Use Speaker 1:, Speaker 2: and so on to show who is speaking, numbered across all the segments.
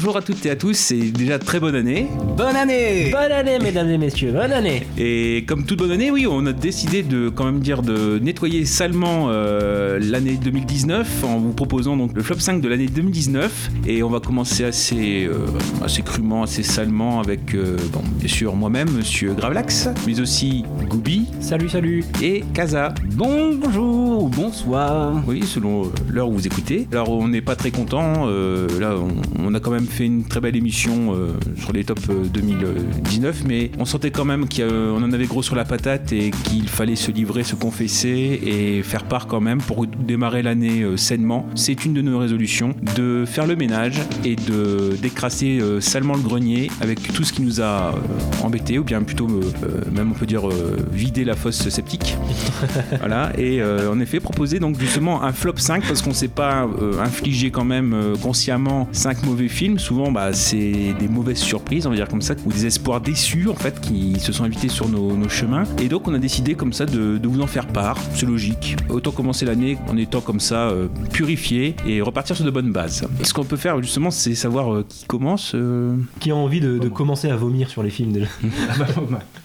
Speaker 1: Bonjour à toutes et à tous, et déjà très bonne année.
Speaker 2: Bonne année
Speaker 3: Bonne année, mesdames et messieurs, bonne année
Speaker 1: Et comme toute bonne année, oui, on a décidé de quand même dire de nettoyer salement euh, l'année 2019 en vous proposant donc le flop 5 de l'année 2019. Et on va commencer assez, euh, assez crûment, assez salement avec, euh, bon, bien sûr, moi-même, monsieur Gravelax, mais aussi Goubi
Speaker 3: Salut, salut
Speaker 1: et Kaza.
Speaker 2: Bonjour ou bonsoir
Speaker 1: Oui, selon l'heure où vous écoutez. Alors, on n'est pas très content. euh, là, on, on a quand même fait une très belle émission euh, sur les tops euh, 2019, mais on sentait quand même qu'on en avait gros sur la patate et qu'il fallait se livrer, se confesser et faire part quand même pour démarrer l'année euh, sainement. C'est une de nos résolutions de faire le ménage et de d'écraser euh, salement le grenier avec tout ce qui nous a euh, embêté, ou bien plutôt, euh, euh, même on peut dire, euh, vider la fosse septique. voilà, et euh, en effet, proposer donc justement un flop 5 parce qu'on ne s'est pas euh, infligé quand même euh, consciemment 5 mauvais films. Souvent, bah, c'est des mauvaises surprises, on va dire comme ça, ou des espoirs déçus en fait qui se sont invités sur nos, nos chemins. Et donc, on a décidé comme ça de, de vous en faire part. C'est logique. Autant commencer l'année en étant comme ça euh, purifié et repartir sur de bonnes bases. Et ce qu'on peut faire justement, c'est savoir euh, qui commence. euh,
Speaker 3: Qui a envie de, de commencer à vomir sur les films déjà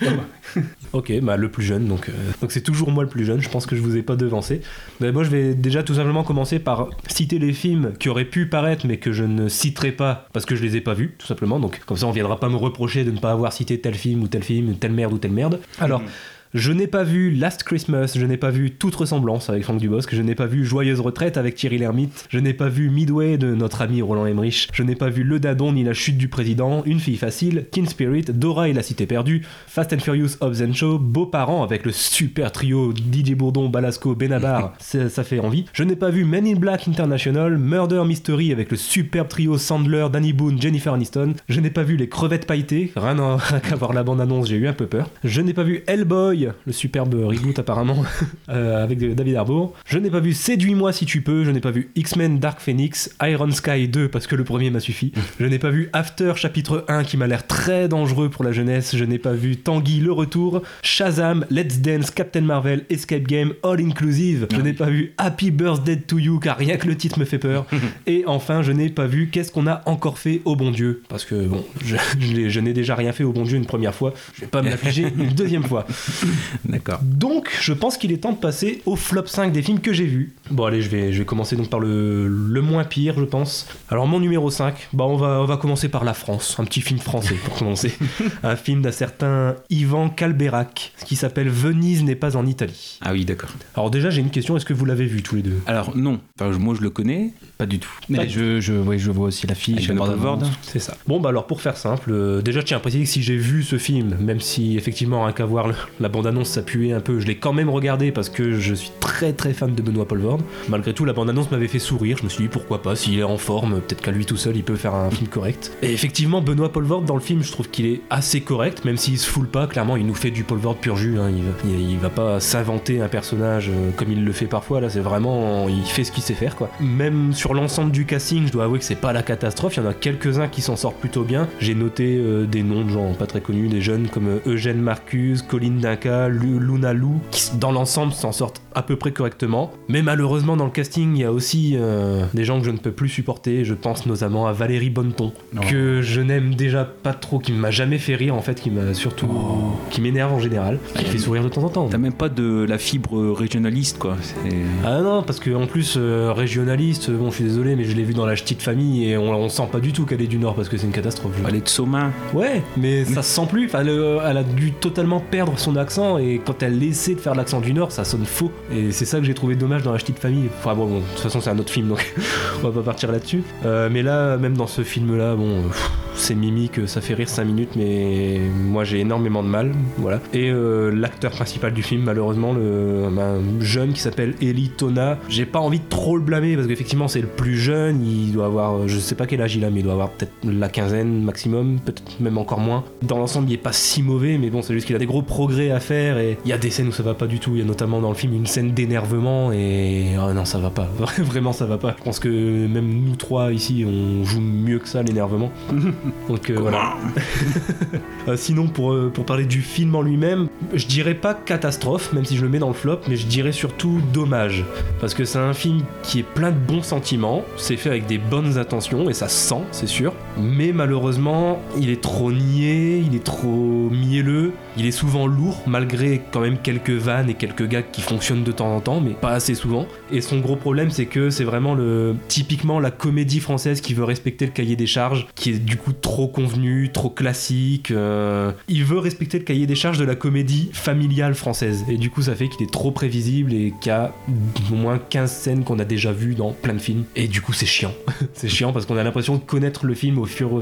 Speaker 3: Ok, bah le plus jeune, donc euh, donc c'est toujours moi le plus jeune, je pense que je vous ai pas devancé. Mais moi je vais déjà tout simplement commencer par citer les films qui auraient pu paraître mais que je ne citerai pas parce que je les ai pas vus, tout simplement. Donc comme ça on viendra pas me reprocher de ne pas avoir cité tel film ou tel film, telle merde ou telle merde. Alors... Je n'ai pas vu Last Christmas, je n'ai pas vu Toute ressemblance avec Franck Dubosc, je n'ai pas vu Joyeuse retraite avec Thierry Lhermitte, je n'ai pas vu Midway de notre ami Roland Emmerich, je n'ai pas vu Le Dadon ni La chute du président, Une fille facile, Teen Spirit, Dora et la cité perdue, Fast and Furious Hobbs and Show, Beaux parents avec le super trio DJ Bourdon, Balasco, Benabar, ça, ça fait envie. Je n'ai pas vu Men in Black International, Murder Mystery avec le superbe trio Sandler, Danny Boone, Jennifer Aniston. Je n'ai pas vu Les crevettes pailletées, rien qu'à voir la bande-annonce, j'ai eu un peu peur. Je n'ai pas vu Hellboy, le superbe reboot apparemment, euh, avec David Harbour. Je n'ai pas vu Séduis-moi si tu peux, je n'ai pas vu X-Men Dark Phoenix, Iron Sky 2 parce que le premier m'a suffi. Je n'ai pas vu After chapitre 1 qui m'a l'air très dangereux pour la jeunesse. Je n'ai pas vu Tanguy le retour, Shazam, Let's Dance, Captain Marvel, Escape Game, All Inclusive. Je n'ai pas vu Happy Birthday to You car rien que le titre me fait peur. Et enfin, je n'ai pas vu Qu'est-ce qu'on a encore fait au bon Dieu? Parce que bon, je, n'ai déjà rien fait au bon Dieu une première fois. Je vais pas me l'affliger une deuxième fois.
Speaker 1: D'accord.
Speaker 3: Donc, je pense qu'il est temps de passer au flop 5 des films que j'ai vus. Bon, allez, je vais, je vais commencer donc par le, le moins pire, je pense. Alors, mon numéro 5, bah, on, va, on va commencer par La France. Un petit film français pour commencer. un film d'un certain Ivan Calberac, qui s'appelle Venise n'est pas en Italie.
Speaker 1: Ah oui, d'accord.
Speaker 3: Alors, déjà, j'ai une question est-ce que vous l'avez vu tous les deux?
Speaker 1: Alors non, enfin, moi je le connais, pas du tout.
Speaker 2: Mais je, je, oui, je vois aussi l'affiche.
Speaker 1: Poelvoorde.
Speaker 3: C'est ça. Bon, bah alors pour faire simple, euh, déjà je tiens à préciser que si j'ai vu ce film, même si effectivement, rien qu'à voir le- la bande-annonce, ça puait un peu, je l'ai quand même regardé parce que je suis très très fan de Benoît Poelvoorde. Malgré tout, la bande-annonce m'avait fait sourire. Je me suis dit pourquoi pas, s'il est en forme, peut-être qu'à lui tout seul, il peut faire un film correct. Et effectivement, Benoît Poelvoorde dans le film, je trouve qu'il est assez correct, même s'il se foule pas. Clairement, il nous fait du Poelvoorde pur jus. hein. Il, il- va pas s'inventer un personnage euh, comme il le fait parfois. Là, c'est vraiment, il fait ce qu'il sait faire, quoi. Même sur l'ensemble du casting, je dois avouer que c'est pas la catastrophe. Il y en a quelques-uns qui s'en sortent plutôt bien. J'ai noté euh, des noms de gens pas très connus, des jeunes comme euh, Eugène Marcuse, Colline Dinca, Luna Lou, qui dans l'ensemble s'en sortent à peu près correctement. Mais malheureusement, dans le casting, il y a aussi euh, des gens que je ne peux plus supporter. Je pense notamment à Valérie Bonneton,
Speaker 2: Oh.
Speaker 3: que je n'aime déjà pas trop, qui ne m'a jamais fait rire en fait, qui m'a surtout.
Speaker 2: Oh.
Speaker 3: qui m'énerve en général, qui fait sourire de temps en temps.
Speaker 1: T'as même pas de la fibre régionaliste, quoi.
Speaker 3: Ah non, parce que en plus, euh, régionaliste, bon, je suis désolé, mais je l'ai vu dans la petite famille et on, on sent pas du tout qu'elle est du Nord parce que c'est une catastrophe.
Speaker 1: Elle est de Somain.
Speaker 3: Ouais, mais ça se sent plus. Enfin, le- elle a dû totalement perdre son accent et quand elle essaie de faire l'accent du Nord, ça sonne faux. Et c'est ça que j'ai trouvé dommage dans la petite famille. Enfin bon, bon, de toute façon, c'est un autre film donc on va pas partir là-dessus. Euh, mais là, même dans ce film-là, bon, c'est mimique, ça fait rire 5 minutes, mais moi j'ai énormément de mal. Voilà. Et euh, l'acteur principal du film, malheureusement, le un jeune qui s'appelle Eli Tona, j'ai pas envie de trop le blâmer parce qu'effectivement, c'est le plus jeune. Il doit avoir, je sais pas quel âge il a, mais il doit avoir peut-être la quinzaine maximum, peut-être même encore moins. Dans l'ensemble, il est pas si mauvais, mais bon, c'est juste qu'il a des gros progrès à faire et il y a des scènes où ça va pas du tout. Il y a notamment dans le film une scène d'énervement et oh non, ça va pas. Vraiment, ça va pas. Je pense que même nous trois ici, on joue mieux que ça l'énervement. Donc euh, voilà. Euh, sinon, pour, euh, pour parler du film en lui-même, je dirais pas catastrophe, même si je le mets dans le flop, mais je dirais surtout dommage. Parce que c'est un film qui est plein de bons sentiments, c'est fait avec des bonnes intentions, et ça se sent, c'est sûr. Mais malheureusement, il est trop niais, il est trop mielleux, il est souvent lourd, malgré quand même quelques vannes et quelques gags qui fonctionnent de temps en temps, mais pas assez souvent. Et son gros problème, c'est que c'est vraiment le typiquement la comédie française qui veut respecter le cahier des charges, qui est du coup trop convenu, trop classique. euh, Il veut respecter le cahier des charges de la comédie familiale française. Et du coup, ça fait qu'il est trop prévisible et qu'il y a au moins 15 scènes qu'on a déjà vues dans plein de films. Et du coup, c'est chiant. c'est chiant parce qu'on a l'impression de connaître le film au fur,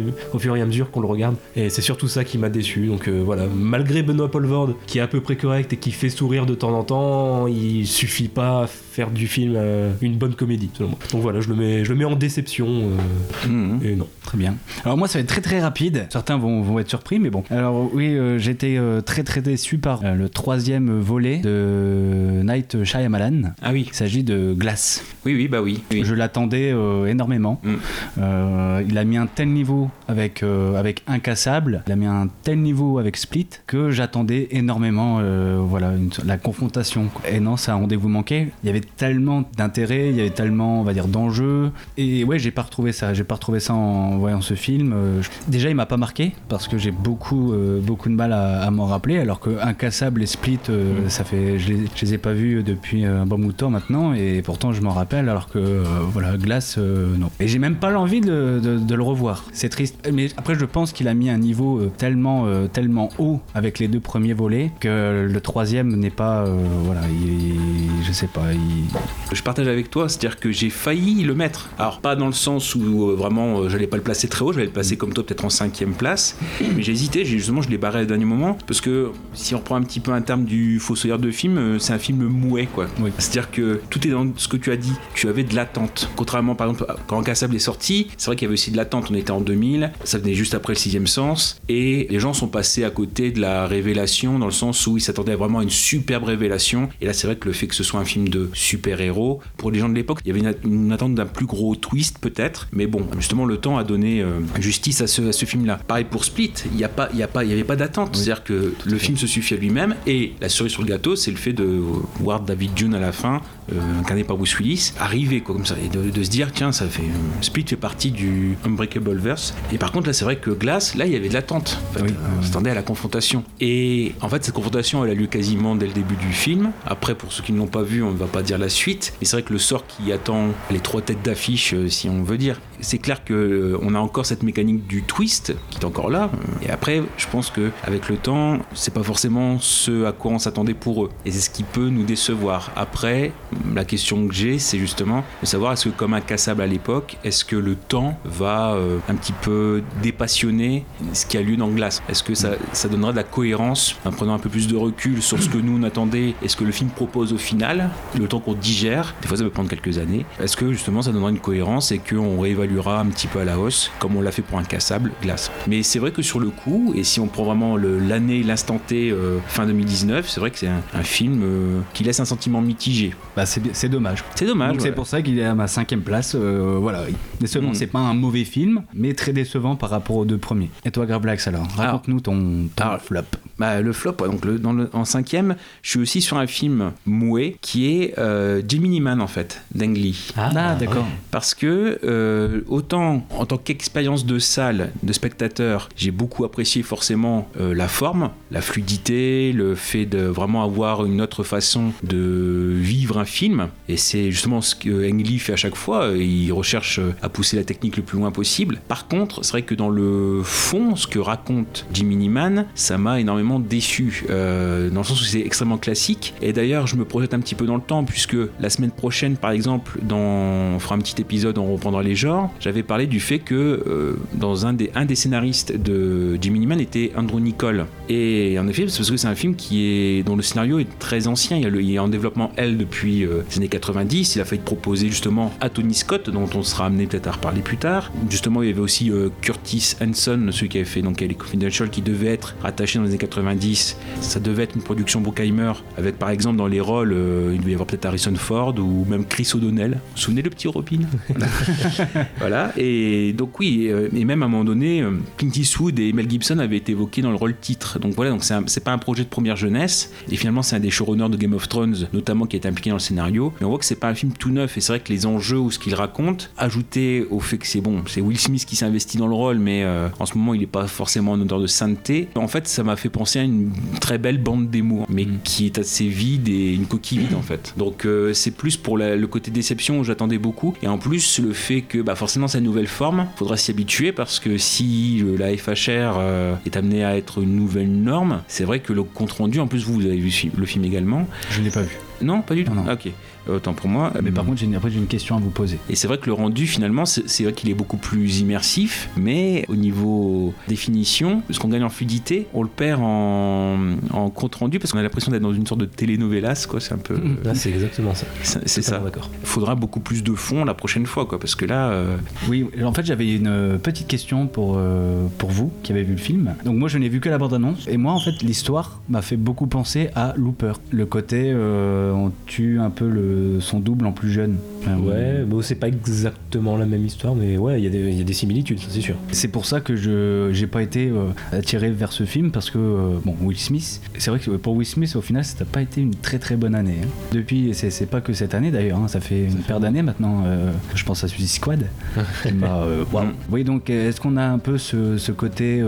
Speaker 3: et à mesure qu'on le regarde. Et c'est surtout ça qui m'a déçu. Donc euh, voilà, malgré Benoît Poelvoorde, qui est à peu près correct et qui fait sourire de temps en temps, il suffit pas à faire du film euh, une bonne comédie, selon moi. Donc voilà, je le mets, je le mets en déception. euh,
Speaker 1: Mhm.
Speaker 3: et non.
Speaker 2: Très bien. Alors moi ça va être très très rapide. Certains vont, vont être surpris, mais bon. Alors oui, euh, j'étais très très déçu par le troisième volet de Night Shyamalan.
Speaker 1: Ah oui.
Speaker 2: Il s'agit de Glace.
Speaker 1: Oui, oui, bah oui. oui.
Speaker 2: Je l'attendais énormément.
Speaker 1: Mm.
Speaker 2: Euh, il a mis un tel niveau avec, avec Incassable, il a mis un tel niveau avec Split que j'attendais énormément euh, voilà, une- la confrontation. Et non, un rendez-vous manqué. Il y avait tellement d'intérêt, il y avait tellement, on va dire, d'enjeux. Et ouais, j'ai pas retrouvé ça. J'ai pas retrouvé ça en voyant ce film. Euh, Déjà, il m'a pas marqué parce que j'ai beaucoup, euh, beaucoup de mal à, à m'en rappeler. Alors que Incassable et Split, euh, ça fait, je les, je les ai pas vus depuis un bon bout de temps maintenant. Et pourtant, je m'en rappelle. Alors que voilà, Glace, non. Et j'ai même pas l'envie de, de- de le revoir. C'est triste. Mais après, je pense qu'il a mis un niveau tellement, tellement haut avec les deux premiers volets que le troisième n'est pas, euh, voilà, il- je sais pas. il-
Speaker 1: Je partage avec toi, c'est-à-dire que j'ai failli le mettre. Alors, pas dans le sens où euh, vraiment euh, j'allais pas le placer très haut, je vais le placer comme toi, peut-être en cinquième place. Mais j'ai hésité, j'ai justement, je l'ai barré au dernier moment. Parce que si on reprend un petit peu un terme du Fossoyeur de film, c'est un film mouet, quoi.
Speaker 2: Oui.
Speaker 1: C'est-à-dire que tout est dans ce que tu as dit. Tu avais de l'attente. Contrairement, par exemple, quand Incassable est sorti, c'est vrai qu'il y avait aussi de l'attente. On était en 2000, ça venait juste après le sixième sens. Et les gens sont passés à côté de la révélation, dans le sens où ils s'attendaient vraiment à une superbe révélation. Et là, c'est vrai que le fait que ce soit un film de super-héros, pour les gens de l'époque, il y avait une, une attente d'un plus gros twist, peut-être. Mais bon, justement, le temps a donné euh, justice à ce, à ce film-là. Pareil pour Split, il n'y a pas, il y a pas, il y avait pas d'attente. C'est-à-dire que le film se suffit à lui-même. Et la cerise sur le gâteau, c'est le fait de voir David Dune à la fin, euh, incarné par Bruce Willis, arriver quoi, comme ça, et de, de se dire, tiens, ça fait. euh, Split fait partie du Unbreakable Verse. Et par contre, là, c'est vrai que Glass, là, il y avait de l'attente. En fait,
Speaker 2: Oui,
Speaker 1: on s'attendait à la confrontation. Et en fait, cette confrontation, elle a lieu quasiment dès le début du film. Après, pour ceux qui ne l'ont pas vu, on ne va pas dire la suite. Mais c'est vrai que le sort qui attend les trois têtes d'affiche, euh, si on veut dire, c'est clair que euh, on a encore cette mécanique du twist qui est encore là. Et après, je pense que avec le temps, c'est pas forcément ce à quoi on s'attendait pour eux. Et c'est ce qui peut nous décevoir. Après, la question que j'ai, c'est justement de savoir est-ce que comme un cassable à l'époque, est-ce que le temps va euh, un petit peu dépassionner ce qui a lieu dans Glace? Est-ce que ça, ça donnera de la cohérence en prenant un peu plus de recul sur ce que nous on attendait et ce que le film propose au final, le temps qu'on digère, des fois ça peut prendre quelques années. Est-ce que justement ça donnera une cohérence et qu'on un petit peu à la hausse, comme on l'a fait pour un cassable Glace Mais c'est vrai que sur le coup, et si on prend vraiment le- l'année, l'instant T, euh, fin 2019, c'est vrai que c'est un, un film euh, qui laisse un sentiment mitigé.
Speaker 2: Bah, c'est dommage.
Speaker 1: C'est dommage.
Speaker 2: Donc c'est
Speaker 1: ouais.
Speaker 2: pour ça qu'il est à ma cinquième place. euh, voilà. Décevant,
Speaker 1: Mm.
Speaker 2: c'est pas un mauvais film, mais très décevant par rapport aux deux premiers. Et toi, Garblax, alors Raconte-nous ton, ton
Speaker 1: alors,
Speaker 2: flop.
Speaker 1: Bah, le flop, ouais, donc le- dans le- en cinquième, je suis aussi sur un film mouet qui est euh, Man en fait, d'Ang Lee.
Speaker 2: Ah, d'accord.
Speaker 1: Parce que euh, autant en tant qu'expérience de salle, de spectateur, j'ai beaucoup apprécié forcément euh, la forme, la fluidité, le fait de vraiment avoir une autre façon de vivre un film. Et c'est justement ce que Ang Lee fait à chaque fois. Il recherche à pousser la technique le plus loin possible. Par contre, c'est vrai que dans le fond, ce que raconte Jimmy Man, ça m'a énormément déçu. euh, dans le sens où c'est extrêmement classique. Et d'ailleurs, je me projette un petit peu dans le temps, puisque la semaine prochaine, par exemple, dans, on fera un petit épisode, on reprendra les genres, j'avais parlé du fait que euh, dans un des, un des scénaristes de Jimmy Man était Andrew Nicole. Et en effet, parce que c'est un film qui est, dont le scénario est très ancien. Il, le- il est en développement, elle, depuis euh, les années 90. Il a failli proposer justement à Tony Scott, dont on sera amené peut-être à reparler plus tard. Justement, il y avait aussi Curtis Hanson, celui qui avait fait donc Ellie Confidential, qui devait être rattaché dans les années 90. Ça devait être une production Bruckheimer, avec par exemple dans les rôles, euh, il devait y avoir peut-être Harrison Ford ou même Chris O'Donnell. Vous vous souvenez le petit Robin? Voilà, et donc oui, euh, et même à un moment donné, euh, Clint Eastwood et Mel Gibson avaient été évoqués dans le rôle titre. Donc voilà, donc c'est pas un projet de première jeunesse, et finalement c'est un des showrunners de Game of Thrones, notamment qui est impliqué dans le scénario. Mais on voit que c'est pas un film tout neuf, et c'est vrai que les enjeux ou ce qu'il raconte, ajouté au fait que c'est bon, c'est Will Smith qui s'investit dans le rôle, mais euh, en ce moment il est pas forcément en odeur de sainteté. En fait, ça m'a fait penser à une très belle bande d'émour, mais qui est assez vide et une coquille vide en fait. Donc euh, c'est plus pour la- le côté déception où j'attendais beaucoup, et en plus le fait que bah, forcément une nouvelle forme, faudra s'y habituer parce que si euh, la FHR euh, est amenée à être une nouvelle norme, c'est vrai que le compte rendu, en plus vous, vous avez vu le film également.
Speaker 2: Je l'ai pas vu.
Speaker 1: Non, pas du tout.
Speaker 2: Non, non.
Speaker 1: Ah, ok. Autant pour moi.
Speaker 2: Mais par contre, j'ai une- après, j'ai une question à vous poser.
Speaker 1: Et c'est vrai que le rendu, finalement, c'est vrai qu'il est beaucoup plus immersif, mais au niveau définition, ce qu'on gagne en fluidité, on le perd en, en compte rendu parce qu'on a l'impression d'être dans une sorte de telenovelas, quoi. C'est un peu.
Speaker 3: Ah, c'est exactement ça.
Speaker 1: C'est ça.
Speaker 3: D'accord.
Speaker 1: Faudra beaucoup plus de fond la prochaine fois, quoi, parce que là, euh,
Speaker 2: Oui, en fait, j'avais une euh, petite question pour, euh, pour vous qui avez vu le film. Donc, moi, je n'ai vu que la bande-annonce. Et moi, en fait, l'histoire m'a fait beaucoup penser à Looper. Le côté, euh, on tue un peu le, son double en plus jeune.
Speaker 3: Ouais, bon, c'est pas exactement la même histoire, mais ouais, il y, a des- il y a des similitudes, c'est sûr.
Speaker 2: C'est pour ça que je j'ai pas été euh, attiré vers ce film parce que euh, bon Will Smith c'est vrai que pour Will Smith au final ça n'a pas été une très très bonne année hein. depuis c'est pas que cette année d'ailleurs hein, ça fait une paire d'années maintenant euh, je pense à Suicide Squad qui m'a euh, oui donc est-ce qu'on a un peu ce, ce côté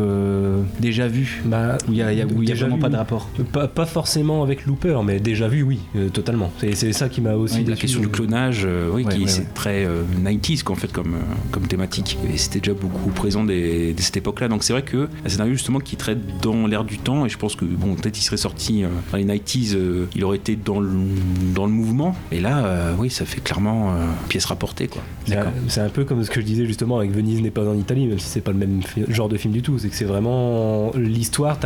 Speaker 2: déjà vu?
Speaker 3: Bah,
Speaker 2: où il y a, y a- où il y a
Speaker 3: déjà
Speaker 2: vraiment
Speaker 3: vu,
Speaker 2: pas de
Speaker 3: oui.
Speaker 2: rapport
Speaker 3: Pas, pas forcément avec Looper, mais déjà vu, oui, totalement. C'est ça qui m'a aussi.
Speaker 2: Oui,
Speaker 1: la question du clonage, euh, oui,
Speaker 2: Ouais,
Speaker 1: qui
Speaker 2: ouais,
Speaker 1: c'est
Speaker 2: ouais.
Speaker 1: très euh, 90s quoi, en fait comme, euh, comme thématique. Et c'était déjà beaucoup présent dès, dès cette époque-là. Donc c'est vrai que un scénario justement qui traite dans l'air du temps, et je pense que bon, peut-être il serait sorti euh, dans les 90s, euh, il aurait été dans le, dans le mouvement. Et là, euh, oui, ça fait clairement euh, pièce rapportée quoi.
Speaker 3: C'est un- C'est peu comme ce que je disais justement avec Venise n'est pas en Italie, même si c'est pas le même genre de film du tout. C'est que c'est vraiment l'histoire.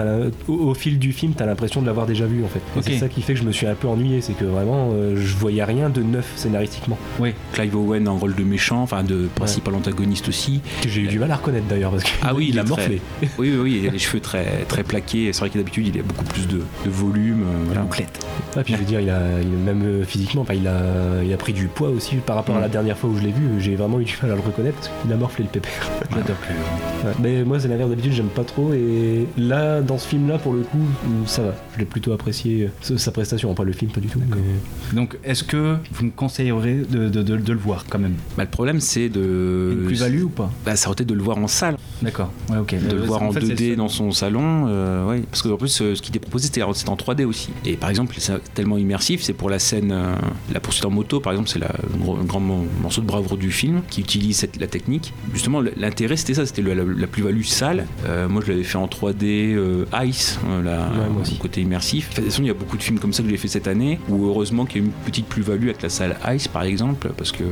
Speaker 3: Au, au fil du film, t'as l'impression de l'avoir déjà vu en fait. C'est ça qui fait que je me suis un peu ennuyé, c'est que vraiment, euh, je voyais rien de neuf scénaristiquement.
Speaker 2: oui
Speaker 1: Clive Owen en rôle de méchant, enfin de principal antagoniste aussi.
Speaker 3: Que j'ai eu du mal à reconnaître d'ailleurs parce que
Speaker 1: Ah oui,
Speaker 3: il
Speaker 1: il
Speaker 3: a
Speaker 1: très-
Speaker 3: morflé.
Speaker 1: Oui, oui, oui, il a les cheveux très, très plaqués. C'est vrai que d'habitude, il a beaucoup plus de, de volume. euh, voilà.
Speaker 2: bouclette
Speaker 3: Ah, puis je veux dire, il a, il a- même euh, physiquement, enfin, il, a, il a pris du poids aussi par rapport à la
Speaker 1: Mm.
Speaker 3: dernière fois où je l'ai vu. J'ai vraiment eu du mal à le reconnaître parce qu'il a morflé le pépère.
Speaker 2: j'adore plus
Speaker 3: Ouais. Mais moi, c'est l'inverse d'habitude, j'aime pas trop. Et là, dans ce film-là, pour le coup, ça va. Je l'ai plutôt apprécié euh, sa prestation, pas le film, pas du tout. mais-
Speaker 2: donc est-ce que vous me conseillerez de, de, de- de le voir quand même
Speaker 1: Bah, le problème, c'est de.
Speaker 2: une plus-value ou pas
Speaker 1: Bah, ça aurait été de le voir en salle.
Speaker 2: d'accord ouais ok
Speaker 1: de le voir en
Speaker 2: fait, c'est
Speaker 1: 2D
Speaker 2: le-
Speaker 1: dans son salon. euh, ouais. Parce qu'en plus, euh, ce qui était proposé, c'était en 3D aussi. Et par exemple, c'est tellement immersif, c'est pour la scène, euh, la poursuite en moto, par exemple, c'est la- un gros- un grand mo- morceau de bravoure du film qui utilise cette- la technique. Justement, l'intérêt, c'était ça, c'était le- la, la plus-value salle. Euh, moi, je l'avais fait en 3D euh, Ice, euh, la-
Speaker 3: Ouais,
Speaker 1: le côté immersif. De toute façon, il y a beaucoup de films comme ça que j'ai fait cette année, où heureusement qu'il y a eu une petite plus-value avec la salle Ice, par exemple, parce que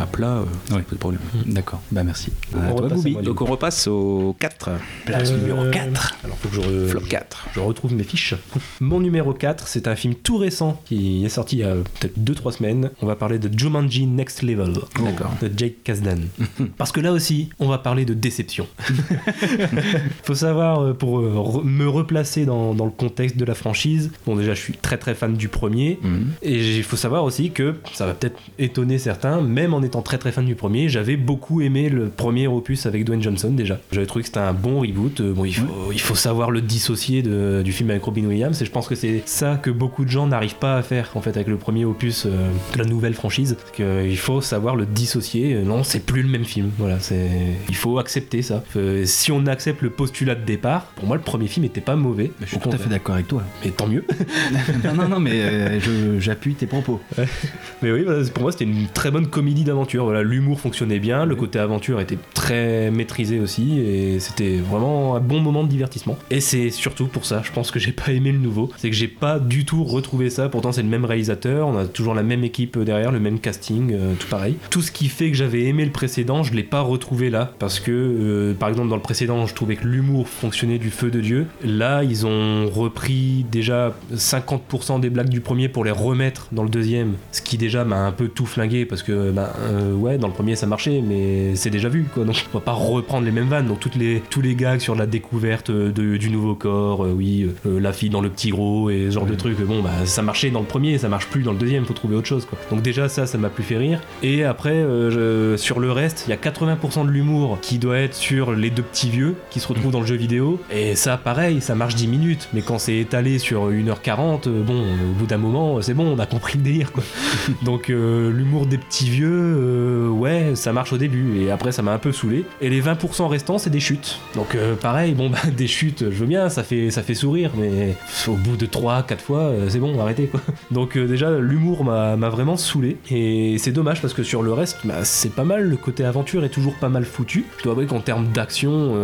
Speaker 1: à plat, euh,
Speaker 2: Ouais.
Speaker 1: pas de problème.
Speaker 2: d'accord bah merci
Speaker 3: On
Speaker 2: À toi,
Speaker 3: repasse
Speaker 1: Donc on repasse au 4.
Speaker 2: place
Speaker 3: Euh,
Speaker 2: numéro 4
Speaker 3: Alors, faut que je, re-
Speaker 1: Flop 4.
Speaker 3: je retrouve mes fiches. Mon numéro 4, c'est un film tout récent qui est sorti il y a peut-être 2-3 semaines. On va parler de Jumanji Next Level.
Speaker 1: D'accord.
Speaker 3: De Jake Kasdan. Parce que là aussi, on va parler de déception. Faut savoir, euh, pour euh, me replacer dans, dans le contexte de la franchise, bon déjà je suis très très fan du premier,
Speaker 1: Mhm.
Speaker 3: et il faut savoir aussi que ça va peut-être étonner certains, même en étant très très fan du premier, j'avais beaucoup aimé le premier opus avec Dwayne Johnson déjà. J'avais trouvé que c'était un bon reboot. Euh, Bon, il faut, il faut savoir le dissocier de- du film avec Robin Williams, et je pense que c'est ça que beaucoup de gens n'arrivent pas à faire en fait avec le premier opus euh, de la nouvelle franchise. Que, euh, il faut savoir le dissocier. Non, c'est plus le même film. Voilà, c'est il faut accepter ça. Euh, si on accepte le postulat de départ, pour moi le premier film était pas mauvais.
Speaker 2: Je suis tout à fait d'accord avec toi.
Speaker 3: Et tant mieux.
Speaker 2: non, non, non, mais euh, j'appuie tes propos.
Speaker 3: Mais oui, pour moi c'était une très bonne comédie d'aventure. Voilà, l'humour fonctionnait bien, le côté aventure était très maîtrisé aussi, et c'était vraiment un bon moment de divertissement. Et c'est surtout pour ça, je pense que j'ai pas aimé le nouveau, c'est que j'ai pas du tout retrouvé ça. Pourtant c'est le même réalisateur, on a toujours la même équipe derrière, le même casting, euh, tout pareil. Tout ce qui fait que j'avais aimé le précédent, je l'ai pas retrouvé là, parce que euh, par exemple dans le précédent, je trouvais que l'humour fonctionnait du feu de dieu. Là, ils ont repris déjà 50% des blagues du premier pour les remettre dans le deuxième, ce qui déjà m'a un peu tout flingué parce que bah, euh, ouais, dans le premier ça marchait, mais c'est déjà vu quoi. Donc on va pas reprendre les mêmes vannes. Donc toutes les tous les gags sur la découverte de- du nouveau corps, euh, oui, euh, la fille dans le petit gros et ce genre de trucs. Bon bah ça marchait dans le premier, ça marche plus dans le deuxième. Faut trouver autre chose quoi. Donc déjà ça, ça m'a plus fait rire. Et après euh, je- sur le reste, il y a 80% de l'humour qui doit être sur les deux petits vieux qui se retrouvent dans le jeu vidéo. Et ça pareil, ça marche 10 minutes. Mais quand c'est étalé sur 1h40, euh, bon, au bout d'un moment, c'est bon, on a compris le délire Donc euh, l'humour des petits vieux, euh, ouais, ça marche au début et après ça m'a un peu saoulé. Et les 20% restants, c'est des chutes. Donc euh, pareil, bon bah des chutes, je veux bien, ça fait ça fait sourire, mais au bout de 3 4 fois, c'est bon, arrêtez quoi. Donc déjà l'humour m'a vraiment saoulé et c'est dommage parce que sur le reste, bah, c'est pas mal, le côté aventure est toujours pas mal foutu. Je dois avouer qu'en termes d'action,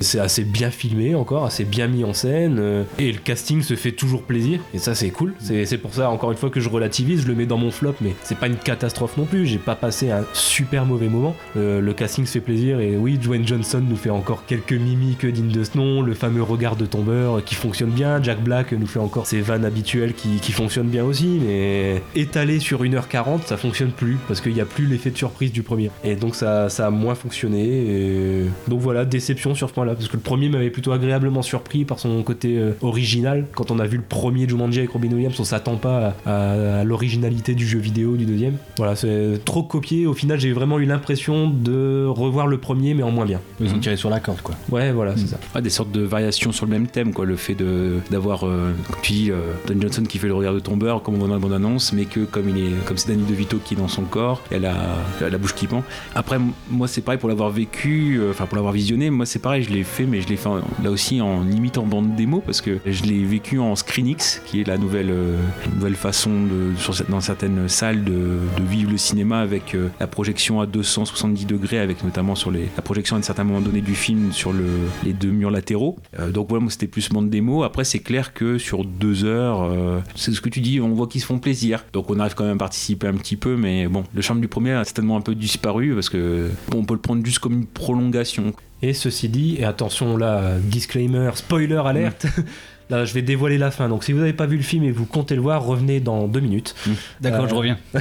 Speaker 3: c'est assez bien filmé encore, assez bien mis en scène et le casting se fait toujours plaisir et ça c'est cool. C'est pour ça encore une fois que je je le mets dans mon flop, mais c'est pas une catastrophe non plus. J'ai pas passé un super mauvais moment. Euh, le casting se fait plaisir et oui, Dwayne Johnson nous fait encore quelques mimiques dignes de ce nom, le fameux regard de tombeur qui fonctionne bien. Jack Black nous fait encore ses vannes habituelles qui, fonctionnent bien aussi, mais étalé sur 1h40, ça fonctionne plus parce qu'il n'y a plus l'effet de surprise du premier. Et donc ça, ça a moins fonctionné. Et donc voilà, déception sur ce point-là parce que le premier m'avait plutôt agréablement surpris par son côté euh, original. Quand on a vu le premier Jumanji avec Robin Williams, on s'attend pas à, à- à l'originalité du jeu vidéo du deuxième. Voilà, c'est trop copié. Au final, j'ai vraiment eu l'impression de revoir le premier, mais en moins bien.
Speaker 2: Ils ont tiré sur la corde, quoi.
Speaker 3: Ouais, voilà, c'est ça.
Speaker 1: Ouais, des sortes de variations sur le même thème, quoi. Le fait de d'avoir, euh, comme tu dis, euh, Don Johnson qui fait le regard de tombeur, comme on voit dans la bande-annonce, mais que comme il est, comme c'est Danny DeVito qui est dans son corps, elle a la, la bouche qui pend. Après, moi, c'est pareil pour l'avoir vécu, euh, enfin pour l'avoir visionné. Moi, c'est pareil, je l'ai fait, mais je l'ai fait en- là aussi en limite en bande démo parce que je l'ai vécu en ScreenX, qui est la nouvelle euh, nouvelle façon de, sur, dans certaines salles de, de vivre le cinéma avec euh, la projection à 270 degrés, avec notamment sur les, la projection à un certain moment donné du film sur le, les deux murs latéraux. Euh, donc voilà, moi c'était plus bande démo. Après, c'est clair que sur deux heures, euh, c'est ce que tu dis, on voit qu'ils se font plaisir. Donc on arrive quand même à participer un petit peu, mais bon, le charme du premier a certainement un peu disparu parce que bon, on peut le prendre juste comme une prolongation.
Speaker 3: Et ceci dit, et attention là, disclaimer, spoiler alerte. Là, je vais dévoiler la fin. Donc, si vous n'avez pas vu le film et vous comptez le voir, revenez dans deux minutes.
Speaker 2: D'accord,
Speaker 3: Euh,
Speaker 2: je reviens.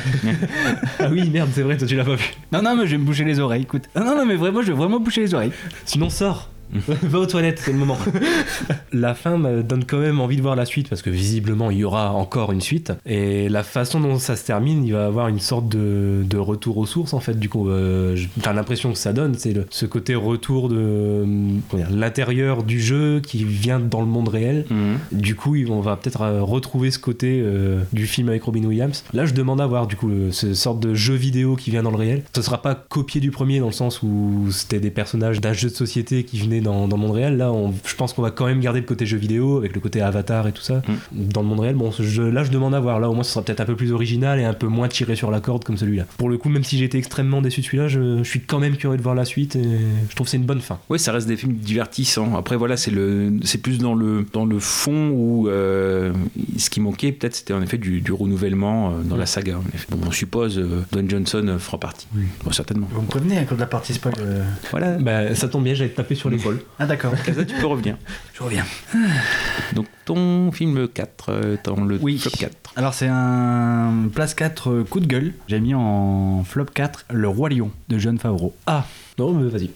Speaker 3: ah oui, merde, c'est vrai, toi tu l'as pas vu.
Speaker 2: Non, non, mais je vais me boucher les oreilles, écoute. Non, non, non, mais vraiment, je vais vraiment boucher les oreilles.
Speaker 3: Sinon, sors. Va aux toilettes, c'est le moment. la fin me donne quand même envie de voir la suite parce que visiblement il y aura encore une suite. Et la façon dont ça se termine, il va avoir une sorte de, de retour aux sources en fait. Du coup, euh, enfin, l'impression que ça donne, c'est le- ce côté retour de euh, l'intérieur du jeu qui vient dans le monde réel. Du coup, on va peut-être euh, retrouver ce côté euh, du film avec Robin Williams. Là, je demande à voir du coup le- ce sorte de jeu vidéo qui vient dans le réel. Ce sera pas copié du premier dans le sens où c'était des personnages d'un jeu de société qui venaient dans, dans le monde réel. Là, on- je pense qu'on va quand même garder le côté jeu vidéo avec le côté avatar et tout ça dans le monde réel. Bon, là, je demande à voir. Là, au moins, ce sera peut-être un peu plus original et un peu moins tiré sur la corde comme celui-là. Pour le coup, même si j'étais extrêmement déçu de celui-là, je, je suis quand même curieux de voir la suite et je trouve que c'est une bonne fin.
Speaker 1: Oui, ça reste des films divertissants. Après, voilà, c'est le, c'est plus dans le dans le fond où euh, ce qui manquait peut-être, c'était en effet du, du renouvellement euh, dans la saga. en effet. Bon, on suppose euh, Don Johnson euh, fera partie. Bon, certainement.
Speaker 2: Vous me prévenez quand la partie spoil. euh.
Speaker 1: Voilà.
Speaker 3: Bah, ça tombe bien, j'allais te taper sur
Speaker 2: Ah, d'accord.
Speaker 1: Comme ça, tu peux revenir.
Speaker 2: Je reviens.
Speaker 1: Donc, ton film 4, euh, dans le
Speaker 2: Oui.
Speaker 1: flop 4.
Speaker 2: Alors, c'est un place 4 euh, coup de gueule. J'ai mis en flop 4 Le Roi Lion de John Favreau.
Speaker 3: Ah, non, mais vas-y.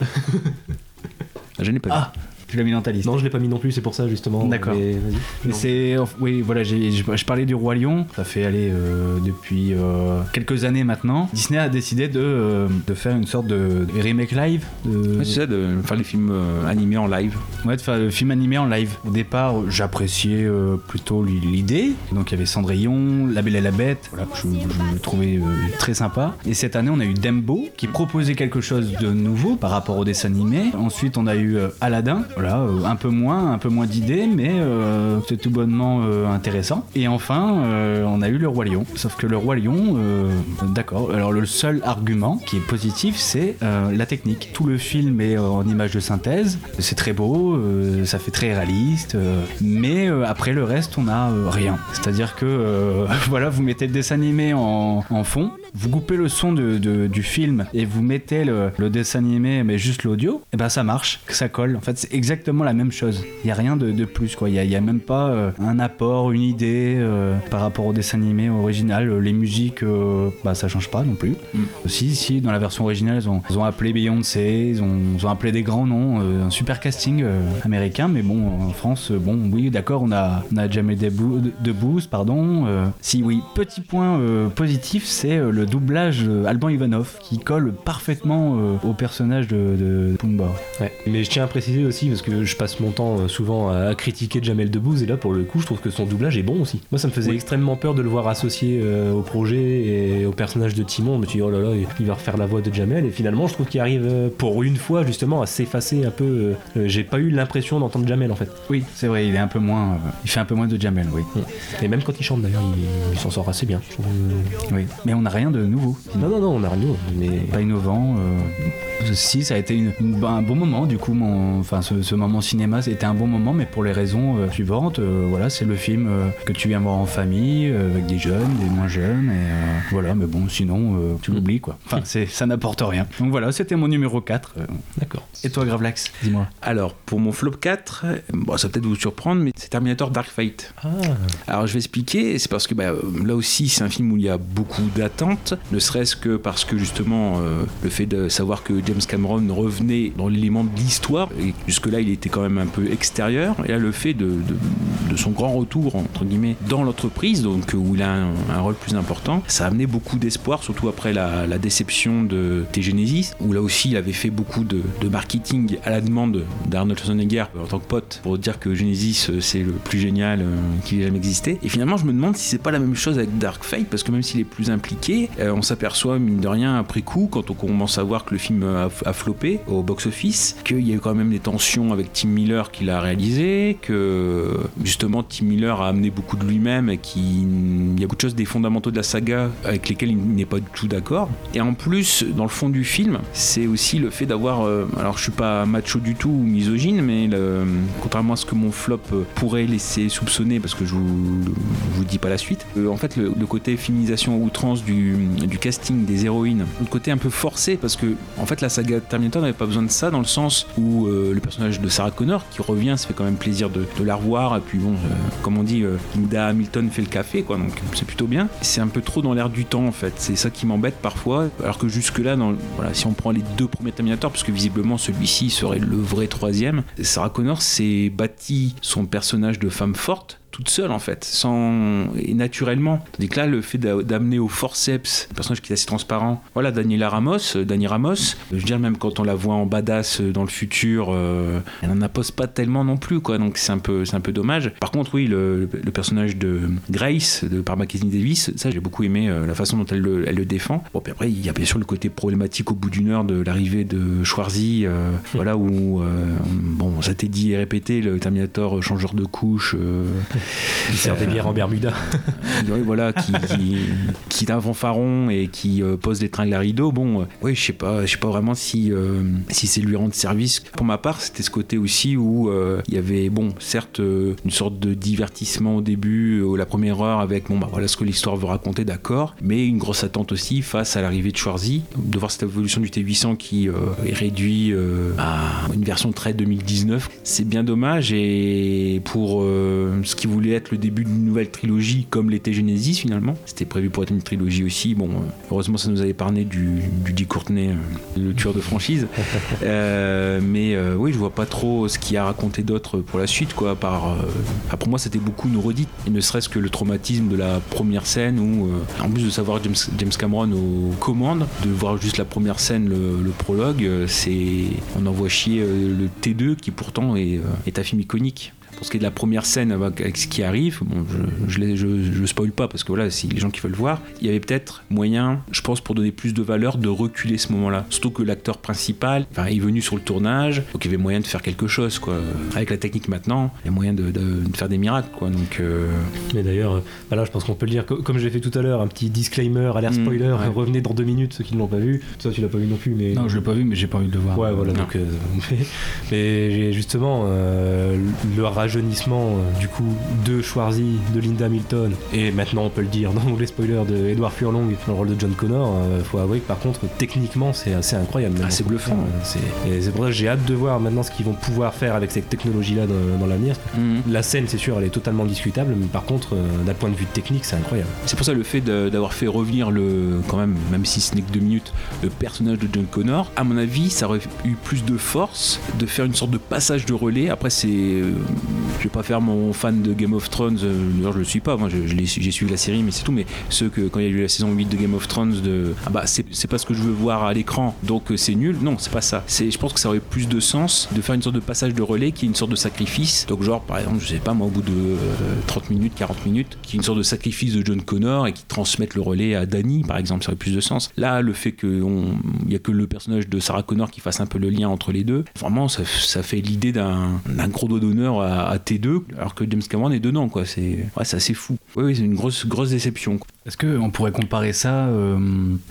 Speaker 1: Je n'ai pas
Speaker 2: Ah. Tu l'as mis dans ta liste.
Speaker 3: Non, je l'ai pas mis non plus, c'est pour ça justement.
Speaker 2: D'accord.
Speaker 3: Mais
Speaker 2: c'est oui voilà je, parlais du roi lion ça fait aller euh, depuis euh, quelques années maintenant Disney a décidé de, euh, de faire une sorte de remake live de,
Speaker 1: Ouais, c'est ça, de faire les films euh, animés en live.
Speaker 2: Ouais, de faire le film animé en live. Au départ, j'appréciais euh, plutôt l'idée. Donc il y avait Cendrillon, La Belle et la Bête, voilà, que je, je trouvais euh, très sympa. Et cette année, on a eu Dembo, qui proposait quelque chose de nouveau par rapport au dessin animé. Ensuite, on a eu euh, Aladdin, voilà, euh, un peu moins, un peu moins d'idées, mais euh, c'est tout bonnement euh, intéressant. Et enfin, on a eu Le Roi Lion. Sauf que Le Roi Lion, d'accord. Alors le seul argument qui est positif, c'est la technique. Tout le film est en image de synthèse, c'est très beau, ça fait très réaliste, mais après le reste, on a rien. C'est-à-dire que voilà, vous mettez le dessin animé en fond, vous coupez le son de- de- du film et vous mettez le, le dessin animé, mais juste l'audio, et ben ça marche, ça colle. En fait, c'est exactement la même chose. Il y a rien de, de plus, quoi. Il y y a même pas euh, un apport, une idée euh, par rapport au dessin animé original. Les musiques, euh, bah ça change pas non plus. Si, si, dans la version originale, ils ont, ils ont appelé Beyoncé, ils ont, ils ont appelé des grands noms, euh, un super casting euh, américain, mais bon, en France, euh, bon, oui, d'accord, on a, on a Jamel Debbou- Debbouze, pardon. euh, si, oui, petit point euh, positif, c'est euh, le doublage Alban Ivanov, qui colle parfaitement euh, au personnage de, de Pumba.
Speaker 3: Ouais. Mais je tiens à préciser aussi, parce que je passe mon temps euh, souvent à, critiquer Jamel Debbouze, et là pour le coup, je trouve que son doublage est bon aussi. Moi, ça me faisait
Speaker 2: Oui.
Speaker 3: extrêmement peur de le voir associé euh, au projet et au personnage de Timon. Je me suis dit, oh là là, il va refaire la voix de Jamel, et finalement, je trouve qu'il arrive pour une fois justement à s'effacer un peu. J'ai pas eu l'impression d'entendre Jamel en fait.
Speaker 2: Oui, c'est vrai, il est un peu moins, il fait un peu moins de Jamel, oui.
Speaker 3: Et même quand il chante d'ailleurs, il, il s'en sort assez bien.
Speaker 2: oui. Mais on n'a rien de nouveau.
Speaker 3: Non, non, non, on a rien. Mais
Speaker 2: pas innovant. euh, si, ça a été une- une- un bon moment, du coup, mon, enfin, ce, ce moment cinéma, c'était un bon moment, mais pour les raisons euh, suivantes. euh, voilà, c'est le film euh, que tu viens voir en famille, euh, avec des jeunes, des moins jeunes, et euh, voilà, mais bon, sinon, euh, tu l'oublies, quoi. Enfin, c'est, ça n'apporte rien. Donc voilà, c'était mon numéro 4. euh.
Speaker 3: d'accord.
Speaker 2: Et toi, Gravelax, dis-moi.
Speaker 1: Alors, pour mon flop 4, bon, ça va peut-être vous surprendre, mais c'est Terminator Dark Fate.
Speaker 3: Ah,
Speaker 1: Alors je vais expliquer, c'est parce que bah, là aussi c'est un film où il y a beaucoup d'attentes, ne serait-ce que parce que justement euh, le fait de savoir que James Cameron revenait dans l'élément de l'histoire, et jusque-là il était quand même un peu extérieur, et là le fait de, son grand retour entre guillemets dans l'entreprise, donc où il a un, rôle plus important, ça a amené beaucoup d'espoir, surtout après la, la déception de T-Genesis, où là aussi il avait fait beaucoup de, de marketing à la demande d'Arnold Schwarzenegger en tant que pote pour dire que Genesis euh, c'est le plus génial euh, qui ait jamais existé. Et finalement, je me demande si c'est pas la même chose avec Dark Fate, parce que même s'il est plus impliqué, euh, on s'aperçoit, mine de rien, après coup, quand on commence à voir que le film a, a floppé au box-office, qu'il y a eu quand même des tensions avec Tim Miller qui l'a réalisé, que justement Tim Miller a amené beaucoup de lui-même et qu'il y a beaucoup de choses des fondamentaux de la saga avec lesquels il n'est pas du tout d'accord. Et en plus, dans le fond du film, c'est aussi le fait d'avoir. euh, alors, je suis pas macho du tout ou misogyne, mais contrairement à ce que mon flop euh, pourrait laisser soupçonner, parce que je vous, vous dis pas la suite, en fait, le, côté féminisation outrance du, du casting des héroïnes, le côté un peu forcé, parce que en fait, la saga Terminator n'avait pas besoin de ça, dans le sens où euh, le personnage de Sarah Connor qui revient, ça fait quand même plaisir de, la revoir, et puis bon, euh, comme on dit, euh, Linda Hamilton fait le café, quoi, donc c'est plutôt bien. C'est un peu trop dans l'air du temps, en fait, c'est ça qui m'embête parfois, alors que jusque-là, dans, voilà, si on prend les deux premiers Terminator, parce que visiblement celui-ci serait le vrai troisième, Sarah Connor s'est bâti son personnage de femme forte toute seule en fait, sans et naturellement. Tandis que là, le fait d'a- d'amener au forceps un personnage qui est assez transparent, voilà, Daniela Ramos, euh, Dani Ramos, je veux dire même quand on la voit en badass euh, dans le futur, euh, elle n'en impose pas tellement non plus quoi, donc c'est un peu c'est un peu dommage. Par contre, oui, le, le personnage de Grace de par Mackenzie Davis, ça j'ai beaucoup aimé euh, la façon dont elle le, elle le défend. Bon, puis après il y a bien sûr le côté problématique au bout d'une heure de l'arrivée de Schwarzy, euh, voilà où bon ça t'est dit et répété, le Terminator changeur de couche.
Speaker 3: Il sert des bières en Bermuda.
Speaker 1: oui, voilà, qui, qui, qui est un fanfaron et qui euh, pose des tringles à rideau. Bon, euh, oui, je sais pas, je sais pas vraiment si, euh, si c'est lui rendre service. Pour ma part, c'était ce côté aussi où il y avait, bon, certes, une sorte de divertissement au début, la première heure avec, bon, bah voilà ce que l'histoire veut raconter, d'accord, mais une grosse attente aussi face à l'arrivée de Schwarzy, de voir cette évolution du T800 qui est réduit à une version très 2019. C'est bien dommage et pour ce qui voulait être le début d'une nouvelle trilogie comme l'était Genesis finalement. C'était prévu pour être une trilogie aussi. Bon, euh, heureusement, ça nous avait parlé du, du Dick Courtney, euh, le tueur de franchise. Euh, mais euh, oui, je vois pas trop ce qu'il y a à raconter d'autre pour la suite, quoi. Par, pour moi, c'était beaucoup une redite. Et ne serait-ce que le traumatisme de la première scène où, en plus de savoir James, James Cameron aux commandes, de voir juste la première scène, le, le prologue, c'est on envoie chier le T2 qui pourtant est, est un film iconique. Pour ce qui est de la première scène avec, avec ce qui arrive, bon, je, je, je, je spoil pas parce que voilà, si les gens qui veulent voir, il y avait peut-être moyen, je pense, pour donner plus de valeur, de reculer ce moment-là. Surtout que l'acteur principal, enfin, est venu sur le tournage, donc il y avait moyen de faire quelque chose, quoi. Avec la technique maintenant, il y a moyen de, de- de faire des miracles, quoi. Donc, euh,
Speaker 3: Mais d'ailleurs, là, je pense qu'on peut le dire, co- comme j'ai fait tout à l'heure, un petit disclaimer, alerte
Speaker 1: Mm,
Speaker 3: spoiler,
Speaker 1: ouais.
Speaker 3: revenez dans deux minutes, ceux qui ne l'ont pas vu. Toi, tu l'as pas vu non plus, mais.
Speaker 2: Non, je l'ai pas vu, mais j'ai pas envie de le voir.
Speaker 3: Ouais, voilà,
Speaker 1: Non.
Speaker 3: donc. euh, mais justement, euh, le rajeunissement, euh, du coup, de Schwarzy, de Linda Hamilton, et maintenant, on peut le dire, dans les spoilers de Edward Furlong dans le rôle de John Connor, euh, faut avouer que par contre, techniquement, c'est assez incroyable.
Speaker 1: Ah, c'est bluffant.
Speaker 3: Euh, c'est- Et c'est pour ça que j'ai hâte de voir maintenant ce qu'ils vont pouvoir faire avec cette technologie-là dans, dans l'avenir.
Speaker 1: mm.
Speaker 3: La scène, c'est sûr, elle est totalement discutable, mais par contre, d'un point de vue technique, c'est incroyable.
Speaker 1: C'est pour ça le fait d'avoir fait revenir le, quand même, même si ce n'est que deux minutes, le personnage de John Connor, à mon avis, ça aurait eu plus de force de faire une sorte de passage de relais. Après, c'est, je vais pas faire mon fan de Game of Thrones, euh, d'ailleurs je le suis pas, moi j'ai suivi la série, mais c'est tout. Mais ceux que quand il y a eu la saison 8 de Game of Thrones, de, ah bah c'est pas ce que je veux voir à l'écran, donc euh, c'est nul. Non, c'est pas ça. Je pense que ça aurait plus de sens de faire une sorte de passage de relais qui est une sorte de sacrifice. Donc genre par exemple, je sais pas moi, au bout de euh, 30 minutes, 40 minutes, qui est une sorte de sacrifice de John Connor et qui transmettent le relais à Danny, par exemple, ça aurait plus de sens. Là, le fait qu'il n'y a que le personnage de Sarah Connor qui fasse un peu le lien entre les deux, vraiment, ça, ça fait l'idée d'un gros doigt d'honneur à, à T2, alors que James Cameron est dedans, quoi. C'est ouais, c'est assez fou. Oui, oui, c'est une grosse, grosse déception.
Speaker 2: Est-ce qu'on pourrait comparer ça euh,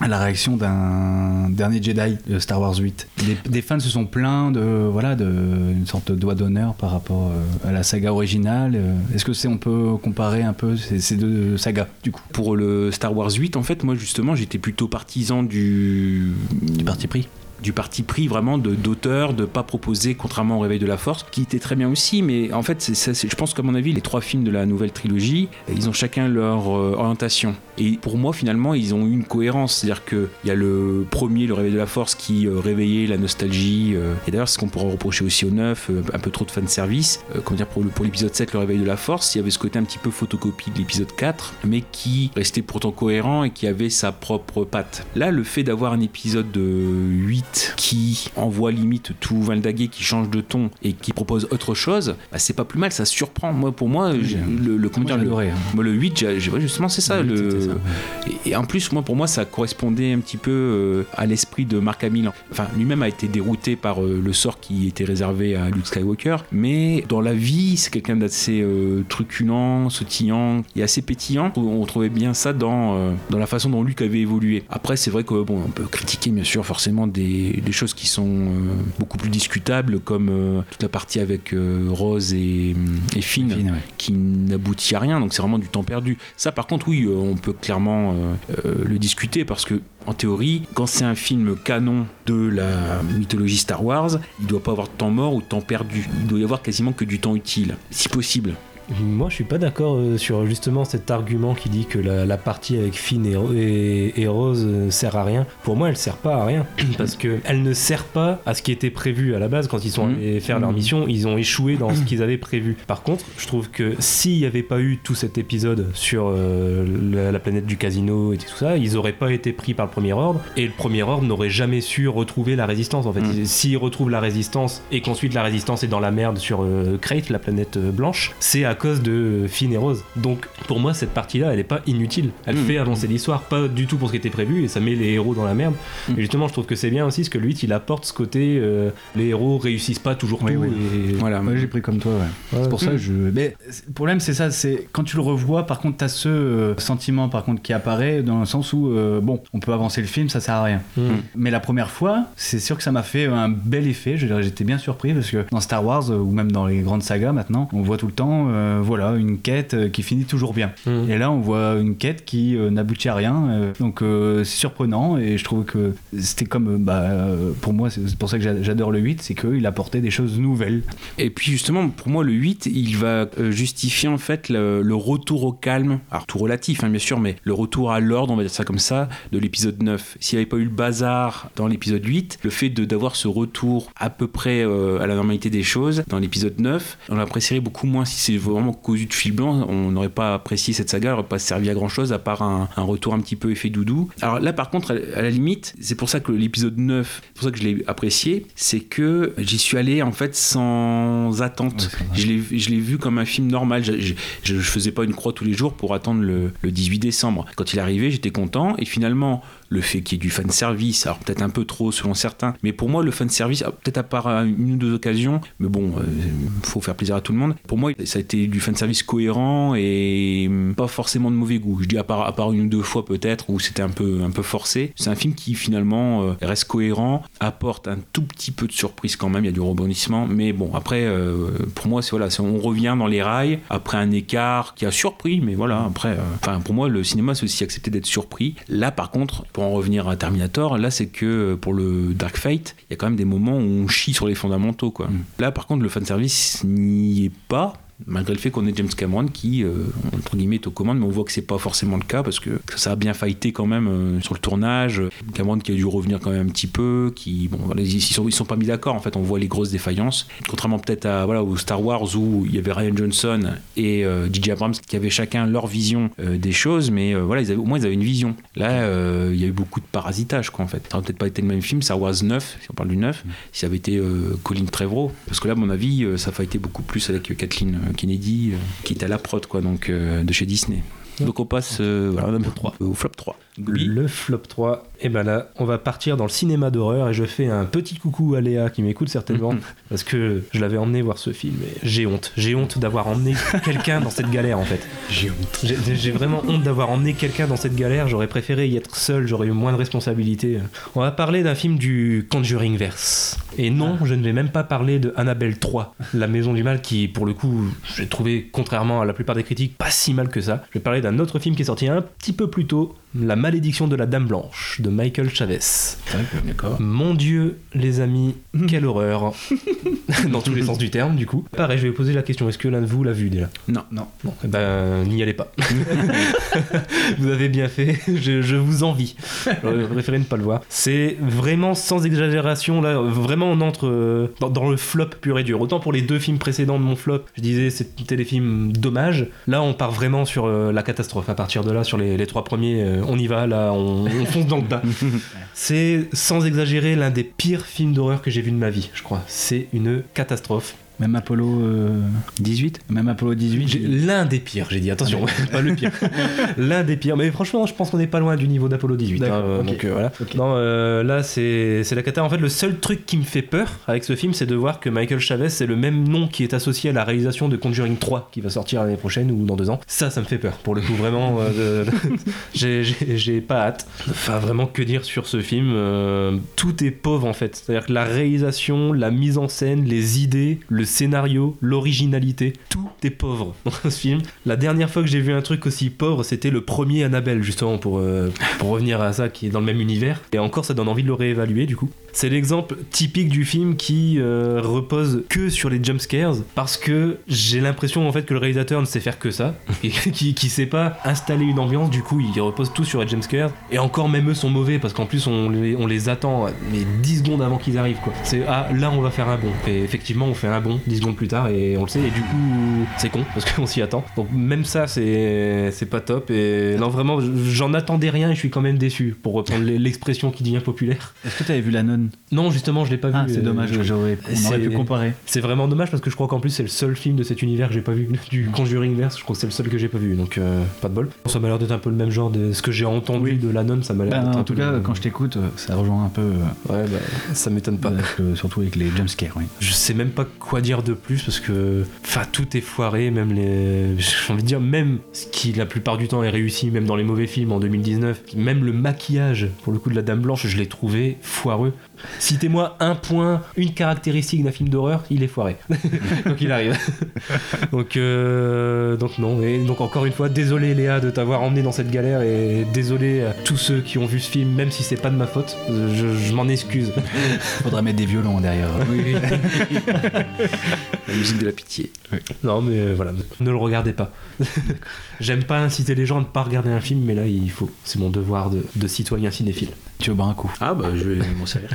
Speaker 2: à la réaction d'un dernier Jedi de Star Wars 8 des, des fans se sont plaints de voilà de une sorte de doigt d'honneur par rapport euh, à la saga originale. Euh, Est-ce que c'est on peut comparer un peu ces, ces deux sagas du coup?
Speaker 1: Pour le Star Wars 8, en fait, moi, justement, j'étais plutôt partisan du,
Speaker 2: du parti pris
Speaker 1: du parti pris vraiment d'auteur de pas proposer contrairement au réveil de la force qui était très bien aussi. Mais en fait je pense qu'à mon avis les trois films de la nouvelle trilogie ils ont chacun leur euh, orientation. Et pour moi finalement ils ont eu une cohérence. C'est à dire que il y a le premier le réveil de la force qui euh, réveillait la nostalgie euh, et d'ailleurs ce qu'on pourrait reprocher aussi au neuf euh, un peu trop de fanservice. Euh, comment dire pour pour l'épisode 7 le réveil de la force il y avait ce côté un petit peu photocopie de l'épisode 4 mais qui restait pourtant cohérent et qui avait sa propre patte. Là le fait d'avoir un épisode de 8 qui envoie limite tout Valdaguet qui change de ton et qui propose autre chose bah, c'est pas plus mal ça surprend moi pour moi le, le comment
Speaker 2: Moi,
Speaker 1: dire le,
Speaker 2: hein.
Speaker 1: moi, le 8 j'ai- j'ai- ouais, justement c'est ça
Speaker 2: le ouais.
Speaker 1: et, et en plus, moi, pour moi, ça correspondait un petit peu euh, à l'esprit de Mark Hamill. Enfin, lui-même a été dérouté par euh, le sort qui était réservé à Luke Skywalker, mais dans la vie, c'est quelqu'un d'assez euh, truculent, sautillant et assez pétillant. On trouvait bien ça dans, euh, dans la façon dont Luke avait évolué. Après, c'est vrai que bon, on peut critiquer bien sûr forcément des, des choses qui sont euh, beaucoup plus discutables, comme euh, toute la partie avec euh, Rose et, et Finn
Speaker 2: ouais.
Speaker 1: qui n'aboutit à rien, donc c'est vraiment du temps perdu. Ça, par contre, oui, on peut clairement le discuter parce que, en théorie, quand c'est un film canon de la mythologie Star Wars, il doit pas avoir de temps mort ou de temps perdu. Il doit y avoir quasiment que du temps utile, si possible.
Speaker 3: Moi, je suis pas d'accord euh, sur justement cet argument qui dit que la, la partie avec Finn et, et- et Rose euh, sert à rien. Pour moi, elle sert pas à rien parce que elle ne sert pas à ce qui était prévu à la base quand ils sont
Speaker 1: Mhm.
Speaker 3: allés faire leur
Speaker 1: Mhm.
Speaker 3: mission. Ils ont échoué dans ce qu'ils avaient prévu. Par contre, je trouve que s'il n'y avait pas eu tout cet épisode sur euh, la, la planète du casino et tout ça, ils auraient pas été pris par le Premier Ordre et le Premier Ordre n'aurait jamais su retrouver la résistance. En fait. Ils- s'ils retrouvent la résistance et qu'ensuite la résistance est dans la merde sur euh, Crate, la planète blanche, c'est à cause de Finn et Rose. Donc pour moi, cette partie-là, elle est pas inutile. Elle
Speaker 1: Mhm.
Speaker 3: fait avancer l'histoire, pas du tout pour ce qui était prévu, et ça met les héros dans la merde.
Speaker 1: Mhm.
Speaker 3: Et justement, je trouve que c'est bien aussi, parce que lui, il apporte ce côté, euh, les héros réussissent pas toujours
Speaker 2: Oui,
Speaker 3: tout.
Speaker 2: oui.
Speaker 3: et-
Speaker 1: Voilà.
Speaker 2: Ouais, j'ai pris comme toi, ouais.
Speaker 3: Ouais.
Speaker 2: C'est pour ça que je. Mais le problème, c'est ça, c'est quand tu le revois, par contre, t'as ce euh, sentiment, par contre, qui apparaît dans le sens où, euh, bon, on peut avancer le film, ça sert à rien.
Speaker 3: Mhm.
Speaker 2: Mais la première fois, c'est sûr que ça m'a fait un bel effet. Je veux dire, J'étais bien surpris parce que dans Star Wars, ou même dans les grandes sagas maintenant, on voit tout le temps euh, voilà, une quête euh, qui finit toujours bien.
Speaker 3: Mhm.
Speaker 2: Et là, on voit une quête qui euh, n'aboutit à rien. euh, donc, c'est surprenant. Et je trouve que c'était comme, bah, pour moi, c'est pour ça que j'a- j'adore le 8, c'est qu'il apportait des choses nouvelles.
Speaker 1: Et puis justement, pour moi, le 8, il va justifier en fait le, le retour au calme, alors tout relatif hein, bien sûr, mais le retour à l'ordre, on va dire ça comme ça, de l'épisode 9. S'il n'y avait pas eu le bazar dans l'épisode 8, le fait d'avoir ce retour à peu près à la normalité des choses dans l'épisode 9, on l'apprécierait beaucoup moins si c'est vraiment cousu de fil blanc, on n'aurait pas apprécié cette saga, elle n'aurait pas servi à grand chose à part un, un retour un petit peu effet doudou. Alors là par contre, à à la limite, c'est pour ça que l'épisode 9, c'est pour ça que je l'ai apprécié, c'est que j'y suis allé en fait sans attente. Je l'ai vu comme un film normal. Je, je, je faisais pas une croix tous les jours pour attendre le, le 18 décembre. Quand il arrivait, j'étais content. Et finalement, le fait qu'il y ait du fan service, alors peut-être un peu trop selon certains, mais pour moi, le fan service, ah, peut-être à part à une ou deux occasions, mais bon, il faut faire plaisir à tout le monde. Pour moi, ça a été du fan service cohérent et hum, pas forcément de mauvais goût. Je dis à part, à part une ou deux fois peut-être où c'était un peu, un peu forcé. C'est un film qui finalement euh, reste cohérent, apporte un tout petit peu de surprise quand même. Il y a du rebondissement, mais bon, après, euh, pour moi, c'est voilà, on revient dans les rails après un écart qui a surpris, mais voilà, après, euh, enfin, pour moi, le cinéma, c'est aussi accepter d'être surpris. Là, par contre, pour en revenir à Terminator, là, c'est que euh, pour le Dark Fate, il y a quand même des moments où on chie sur les fondamentaux, quoi. Là, par contre, le fanservice n'y est pas. Malgré le fait qu'on ait James Cameron qui, euh, entre guillemets, est aux commandes, mais on voit que c'est pas forcément le cas parce que ça a bien fighté quand même euh, sur le tournage. Cameron qui a dû revenir quand même un petit peu, qui, bon, voilà, ils, sont, ils sont pas mis d'accord en fait, on voit les grosses défaillances. Contrairement peut-être à voilà, au Star Wars où il y avait Ryan Johnson et euh, J.J. Abrams qui avaient chacun leur vision euh, des choses, mais voilà, ils avaient, au moins ils avaient une vision. Là, il y a eu beaucoup de parasitage quoi en fait. Ça aurait peut-être pas été le même film, Star Wars 9, si on parle du 9, si ça avait été Colin Trevorrow. Parce que là, à mon avis, ça a été beaucoup plus avec Kathleen Kennedy, euh, qui était à la prod quoi, donc, euh, de chez Disney. Donc on passe euh, voilà, au flop 3. Goubi.
Speaker 3: Le flop 3, et ben là, on va partir dans le cinéma d'horreur et je fais un petit coucou à Léa qui m'écoute certainement parce que je l'avais emmené voir ce film et j'ai honte. J'ai honte d'avoir emmené quelqu'un dans cette galère en fait.
Speaker 2: J'ai honte.
Speaker 3: J'ai j'ai vraiment honte d'avoir emmené quelqu'un dans cette galère. J'aurais préféré y être seul, j'aurais eu moins de responsabilités. On va parler d'un film du Conjuring Verse. Et non, je ne vais même pas parler de Annabelle 3, la maison du mal, qui pour le coup, j'ai trouvé, contrairement à la plupart des critiques, pas si mal que ça. Je vais parler d'un autre film qui est sorti un petit peu plus tôt, La malédiction de la Dame Blanche, de Michael Chavez.
Speaker 2: D'accord.
Speaker 3: Mon Dieu, les amis, quelle horreur. Dans tous les sens du terme, du coup. Pareil, je vais vous poser la question, est-ce que l'un de vous l'a vu déjà?
Speaker 1: Non.
Speaker 2: Non.
Speaker 3: Bon, eh ben, n'y allez pas. vous avez bien fait, je, je vous envie. J'aurais préféré ne pas le voir. C'est vraiment sans exagération, là, vraiment on entre euh, dans, dans le flop pur et dur. Autant pour les deux films précédents de mon flop, je disais c'était des films dommages. Là, on part vraiment sur euh, la catastrophe. À partir de là, sur les, les trois premiers, euh, on y va, là, on, on fonce dans le tas. C'est sans exagérer l'un des pires films d'horreur que j'ai vu de ma vie, je crois. C'est une catastrophe.
Speaker 2: Même Apollo euh,
Speaker 1: 18
Speaker 2: Même Apollo 18
Speaker 3: J'ai- L'un des pires, j'ai dit, attention, pas le pire. L'un des pires. Mais franchement, je pense qu'on n'est pas loin du niveau d'Apollo 18. hein, euh. Donc euh, voilà. Non, euh, là, c'est la cata. En fait, le seul truc qui me fait peur avec ce film, c'est de voir que Michael Chavez, c'est le même nom qui est associé à la réalisation de Conjuring 3 qui va sortir l'année prochaine ou dans deux ans. Ça, ça me fait peur. Pour le coup, vraiment, euh, j'ai- pas hâte. Enfin, vraiment, que dire sur ce film Euh, Tout est pauvre en fait. C'est-à-dire que la réalisation, la mise en scène, les idées, le scénario, l'originalité, tout est pauvre dans ce film. La dernière fois que j'ai vu un truc aussi pauvre, c'était le premier Annabelle, justement, pour, euh, pour revenir à ça, qui est dans le même univers. Et encore, ça donne envie de le réévaluer, du coup. C'est l'exemple typique du film qui euh, repose que sur les jumpscares, parce que j'ai l'impression, en fait, que le réalisateur ne sait faire que ça, qui, qui sait pas installer une ambiance, du coup, il repose tout sur les jumpscares. Et encore, même eux sont mauvais, parce qu'en plus, on les, on les attend, mais 10 secondes avant qu'ils arrivent, quoi. C'est, ah, là, on va faire un bon. Et effectivement, on fait un bon 10 secondes plus tard, et on le sait, et du coup, c'est con, parce qu'on s'y attend. Donc, même ça, c'est, pas top. Et non, vraiment, j'en attendais rien, et je suis quand même déçu, pour reprendre l'expression qui devient populaire.
Speaker 2: Est-ce que tu avais vu La Nonne?
Speaker 3: Non, justement, je l'ai pas vu.
Speaker 2: Ah, c'est
Speaker 3: euh,
Speaker 2: dommage,
Speaker 3: je-
Speaker 2: j'aurais, on aurait pu comparer.
Speaker 3: C'est vraiment dommage parce que je crois qu'en plus c'est le seul film de cet univers que j'ai pas vu du Conjuring verse. Je crois que c'est le seul que j'ai pas vu, donc euh, pas de bol. Ça m'a l'air d'être un peu le même genre de ce que j'ai entendu de la nonne. Ça m'a l'air. Un
Speaker 2: en tout cas, quand je t'écoute, euh, ça rejoint un peu, euh,
Speaker 3: ouais, bah, ça m'étonne pas.
Speaker 2: surtout avec les jumpscares. Oui.
Speaker 3: Je sais même pas quoi dire de plus parce que tout est foiré, même les j'ai envie de dire même ce qui la plupart du temps est réussi, même dans les mauvais films en 2019, même le maquillage pour le coup de la Dame Blanche, je l'ai trouvé foireux. Citez-moi un point, une caractéristique d'un film d'horreur, il est foiré. donc il arrive. donc euh, donc non et donc encore une fois désolé Léa de t'avoir emmené dans cette galère et désolé à tous ceux qui ont vu ce film même si c'est pas de ma faute, je, je m'en excuse.
Speaker 2: Faudrait mettre des violons derrière.
Speaker 3: Oui, oui.
Speaker 1: La musique de la pitié.
Speaker 3: Non, mais euh, voilà, ne le regardez pas. J'aime pas inciter les gens à ne pas regarder un film, mais là, il faut. C'est mon devoir de, de citoyen cinéphile.
Speaker 2: Tu veux boire un coup
Speaker 1: Ah bah je vais m'en servir.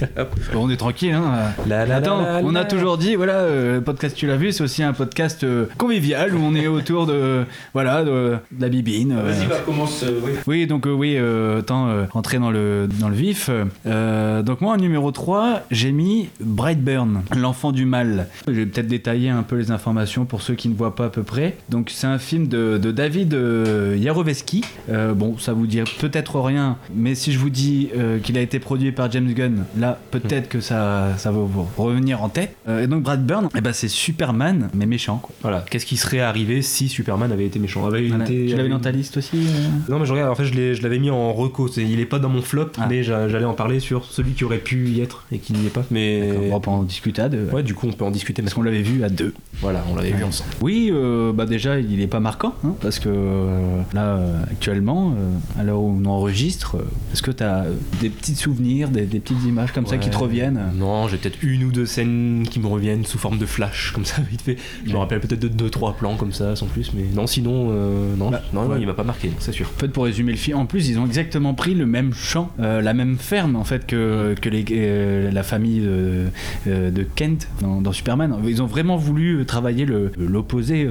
Speaker 2: On est tranquille, hein.
Speaker 3: La, la,
Speaker 2: Attends,
Speaker 3: la, la,
Speaker 2: on a
Speaker 3: la.
Speaker 2: toujours dit, voilà, euh, le podcast Tu l'as vu, c'est aussi un podcast euh, convivial où on est autour de, voilà, de, de la bibine. euh.
Speaker 1: Vas-y, bah commence. euh, oui.
Speaker 2: Oui, donc euh, oui, euh, autant euh, rentrer dans le, dans le vif. Euh, donc moi, en numéro 3, j'ai mis Brightburn, l'enfant du mal. Je vais peut-être détailler un peu les informations pour ceux qui ne voient pas à peu près. Donc c'est un film de, de David euh, Yaroveski. Euh, bon, ça vous dit peut-être rien, mais si je vous dis euh, qu'il a été produit par James Gunn, là, peut-être que ça, ça va vous revenir en tête. Euh, et donc Brightburn, eh ben, c'est Superman, mais méchant. Quoi.
Speaker 3: Voilà, qu'est-ce qui serait arrivé si Superman avait été méchant? Avait
Speaker 2: Voilà.
Speaker 3: été-
Speaker 2: Tu l'avais dans ta liste aussi euh?
Speaker 3: Non, mais je regarde, en fait, je l'ai- je l'avais mis en reco. c'est- Il est pas dans mon flop,
Speaker 2: Ah.
Speaker 3: mais j'a- j'allais en parler sur celui qui aurait pu y être et qui n'y est pas. Mais.
Speaker 2: On va en discuter à deux.
Speaker 3: Ouais, du coup, on peut en discuter
Speaker 2: Parce qu'on l'avait vu à deux.
Speaker 3: Voilà, on l'avait vu ensemble.
Speaker 2: Oui, euh, bah déjà, il est pas marquant, hein, parce que euh, là, actuellement, euh, à l'heure où on enregistre, euh, est-ce que tu as des petits souvenirs, des, des petites images comme ça qui te reviennent
Speaker 3: Non, j'ai peut-être une ou deux scènes qui me reviennent sous forme de flash, comme ça, vite fait. Je me rappelle peut-être de deux, trois plans comme ça, sans plus, mais non, sinon, euh, non,
Speaker 2: Bah,
Speaker 3: non,
Speaker 2: ouais.
Speaker 3: il m'a pas marqué, c'est sûr.
Speaker 2: En fait, pour résumer le film, en plus, ils ont exactement pris le même champ, euh, la même ferme, en fait, que, que les, euh, la famille de, de Kent dans, dans Superman. Ils ont vraiment voulu travailler le- l'opposé,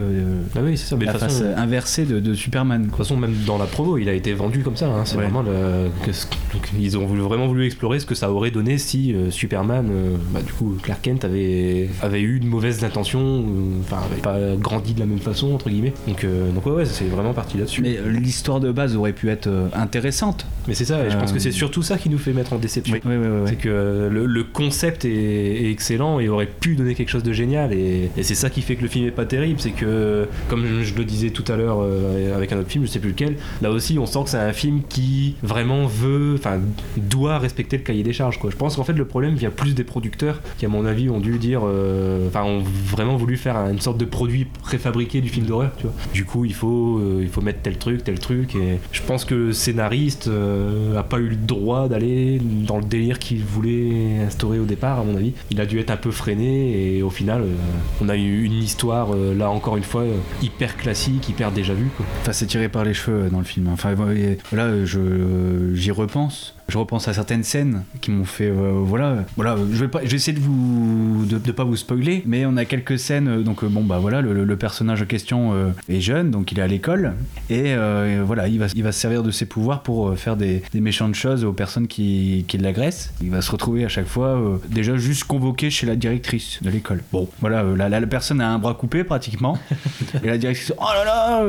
Speaker 3: Ah oui, c'est ça, mais de
Speaker 2: la face inversée de, de Superman.
Speaker 3: De toute façon, même dans la promo, il a été vendu comme ça. hein. C'est vraiment le. que ce- donc, ils ont vraiment voulu explorer ce que ça aurait donné si euh, Superman, euh, bah, du coup, Clark Kent avait, avait eu de mauvaises intentions, euh, enfin, avait pas grandi de la même façon, entre guillemets. Donc, euh, donc ouais, ouais, c'est vraiment parti là-dessus.
Speaker 2: Mais l'histoire de base aurait pu être intéressante.
Speaker 3: Mais c'est ça, et je pense que c'est surtout ça qui nous fait mettre en déception.
Speaker 2: Oui, oui, oui, oui.
Speaker 3: C'est que le, le concept est, est excellent et aurait pu donner quelque chose de génial et, et c'est ça qui fait que le film est pas terrible c'est que comme je, je le disais tout à l'heure avec un autre film je sais plus lequel là aussi on sent que c'est un film qui vraiment veut doit respecter le cahier des charges quoi je pense qu'en fait le problème vient plus des producteurs qui à mon avis ont dû dire euh, enfin ont vraiment voulu faire une sorte de produit préfabriqué du film d'horreur tu vois du coup il faut euh, il faut mettre tel truc tel truc et je pense que le scénariste euh, a pas eu le droit d'aller dans le délire qu'il voulait instaurer au départ à mon avis il a dû être un peu freiné et au final on a eu une histoire là encore une fois hyper classique hyper déjà vue.
Speaker 2: Enfin, c'est tiré par les cheveux dans le film. Enfin, ouais, voilà, euh, je, repense. Je repense à certaines scènes qui m'ont fait, euh, voilà, voilà. Je vais pas, je vais essayer de vous, de, de pas vous spoiler, mais on a quelques scènes. euh, Donc euh, bon, bah voilà, le, le personnage en question euh, est jeune, donc il est à l'école, et euh, voilà, il va, il va se servir de ses pouvoirs pour faire des, des méchantes choses aux personnes qui, qui l'agressent. Il va se retrouver à chaque fois déjà juste convoqué chez la directrice de l'école. Bon, voilà, là, là, la personne a un bras coupé pratiquement, et la directrice, oh là là,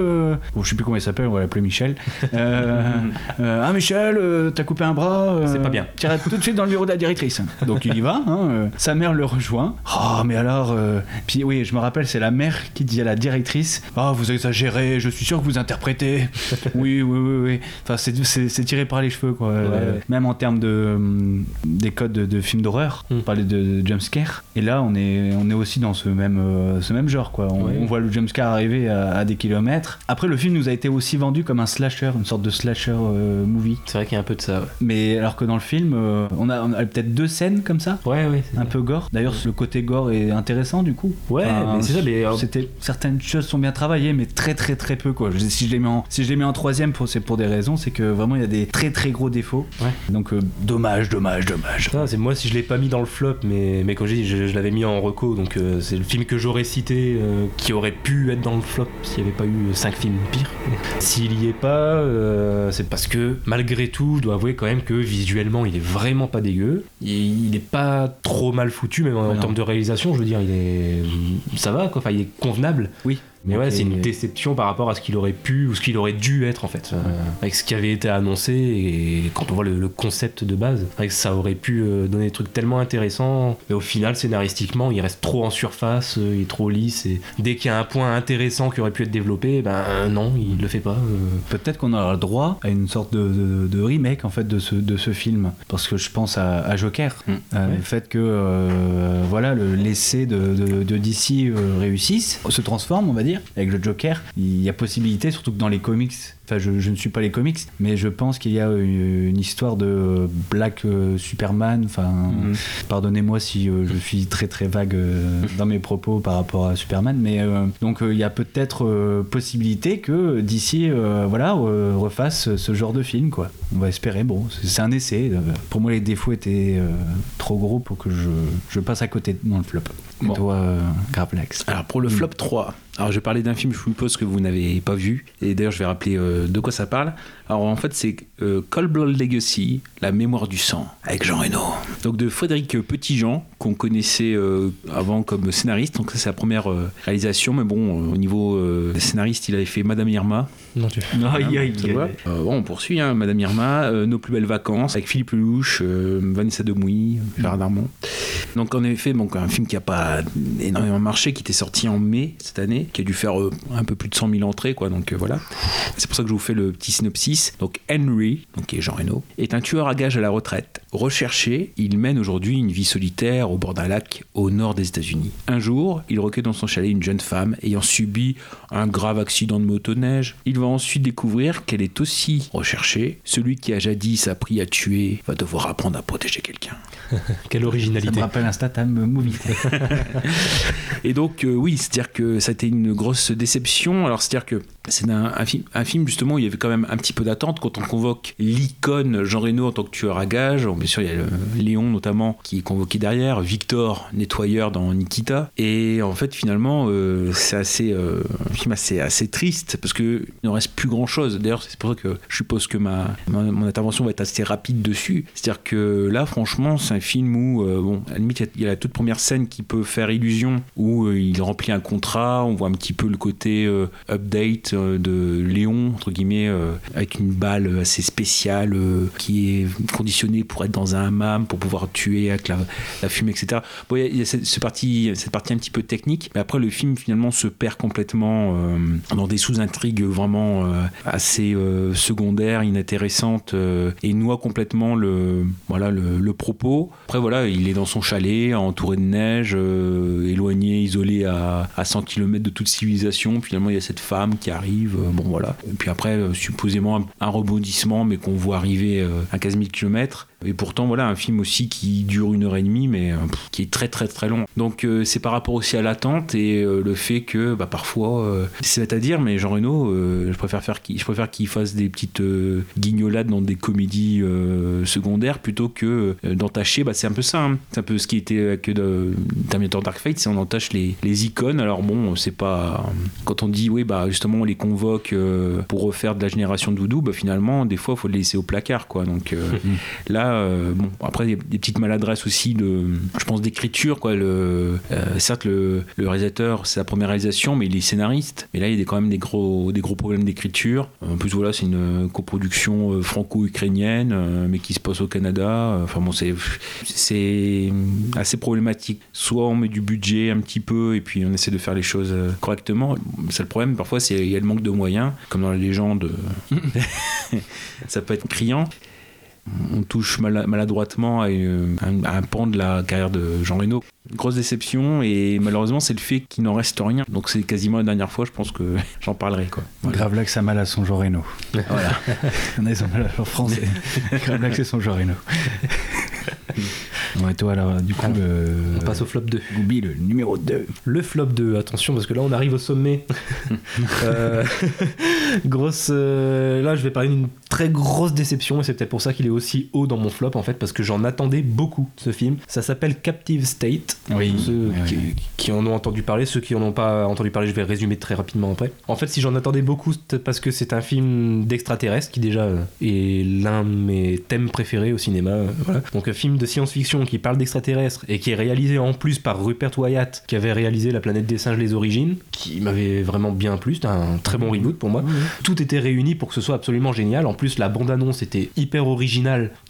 Speaker 2: bon, je sais plus comment il s'appelle, on va l'appeler Michel. Ah Michel, t'as coupé un bras. Euh,
Speaker 3: C'est pas bien.
Speaker 2: T'iras tout de suite dans le bureau de la directrice. Donc il y va. hein, euh, sa mère le rejoint. Oh mais alors, euh, puis oui, je me rappelle, c'est la mère qui dit à la directrice, oh vous exagérez, je suis sûr que vous interprétez. oui, oui, oui, oui. Enfin c'est, c'est, c'est tiré par les cheveux quoi. Euh,
Speaker 3: ouais.
Speaker 2: Même en termes de hum, des codes de, de films d'horreur.
Speaker 3: Mm.
Speaker 2: On parlait de, de jumpscare. Et là on est on est aussi dans ce même euh, ce même genre quoi. On,
Speaker 3: Ouais.
Speaker 2: on voit le jumpscare arriver à, à des kilomètres. Après le film nous a été aussi vendu comme un slasher, une sorte de slasher euh, movie.
Speaker 3: c'est vrai qu'il y a un peu de ça ouais
Speaker 2: Mais alors que dans le film, euh, on, a, on a peut-être deux scènes comme ça,
Speaker 3: ouais, ouais
Speaker 2: un peu gore. D'ailleurs, le côté gore est intéressant du coup.
Speaker 3: Ouais, mais c'est ça, mais, euh,
Speaker 2: c'était certaines choses sont bien travaillées, mais très très très peu quoi. Je- si je les mets en, si je les mets en troisième, pour, c'est pour des raisons, c'est que vraiment il y a des très très gros défauts.
Speaker 3: Ouais.
Speaker 2: Donc euh, dommage, dommage, dommage.
Speaker 3: Ça, c'est moi si je l'ai pas mis dans le flop, mais, mais comme je dis, je, je l'avais mis en reco, donc euh, c'est le film que j'aurais cité qui aurait pu être dans le flop s'il n'y avait pas eu 5 films pires. S'il y est pas, c'est parce que malgré tout, je dois avouer quand même que visuellement il est vraiment pas dégueu. Il, il est pas trop mal foutu, même en,
Speaker 2: non.
Speaker 3: termes de réalisation, je veux dire, il est. Ça va quoi, enfin il est convenable.
Speaker 2: Oui.
Speaker 3: Mais ouais, c'est une déception par rapport à ce qu'il aurait pu ou ce qu'il aurait dû être en fait, euh, avec ce qui avait été annoncé et quand on voit le, le concept de base, vrai que ça aurait pu euh, donner des trucs tellement intéressants, mais au final, scénaristiquement, il reste trop en surface, euh, il est trop lisse et dès qu'il y a un point intéressant qui aurait pu être développé, ben euh, non, il le fait pas.
Speaker 2: Peut-être qu'on aura le droit à une sorte de, de- de remake en fait de ce, de ce film parce que je pense à, à Joker
Speaker 1: Mm.
Speaker 3: Ouais.
Speaker 2: le fait que voilà le l'essai de, de, de DC réussisse se transforme on va dire avec le Joker il y a possibilité surtout que dans les comics enfin je, je ne suis pas les comics mais je pense qu'il y a une, une histoire de Black euh, Superman enfin
Speaker 1: Mhm.
Speaker 2: pardonnez-moi si euh, je suis très très vague euh, dans mes propos par rapport à Superman mais donc il y a peut-être possibilité que d'ici voilà refasse ce genre de film quoi. On va espérer bon c'est un essai. Pour moi les défauts étaient trop gros pour que je, je passe à côté dans le flop.
Speaker 1: Bon.
Speaker 2: et toi Gravelax
Speaker 1: Alors pour le flop 3, alors je vais parler d'un film, je suppose que vous n'avez pas vu, et d'ailleurs je vais rappeler euh, de quoi ça parle. Alors en fait c'est euh, Cold Blood Legacy, La mémoire du sang, avec Jean Reno. Donc de Frédéric Petitjean, qu'on connaissait euh, avant comme scénariste, donc c'est sa première euh, réalisation, mais bon, euh, au niveau scénariste il avait fait Madame Irma,
Speaker 3: Non, tu-
Speaker 2: aïe
Speaker 1: ça va. Euh, bon, on poursuit, hein, Madame Irma, Nos plus belles vacances, avec Philippe Lelouch, Vanessa Demouy, Gérard Darmon. Donc en effet, donc, un film qui n'a pas énormément marché, qui était sorti en mai cette année, qui a dû faire un peu plus de 100 000 entrées, quoi. Donc voilà. C'est pour ça que je vous fais le petit synopsis. Donc Henry, donc qui est Jean Reno, est un tueur à gages à la retraite. Recherché, il mène aujourd'hui une vie solitaire au bord d'un lac au nord des États-Unis. Un jour, il recueille dans son chalet une jeune femme ayant subi un grave accident de motoneige. Il va ensuite découvrir qu'elle est aussi recherchée. Celui qui a jadis appris à tuer va devoir apprendre à protéger quelqu'un.
Speaker 3: Quelle
Speaker 2: ça
Speaker 3: originalité.
Speaker 2: me rappelle un Statham movie
Speaker 1: Et donc, euh, oui, c'est-à-dire que ça a été une grosse déception. Alors, c'est-à-dire que c'est un, film, justement, où il y avait quand même un petit peu d'attente quand on convoque l'icône Jean Reno en tant que tueur à gages. Bon, bien sûr, il y a le- Léon, notamment, qui est convoqué derrière, Victor, nettoyeur dans Nikita. Et en fait, finalement, euh, c'est assez, euh, un film assez, assez triste parce qu'il ne reste plus grand-chose. D'ailleurs, c'est pour ça que je suppose que ma, mon intervention va être assez rapide dessus. C'est-à-dire que là, franchement, c'est un film où, euh, bon, à la limite, il y a- il la toute première scène qui peut faire illusion, où il remplit un contrat, on voit un petit peu le côté update euh, de Léon, entre guillemets, euh, avec une balle assez spéciale euh, qui est conditionnée pour être dans un hammam, pour pouvoir tuer avec la, fumée, etc. Bon, il y a, a cette, ce parti, cette partie un petit peu technique, mais après, le film finalement se perd complètement dans des sous-intrigues vraiment assez secondaires, inintéressantes, et noie complètement le, voilà, le, propos. Après, voilà, il est dans son chalet, entouré de neige, éloigné, isolé à, à 100 km de toute civilisation. Finalement, il y a cette femme qui euh, bon voilà. Et puis après, euh, supposément un, un rebondissement, mais qu'on voit arriver euh, à 15 000 km. Et pourtant, voilà, un film aussi qui dure une heure et demie, mais euh, pff, qui est très très très long. Donc euh, c'est par rapport aussi à l'attente et euh, le fait que bah, parfois, euh, c'est bête à dire, mais Jean Reno, je préfère faire qu'il, je préfère qu'il fasse des petites guignolades dans des comédies secondaires plutôt que d'entacher. Bah, c'est un peu ça. hein. C'est un peu ce qui était avec euh, Terminator Dark Fate, c'est on entache les, les icônes. Alors bon, c'est pas quand on dit oui bah justement on les convoque pour refaire de la génération de Doudou, bah finalement des fois il faut le laisser au placard quoi. Donc euh, euh, bon après il y a des petites maladresses aussi de je pense d'écriture quoi. Euh, certes le, le réalisateur c'est sa première réalisation mais il est scénariste. Mais là il y a quand même des gros des gros problèmes d'écriture. En plus voilà c'est une coproduction euh, franco-ukrainienne euh, mais qui se passe au Canada. Enfin bon c'est c'est assez problématique. Soit on met du budget un petit peu et puis on essaie de faire les choses correctement. C'est le problème. Parfois c'est il y a le manque de moyens comme dans la légende ça peut être criant on touche mala- maladroitement à, une- à un, pan de la carrière de Jean Reno. Grosse déception et malheureusement c'est le fait qu'il n'en reste rien. Donc c'est quasiment la dernière fois je pense que j'en parlerai quoi. Voilà.
Speaker 2: Gravelax a mal à son Joreno voilà on a son mal à son français Gravelax et son Joreno Ouais, toi alors du coup le...
Speaker 3: On passe au flop 2.
Speaker 2: Goubi, le numéro 2
Speaker 3: Le flop 2, attention parce que là on arrive au sommet. Euh, Grosse. euh, là, je vais parler d'une très grosse déception et c'est peut-être pour ça qu'il est aussi haut dans mon flop en fait, parce que j'en attendais beaucoup ce film. Ça s'appelle Captive State.
Speaker 2: Oui.
Speaker 3: Ceux
Speaker 2: oui,
Speaker 3: qui,
Speaker 2: oui.
Speaker 3: qui en ont entendu parler, ceux qui en ont pas entendu parler, je vais résumer très rapidement après. En fait, si j'en attendais beaucoup, c'est parce que c'est un film d'extraterrestres qui déjà euh, est l'un de mes thèmes préférés au cinéma. euh, voilà. Donc un film de science-fiction qui parle d'extraterrestres et qui est réalisé en plus par Rupert Wyatt, qui avait réalisé La planète des singes, les origines, qui m'avait vraiment bien plu. C'était un très bon reboot pour moi. Tout était réuni pour que ce soit absolument génial. En plus, la bande-annonce était hyper originale.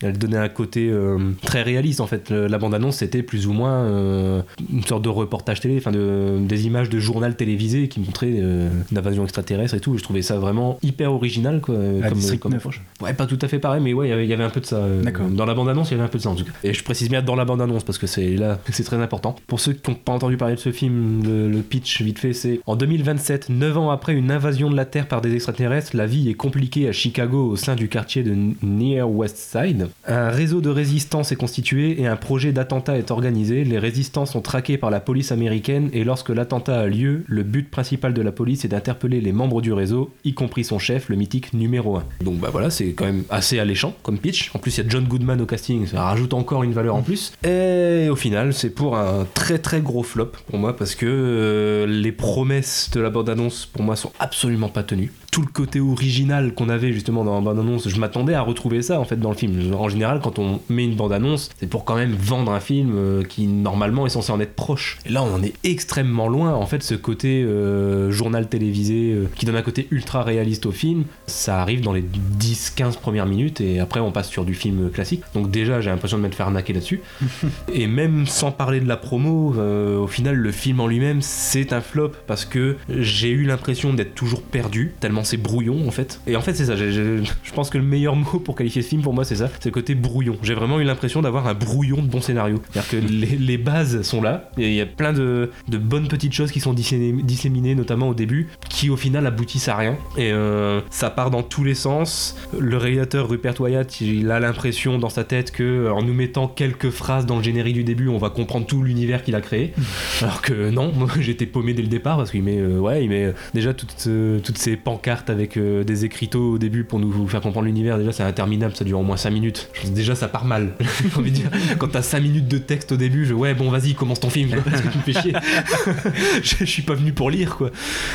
Speaker 3: Elle donnait un côté euh, très réaliste en fait. La bande-annonce, c'était plus ou moins euh, une sorte de reportage télé, enfin de, des images de journal télévisé qui montraient euh, une invasion extraterrestre et tout. Je trouvais ça vraiment hyper original quoi, comme, comme
Speaker 2: 9.
Speaker 3: approche. Ouais, pas tout à fait pareil, mais ouais, il y avait- un peu de ça. euh,
Speaker 2: D'accord.
Speaker 3: Dans la bande-annonce, il y avait un peu de ça en tout cas. Et je précise bien dans la bande-annonce parce que c'est là, c'est très important. Pour ceux qui n'ont pas entendu parler de ce film, le, le pitch vite fait, c'est en 2027, 9 ans après une invasion de la Terre par des extraterrestres, la vie est compliquée à Chicago au sein du quartier de Near West Un réseau de résistance est constitué et un projet d'attentat est organisé. Les résistants sont traqués par la police américaine et lorsque l'attentat a lieu, le but principal de la police est d'interpeller les membres du réseau, y compris son chef, le mythique numéro 1. Donc bah voilà, c'est quand même assez alléchant comme pitch. En plus, il y a John Goodman au casting, ça rajoute encore une valeur en plus. Et au final, c'est pour un très très gros flop pour moi parce que euh, les promesses de la bande-annonce pour moi sont absolument pas tenues. Tout le côté original qu'on avait justement dans la bande-annonce, je m'attendais à retrouver ça en fait dans le film. En général, quand on met une bande-annonce, c'est pour quand même vendre un film euh, qui normalement est censé en être proche. Et là, on en est extrêmement loin. En fait, ce côté euh, journal télévisé euh, qui donne un côté ultra réaliste au film, ça arrive dans les 10-15 premières minutes et après on passe sur du film classique. Donc déjà, j'ai l'impression de m'être fait arnaquer là-dessus. Et même sans parler de la promo, euh, au final, le film en lui-même, c'est un flop parce que j'ai eu l'impression d'être toujours perdu, tellement c'est brouillon en fait. Et en fait, c'est ça. j'ai- j'ai- je pense que le meilleur mot pour qualifier ce film pour moi, c'est ça c'est le côté brouillon. J'ai vraiment eu l'impression d'avoir un brouillon de bon scénario. C'est-à-dire que les, les bases sont là, et il y a plein de, de bonnes petites choses qui sont disséminées, disséminées, notamment au début, qui au final aboutissent à rien. Et euh, ça part dans tous les sens. Le réalisateur Rupert Wyatt, il a l'impression dans sa tête que euh, en nous mettant quelques phrases dans le générique du début, on va comprendre tout l'univers qu'il a créé. Alors que non, moi j'étais paumé dès le départ parce qu'il met, euh, ouais, il met euh, déjà toutes, euh, toutes ces pancartes avec euh, des écriteaux au début pour nous faire comprendre l'univers. Déjà, c'est interminable, ça dure au moins 5 minutes. Déjà, ça part mal. Quand t'as 5 minutes de texte au début, je, ouais, bon, vas-y, commence ton film, quoi, parce que tu me fais chier. je, suis pas venu pour lire, quoi.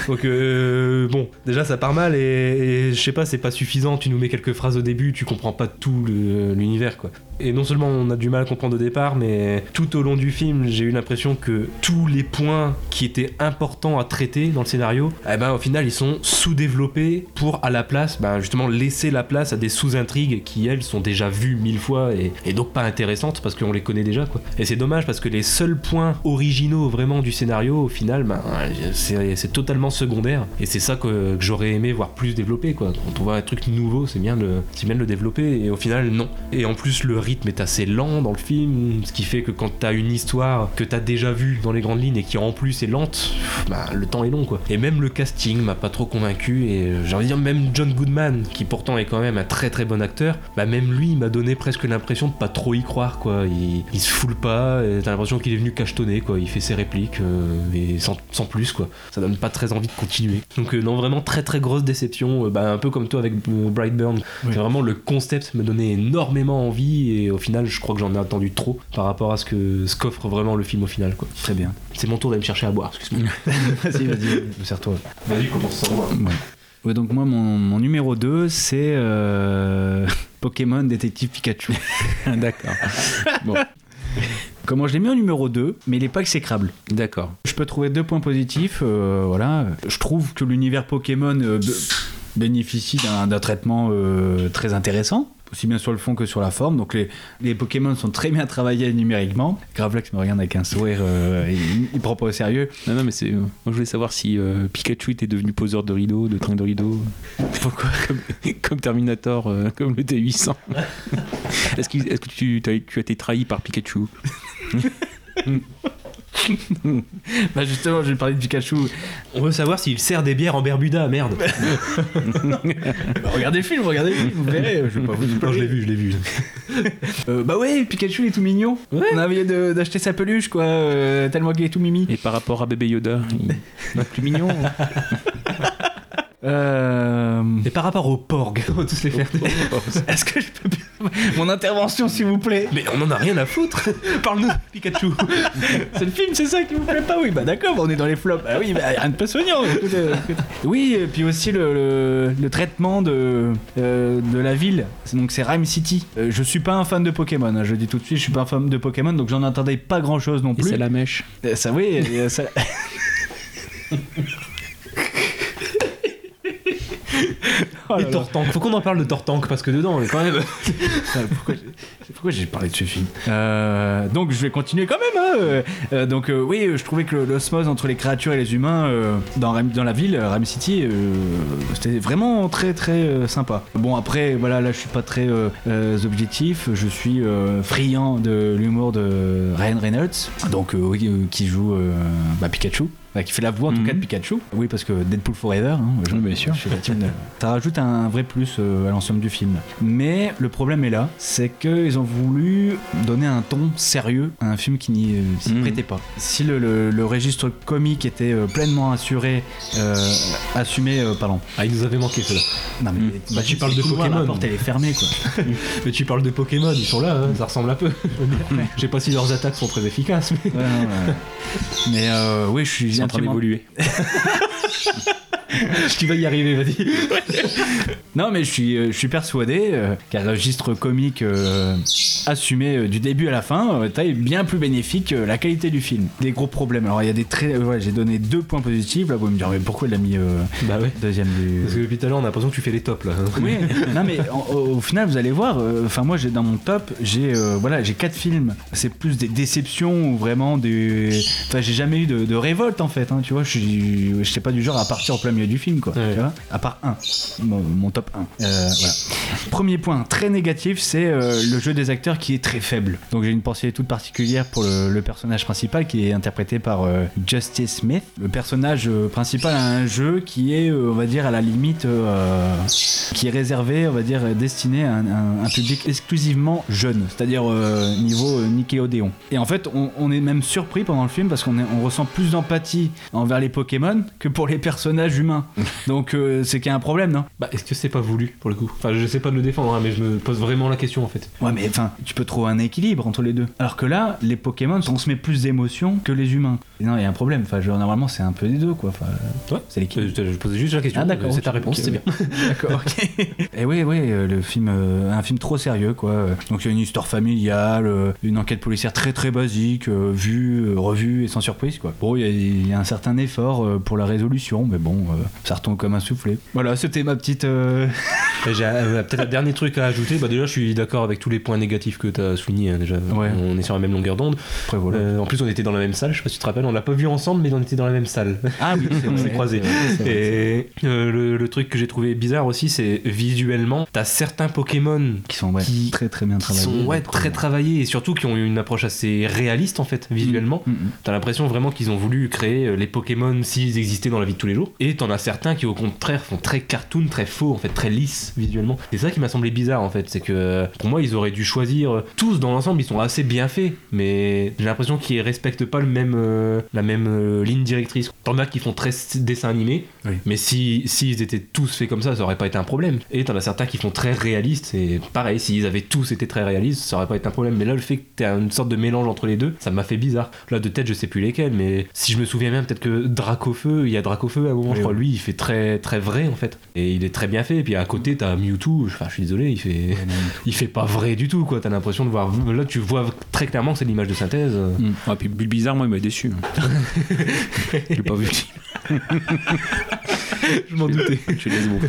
Speaker 3: Donc, euh, bon, déjà, ça part mal et, je sais pas, c'est pas suffisant. Tu nous mets quelques phrases au début, tu comprends pas tout l'univers, quoi. Et non seulement on a du mal à comprendre au départ, mais tout au long du film, j'ai eu l'impression que tous les points qui étaient importants à traiter dans le scénario, eh ben, au final, ils sont sous-développés pour, à la place, ben, justement, laisser la place à des sous-intrigues qui, elles, sont déjà vues mille fois et, donc pas intéressantes parce qu'on les connaît déjà. Et c'est dommage parce que les seuls points originaux vraiment du scénario, au final, ben, c'est totalement secondaire. Et c'est ça que, j'aurais aimé voir plus développé. Quand on voit un truc nouveau, c'est bien, de bien de le développer. Et au final, non. Et en plus, le rythme est assez lent dans le film, ce qui fait que quand t'as une histoire que t'as déjà vue dans les grandes lignes et qui en plus est lente, bah, le temps est long, quoi. Et même le casting m'a pas trop convaincu. Et euh, j'ai envie de dire, même John Goodman, qui pourtant est quand même un très très bon acteur, bah, même lui, il m'a donné presque l'impression de pas trop y croire, quoi. Il, il se foule pas, t'as l'impression qu'il est venu cachetonner, quoi. Il fait ses répliques, euh, mais sans, sans plus, quoi. Ça donne pas très envie de continuer. Donc, euh, non, vraiment très très grosse déception, euh, bah, un peu comme toi avec euh, Brightburn.
Speaker 2: Oui.
Speaker 3: Vraiment le concept me donnait énormément envie, et au final, je crois que j'en ai attendu trop par rapport à ce que ce qu'offre vraiment le film au final, quoi.
Speaker 2: Très bien.
Speaker 3: C'est mon tour d'aller me chercher à boire, excuse-moi.
Speaker 2: vas-y, vas-y.
Speaker 3: Sers-toi. Vas-y, commence sans moi.
Speaker 2: Ouais. Ouais, donc moi, mon, mon numéro 2, c'est euh, Pokémon Détective Pikachu.
Speaker 1: D'accord. Bon,
Speaker 2: Comment je l'ai mis en numéro 2, mais il est pas exécrable.
Speaker 1: d'accord.
Speaker 2: Je peux trouver deux points positifs. euh, voilà. Je trouve que l'univers Pokémon euh, b- bénéficie d'un d'un traitement euh, très intéressant, aussi bien sur le fond que sur la forme. Donc les, les Pokémon sont très bien travaillés numériquement. Gravelax me regarde avec un sourire, euh, il, il prend pas au sérieux.
Speaker 1: Non, non, mais c'est. Moi, je voulais savoir si euh, Pikachu était devenu poseur de rideaux, de train de rideaux. Pourquoi? Comme, comme Terminator, euh, comme le T800. Est-ce que, est-ce que tu as été trahi par Pikachu?
Speaker 2: Bah justement, je vais parler de Pikachu.
Speaker 3: On veut savoir s'il sert des bières en Bermuda, merde.
Speaker 2: Bah, regardez le film, regardez le film, vous verrez. Je vais pas vous
Speaker 3: Non, je l'ai vu, je l'ai vu.
Speaker 2: Euh, bah ouais, Pikachu il est tout mignon. On a envie de- d'acheter sa peluche quoi, euh, tellement qu'il est tout mimi.
Speaker 1: Et par rapport à bébé Yoda, il il est plus mignon.
Speaker 2: Euh,
Speaker 3: Et par rapport au Porg, on va tous les faire.
Speaker 2: Est-ce que je peux mon intervention s'il vous plaît?
Speaker 3: Mais on en a rien à foutre. Parle-nous de Pikachu.
Speaker 2: C'est le film, c'est ça qui vous plaît pas? Oui, bah d'accord, on est dans les flops. Ah oui, bah rien de écoutez, écoutez. Oui, et puis aussi le, le- le traitement de, euh, de la ville. Donc c'est Rhyme City. Euh, je suis pas un fan de Pokémon, hein, je le dis tout de suite, je suis pas un fan de Pokémon, donc j'en attendais pas grand chose non
Speaker 1: Et
Speaker 2: plus.
Speaker 1: c'est la mèche.
Speaker 2: Euh, Ça oui, euh, ça... Oh
Speaker 3: Et. Tortank. Faut qu'on en parle de Tortank parce que dedans, on est quand même.
Speaker 2: Pourquoi j'ai- parlé de ce film? Euh, Donc je vais continuer quand même. hein, euh, donc euh, oui, je trouvais que l'osmose entre les créatures et les humains euh, dans, la ville, Ram City, euh, c'était vraiment très très euh, sympa. Bon après, voilà, là je suis pas très objectif. Je suis euh, friand de l'humour de Ryan Reynolds, donc euh, oui, euh, qui joue euh, bah, Pikachu. Enfin, qui fait la voix en tout
Speaker 1: Mhm.
Speaker 2: cas de Pikachu. Oui, parce que Deadpool Forever, hein, je,
Speaker 1: Oui, bien sûr.
Speaker 2: je Ça rajoute un vrai plus euh, à l'ensemble du film. Mais le problème est là, c'est qu'ils ont voulu donner un ton sérieux à un film qui n'y euh,
Speaker 1: Mhm.
Speaker 2: prêtait pas. Si le, le- le registre comique était euh, pleinement assuré, euh, assumé, euh, pardon.
Speaker 3: Ah, il nous avait manqué cela.
Speaker 2: Non mais
Speaker 1: Mhm.
Speaker 3: Bah, tu parles de
Speaker 2: Excuse-moi,
Speaker 3: Pokémon.
Speaker 2: La porte elle est fermée quoi.
Speaker 3: Mais tu parles de Pokémon, ils sont là, hein, ça ressemble un peu. Je sais pas si leurs attaques sont très efficaces, mais.
Speaker 2: Ouais, non, ouais. Mais euh, oui, je suis
Speaker 1: en train d'évoluer.
Speaker 3: tu vas y arriver, vas-y.
Speaker 2: Non, mais je suis, euh, je suis persuadé euh, qu'un registre comique euh, assumé euh, du début à la fin est bien plus bénéfique que la qualité du film. Des gros problèmes. Alors, il y a des très. ouais, j'ai donné deux points positifs. Là, vous me direz, mais pourquoi il a mis
Speaker 3: Bah ouais.
Speaker 2: deuxième du.
Speaker 3: Parce que depuis tout à l'heure, on a l'impression que tu fais les tops là.
Speaker 2: Oui, non mais en- au, final vous allez voir. Enfin moi j'ai dans mon top j'ai voilà j'ai quatre films. C'est plus des déceptions ou vraiment des. Enfin j'ai jamais eu de, de révolte en fait. Hein, tu vois je suis je sais pas du genre à partir au plein milieu du film quoi.
Speaker 3: Ouais.
Speaker 2: Tu vois à part un mon, mon top 1 Euh, voilà. Premier point très négatif c'est euh, le jeu des acteurs qui est très faible. Donc j'ai une pensée toute particulière pour le, le personnage principal qui est interprété par euh, Justice Smith. Le personnage euh, principal a un jeu qui est on va dire à la limite qui est réservé, on va dire, destiné à un, public exclusivement jeune, c'est-à-dire niveau Nickelodeon. Et en fait, on, on est même surpris pendant le film parce qu'on on ressent plus d'empathie envers les Pokémon que pour les personnages humains. Donc euh, c'est qu'il y a un problème, non?
Speaker 3: Bah, est-ce que c'est pas voulu pour le coup? Enfin, je sais pas de le défendre, hein, mais je me pose vraiment la question en fait.
Speaker 2: Ouais, mais enfin, tu peux trouver un équilibre entre les deux. Alors que là, les Pokémon transmettent plus d'émotions que les humains. Et non, il y a un problème. Enfin, je- normalement, c'est un peu des deux, quoi. Enfin,
Speaker 3: Ouais.
Speaker 2: c'est l'équilibre.
Speaker 3: Euh, Je, je posais juste la question.
Speaker 2: Ah, d'accord,
Speaker 3: C'est
Speaker 2: ok,
Speaker 3: ta réponse, c'est bien.
Speaker 2: D'accord, ok. Et oui, oui, euh, le film, euh, un film trop sérieux, quoi. Euh, Donc il y a une histoire familiale, euh, une enquête policière très très basique, euh, vue, euh, revue et sans surprise, quoi. Bon, il y a- il y, a un certain effort euh, pour la résolution, mais bon, euh, ça retombe comme un soufflé. Voilà, c'était ma petite. euh,
Speaker 3: J'ai peut-être un dernier truc à ajouter. Bah, déjà, je suis d'accord avec tous les points négatifs que tu as soulignés. hein, déjà,
Speaker 2: Ouais.
Speaker 3: on est sur la même longueur d'onde.
Speaker 2: Voilà.
Speaker 3: Euh, en plus, on était dans la même salle. Je sais pas si tu te rappelles, on l'a pas vu ensemble, mais on était dans la même salle.
Speaker 2: Ah oui,
Speaker 3: on s'est croisés.
Speaker 2: vrai.
Speaker 3: Et euh, le, le truc que j'ai trouvé bizarre aussi, c'est visuellement, t'as certains Pokémon
Speaker 2: Qui sont ouais,
Speaker 3: qui-
Speaker 2: très très bien travaillés.
Speaker 3: sont ouais, très travaillés et surtout qui ont une approche assez réaliste en fait, visuellement.
Speaker 2: Mm, mm.
Speaker 3: T'as l'impression vraiment qu'ils ont voulu créer euh, les Pokémon s'ils existaient dans la vie de tous les jours. Et t'en as certains qui au contraire font très cartoon, très faux, en fait très lisse visuellement. C'est ça qui m'a semblé bizarre en fait, c'est que euh, pour moi ils auraient dû choisir euh, tous dans l'ensemble, ils sont assez bien faits, mais j'ai l'impression qu'ils respectent pas le même euh, la même euh, ligne directrice. T'en as qui font très dessin animé,
Speaker 2: Oui.
Speaker 3: mais si s'ils étaient tous faits comme ça, ça aurait pas été un problème. Et t'en as certains qui font très réalistes, et pareil, s'ils avaient tous été très réalistes, ça aurait pas été un problème. Mais là, le fait que t'aies une sorte de mélange entre les deux, ça m'a fait bizarre. Là, de tête, je sais plus lesquels, mais si je me souviens bien, peut-être que Dracofeu, il y a Dracofeu à un moment,
Speaker 2: Oui,
Speaker 3: je crois,
Speaker 2: oui.
Speaker 3: lui, il fait très très vrai en fait. Et il est très bien fait. Et puis à côté, t'as Mewtwo, enfin, je suis désolé, il fait. Il fait pas vrai du tout, quoi. T'as l'impression de voir. Là, tu vois très clairement que c'est l'image de synthèse.
Speaker 2: Mm.
Speaker 1: Ah, puis Bulbizarre, moi, il m'a déçu. J'ai pas vu.
Speaker 3: je m'en doutais.
Speaker 1: Je laisse vous.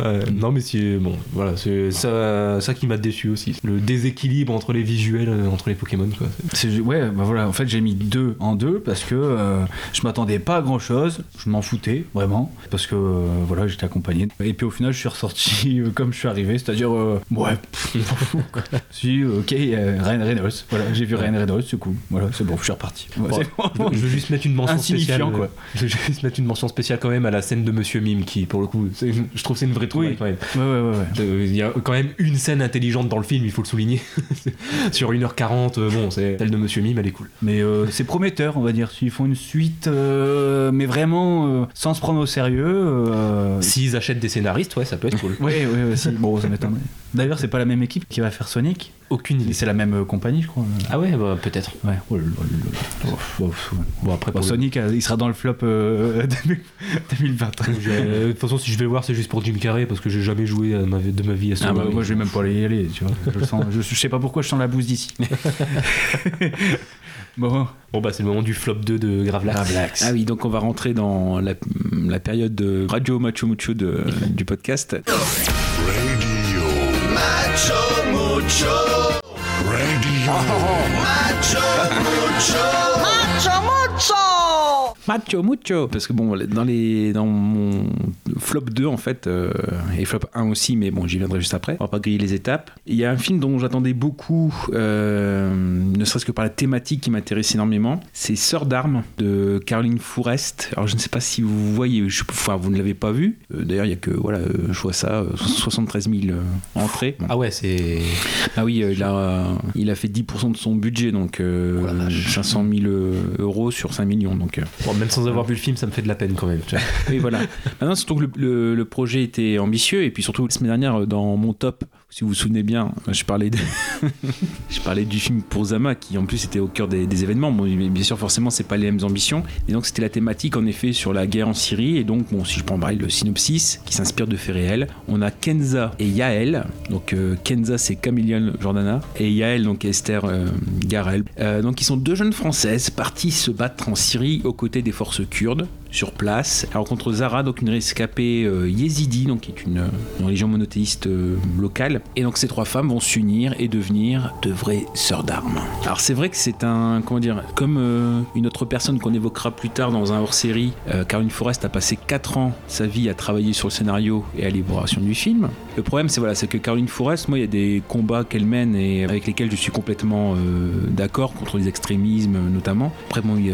Speaker 3: Euh, non, mais c'est bon, voilà, c'est ça, ça qui m'a déçu aussi. Le déséquilibre entre les visuels, euh, entre les Pokémon, quoi.
Speaker 2: Ouais, bah voilà, en fait j'ai mis deux en deux parce que euh, je m'attendais pas à grand chose, je m'en foutais vraiment, parce que euh, voilà, j'étais accompagné. Et puis au final, je suis ressorti euh, comme je suis arrivé, c'est-à-dire, euh, ouais, pff, je m'en fous, quoi. Si, ok, Ryan Reynolds, voilà, j'ai vu Ryan Reynolds, c'est cool, voilà, c'est bon, je suis reparti. Ouais,
Speaker 3: Bon,
Speaker 2: c'est bon.
Speaker 3: Je veux juste mettre une mention spéciale.
Speaker 2: quoi.
Speaker 3: Je veux juste mettre une mention spéciale quand même à la scène de Monsieur Mime qui, pour le coup, je trouve c'est une vraie trouvaille
Speaker 2: Oui.
Speaker 3: quand même.
Speaker 2: Ouais, ouais,
Speaker 3: Il y a quand même une scène intelligente dans le film, il faut le souligner. Sur 1h40, euh, bon, c'est celle de Monsieur Mime, elle est cool.
Speaker 2: Mais c'est prometteur, on va dire. S'ils font une suite, euh, mais vraiment euh, sans se prendre au sérieux. euh,
Speaker 3: S'ils achètent des scénaristes, ouais, ça peut être cool.
Speaker 2: Ouais, si. Bon, ça m'étonnerait. D'ailleurs, c'est pas la même équipe qui va faire Sonic.
Speaker 3: Aucune idée.
Speaker 2: C'est la même compagnie, je crois.
Speaker 3: Ah ouais, bah, peut-être.
Speaker 2: Ouais. Oh ouf, ouais.
Speaker 3: Bon, après,
Speaker 2: Bon, Sonic, il sera dans le flop euh, 2020.
Speaker 3: Je- euh, De toute façon, si je vais voir, c'est juste pour Jim Carrey parce que j'ai jamais joué à ma vie- de ma vie à ce
Speaker 2: Ah bah, moi, je vais même pas y aller, tu vois. Je, sens- je, je sais pas pourquoi je sens la bouse d'ici. bon,
Speaker 3: Bon, bah, c'est le moment du flop 2 de Gravelax.
Speaker 2: Gravelax.
Speaker 1: Ah oui, donc on va rentrer dans la, la période de Radio Macho Mucho de- du podcast. Macho Mucho Parce que bon, dans, les, dans mon flop 2 en fait, euh, et flop 1 aussi, mais bon, j'y viendrai juste après, on va pas griller les étapes. Il y a un film dont j'attendais beaucoup, euh, ne serait-ce que par la thématique qui m'intéresse énormément, c'est Sœur d'armes de Caroline Fourest. Alors je ne sais pas si vous voyez, je, enfin vous ne l'avez pas vu, Euh, d'ailleurs il y a que, voilà, je vois ça, euh, 73 000 euh, entrées. Bon.
Speaker 3: Ah ouais, c'est.
Speaker 1: Ah oui, il, a, il a fait 10% de son budget, donc euh,
Speaker 3: Oh la vache.
Speaker 1: 500 000 euh, euros sur 5 millions. Donc,
Speaker 3: Bon, même sans avoir vu le film, ça me fait de la peine quand même. tu vois.
Speaker 1: oui, voilà. Maintenant, surtout que le, le- le projet était ambitieux, et puis surtout, la semaine dernière, dans mon top, si vous vous souvenez bien, je parlais, je parlais du film pour Zama, qui en plus était au cœur des, événements. Bon, bien sûr, forcément, c'est pas les mêmes ambitions. Et donc, c'était la thématique, en effet, sur la guerre en Syrie. Et donc, bon, si je prends le synopsis, qui s'inspire de faits réels, on a Kenza et Yael. Donc, euh, Kenza, c'est Camillion Jordana, et Yael, donc Esther euh, Garel. Euh, donc, ils sont deux jeunes françaises parties se battre en Syrie aux côtés des forces kurdes sur place. Elle rencontre Zara, donc une rescapée euh, yézidi, donc qui est une, une religion monothéiste euh, locale. Et donc ces trois femmes vont s'unir et devenir de vraies sœurs d'armes. Alors c'est vrai que c'est un, comment dire, comme euh, une autre personne qu'on évoquera plus tard dans un hors-série, euh, Caroline Forrest a passé 4 ans sa vie à travailler sur le scénario et à l'élaboration du film. Le problème c'est voilà, c'est que Caroline Forrest, moi il y a des combats qu'elle mène et avec lesquels je suis complètement euh, d'accord contre les extrémismes notamment. Après bon, il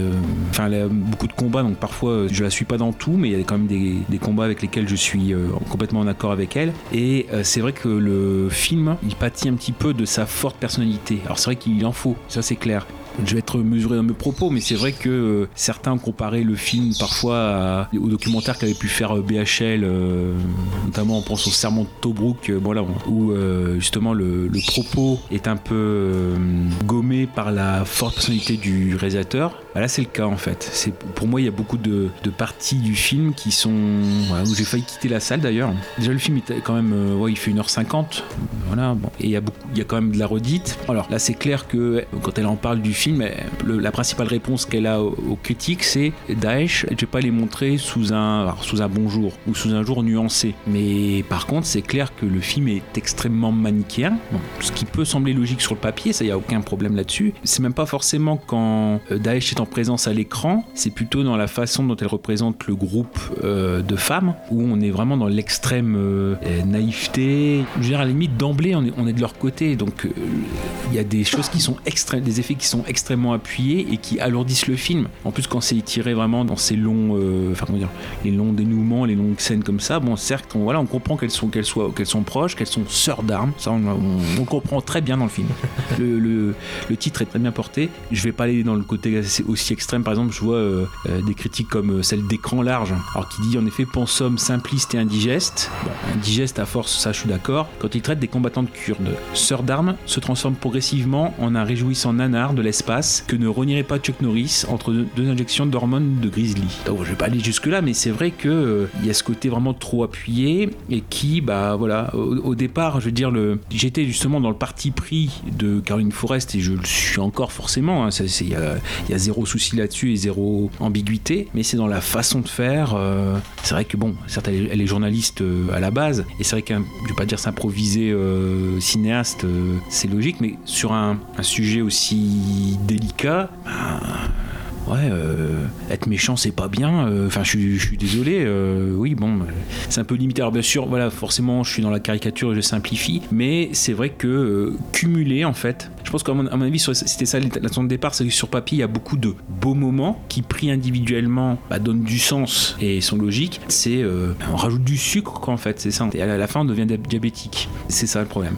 Speaker 1: enfin, elle a beaucoup de combats donc parfois euh, je la suis pas dans tout, mais il y a quand même des, combats avec lesquels je suis euh, complètement en accord avec elle. Et euh, c'est vrai que le film, il pâtit un petit peu de sa forte personnalité. Alors c'est vrai qu'il en faut, ça c'est clair. Je vais être mesuré dans mes propos, mais c'est vrai que euh, certains ont comparé le film parfois au documentaire qu'avait pu faire BHL, notamment on pense au Serment de Tobruk, voilà, où justement le, propos est un peu gommé par la forte personnalité du réalisateur. Bah là, c'est le cas en fait. C'est pour moi, il y a beaucoup de, parties du film qui sont voilà, où j'ai failli quitter la salle d'ailleurs. Déjà, le film était quand même, euh, ouais, il fait 1h50, voilà. Bon. Et il y a beaucoup, il y a quand même de la redite. Alors là, c'est clair que quand elle en parle du film, la principale réponse qu'elle a aux, critiques, c'est Daesh. Je vais pas les montrer sous un, alors, sous un bon jour ou sous un jour nuancé. Mais par contre, c'est clair que le film est extrêmement manichéen. Bon, ce qui peut sembler logique sur le papier, ça y a aucun problème là-dessus. C'est même pas forcément quand euh, Daesh est en présence à l'écran, c'est plutôt dans la façon dont elle représente le groupe euh, de femmes, où on est vraiment dans l'extrême euh, naïveté. Je veux à la limite, d'emblée, on est, de leur côté. Donc, euh, il y a des choses qui sont extrêmes, des effets qui sont extrêmement appuyés et qui alourdissent le film. En plus, quand c'est tiré vraiment dans ces longs, enfin, comment dire, les longs dénouements, les longues scènes comme ça, bon, certes, on, voilà, on comprend qu'elles sont, qu'elles soient, qu'elles sont proches, qu'elles sont sœurs d'armes. On, comprend très bien dans le film. Le, titre est très bien porté. Je vais pas aller dans le côté assez- aussi extrême. Par exemple, je vois euh, euh, des critiques comme euh, celle d'écran large, alors qui dit en effet pensum simpliste et indigeste. Indigeste à force, ça je suis d'accord. Quand il traite des combattantes kurdes, sœurs d'armes se transforme progressivement en un réjouissant nanar de l'espace que ne renierait pas Chuck Norris entre deux, injections d'hormones de Grizzly. Donc, je vais pas aller jusque là, mais c'est vrai que il y a ce côté vraiment trop appuyé et qui, bah voilà, au, départ, je veux dire, le, j'étais justement dans le parti pris de Caroline Forrest et je le suis encore forcément. hein, Il y, a, il y a zéro souci là-dessus et zéro ambiguïté, mais c'est dans la façon de faire. euh, c'est vrai que bon, certes, elle est, journaliste euh, à la base et c'est vrai qu'un, je vais pas dire s'improviser euh, cinéaste, c'est logique, mais sur un, sujet aussi délicat. bah, Ouais, euh, être méchant c'est pas bien. euh, Enfin, je, suis- désolé. euh, oui, bon, c'est un peu limité. Alors bien sûr, voilà, forcément, je suis dans la caricature et je simplifie, mais c'est vrai que cumuler en fait Je pense qu'à mon, à avis, c'était ça l'intention de départ, c'est que sur papier, il y a beaucoup de beaux moments qui, pris individuellement, bah, donnent du sens et sont logiques. C'est on rajoute du sucre, quoi, en fait. C'est ça. Et à la fin, on devient dia- diabétique. C'est ça le problème.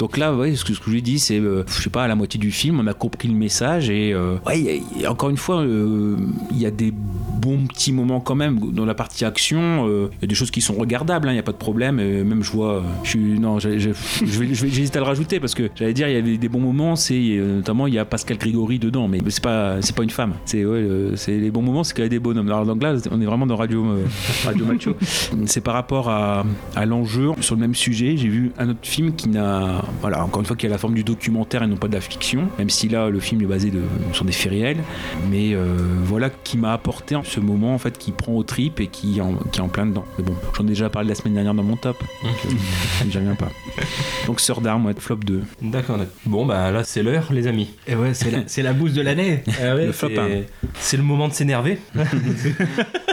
Speaker 1: Donc là, ouais, ce que, ce que je lui dis, c'est, euh, je sais pas, à la moitié du film, on a compris le message et ouais, encore une fois, il y a des bons petits moments quand même dans la partie action. euh, Il y a des choses qui sont regardables, il n'y a pas de problème. Même je vois, euh, je suis, non, j'hésite à le rajouter parce que j'allais dire, il y avait des bons moments. C'est euh, notamment il y a Pascal Grigori dedans, mais c'est pas, c'est pas une femme. C'est euh, c'est les bons moments, c'est qu'il y a des bonhommes. Alors donc là, on est vraiment dans radio, euh, radio macho. C'est par rapport à, l'enjeu sur le même sujet. J'ai vu un autre film qui n'a, voilà, encore une fois, qui a la forme du documentaire et non pas de la fiction. Même si là, le film est basé sur des faits réels, mais euh, voilà qui m'a apporté ce moment en fait qui prend au trip et qui en, qui est en plein dedans. Mais bon, j'en ai déjà parlé la semaine dernière dans mon top, donc euh, j'y reviens pas. Donc Sœur d'armes, ouais, flop 2.
Speaker 3: D'accord. Bon, bah là, c'est l'heure, les amis.
Speaker 2: Et ouais, c'est la, c'est la bouse de l'année.
Speaker 3: Ah ouais,
Speaker 1: Le flop,
Speaker 3: c'est-. C'est le moment de s'énerver.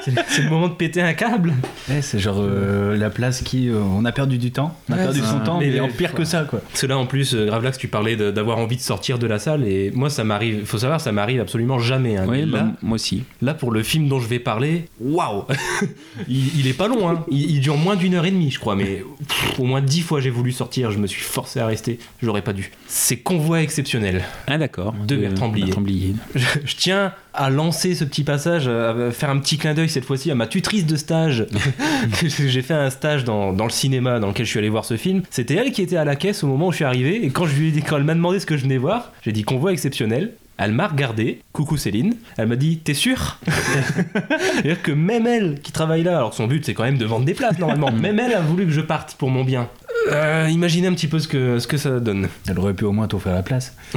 Speaker 3: c'est c'est le moment de péter un câble.
Speaker 2: Ouais, c'est genre euh, la place qui. euh, on a perdu du temps. On a
Speaker 3: Ouais,
Speaker 2: perdu son temps,
Speaker 3: Mais
Speaker 2: en pire que ça, quoi.
Speaker 3: Là, en plus, euh, Gravelax, tu parlais de- d'avoir envie de sortir de la salle. Et moi, ça m'arrive, faut savoir, ça m'arrive absolument jamais. hein.
Speaker 1: Bah,
Speaker 3: là,
Speaker 1: moi aussi.
Speaker 3: là, pour le film dont je vais parler, waouh il, il est pas long, hein. il, il dure moins d'une heure et demie, je crois. Mais pff, au moins dix fois, j'ai voulu sortir. Je me suis forcé à rester. J'aurais pas dû. C'est Convoi exceptionnel.
Speaker 1: Ah d'accord.
Speaker 3: De Bertrand Blier.
Speaker 1: Bertrand Blier.
Speaker 3: Je, je tiens à lancer ce petit passage, à faire un petit clin d'œil cette fois-ci à ma tutrice de stage. J'ai fait un stage dans, dans le cinéma dans lequel je suis allé voir ce film. C'était elle qui était à la caisse au moment où je suis arrivé. Et quand, je lui ai dit, quand elle m'a demandé ce que je venais voir, j'ai dit convoi exceptionnel. Elle m'a regardé, coucou Céline, elle m'a dit T'es sûr? C'est-à-dire que même elle qui travaille là, alors son but c'est quand même de vendre des places normalement, même elle a voulu que je parte pour mon bien. Euh, imaginez un petit peu ce que, ce que ça donne.
Speaker 2: Elle aurait pu au moins t'offrir la place.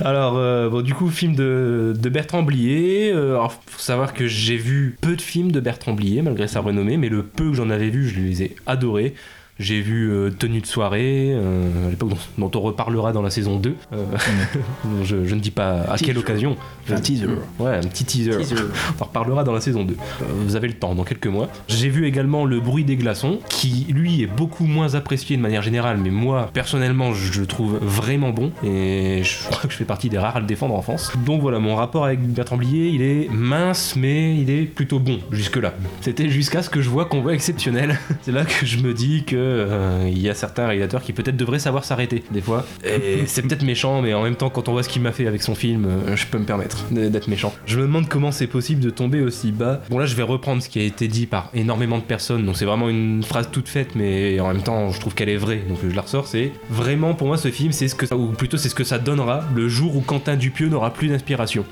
Speaker 3: Alors, euh, bon, du coup, film de, de Bertrand Blier. Euh, alors, faut savoir que j'ai vu peu de films de Bertrand Blier, malgré sa renommée, mais le peu que j'en avais vu, je les ai adorés. J'ai vu euh, Tenue de soirée, euh, à l'époque dont, dont on reparlera dans la saison 2. Euh, je, je ne dis pas à quelle occasion.
Speaker 2: Un teaser.
Speaker 3: Ouais, un petit teaser. On en reparlera dans la saison 2. Euh, vous avez le temps, dans quelques mois. J'ai vu également Le bruit des glaçons, qui lui est beaucoup moins apprécié de manière générale, mais moi, personnellement, je le trouve vraiment bon. Et je crois que je fais partie des rares à le défendre en France. Donc voilà, mon rapport avec Bertrand Blier, il est mince, mais il est plutôt bon jusque-là. C'était jusqu'à ce que je vois qu'on voit exceptionnel. C'est là que je me dis que euh, il y a certains réalisateurs qui peut-être devraient savoir s'arrêter, des fois. Et c'est peut-être méchant, mais en même temps, quand on voit ce qu'il m'a fait avec son film, euh, je peux me permettre d'être méchant. Je me demande comment c'est possible de tomber aussi bas. Bon là, je vais reprendre ce qui a été dit par énormément de personnes, donc c'est vraiment une phrase toute faite, mais en même temps, je trouve qu'elle est vraie, donc je la ressors. C'est vraiment pour moi ce film, c'est ce que, ça- ou plutôt c'est ce que ça donnera le jour où Quentin Dupieux n'aura plus d'inspiration.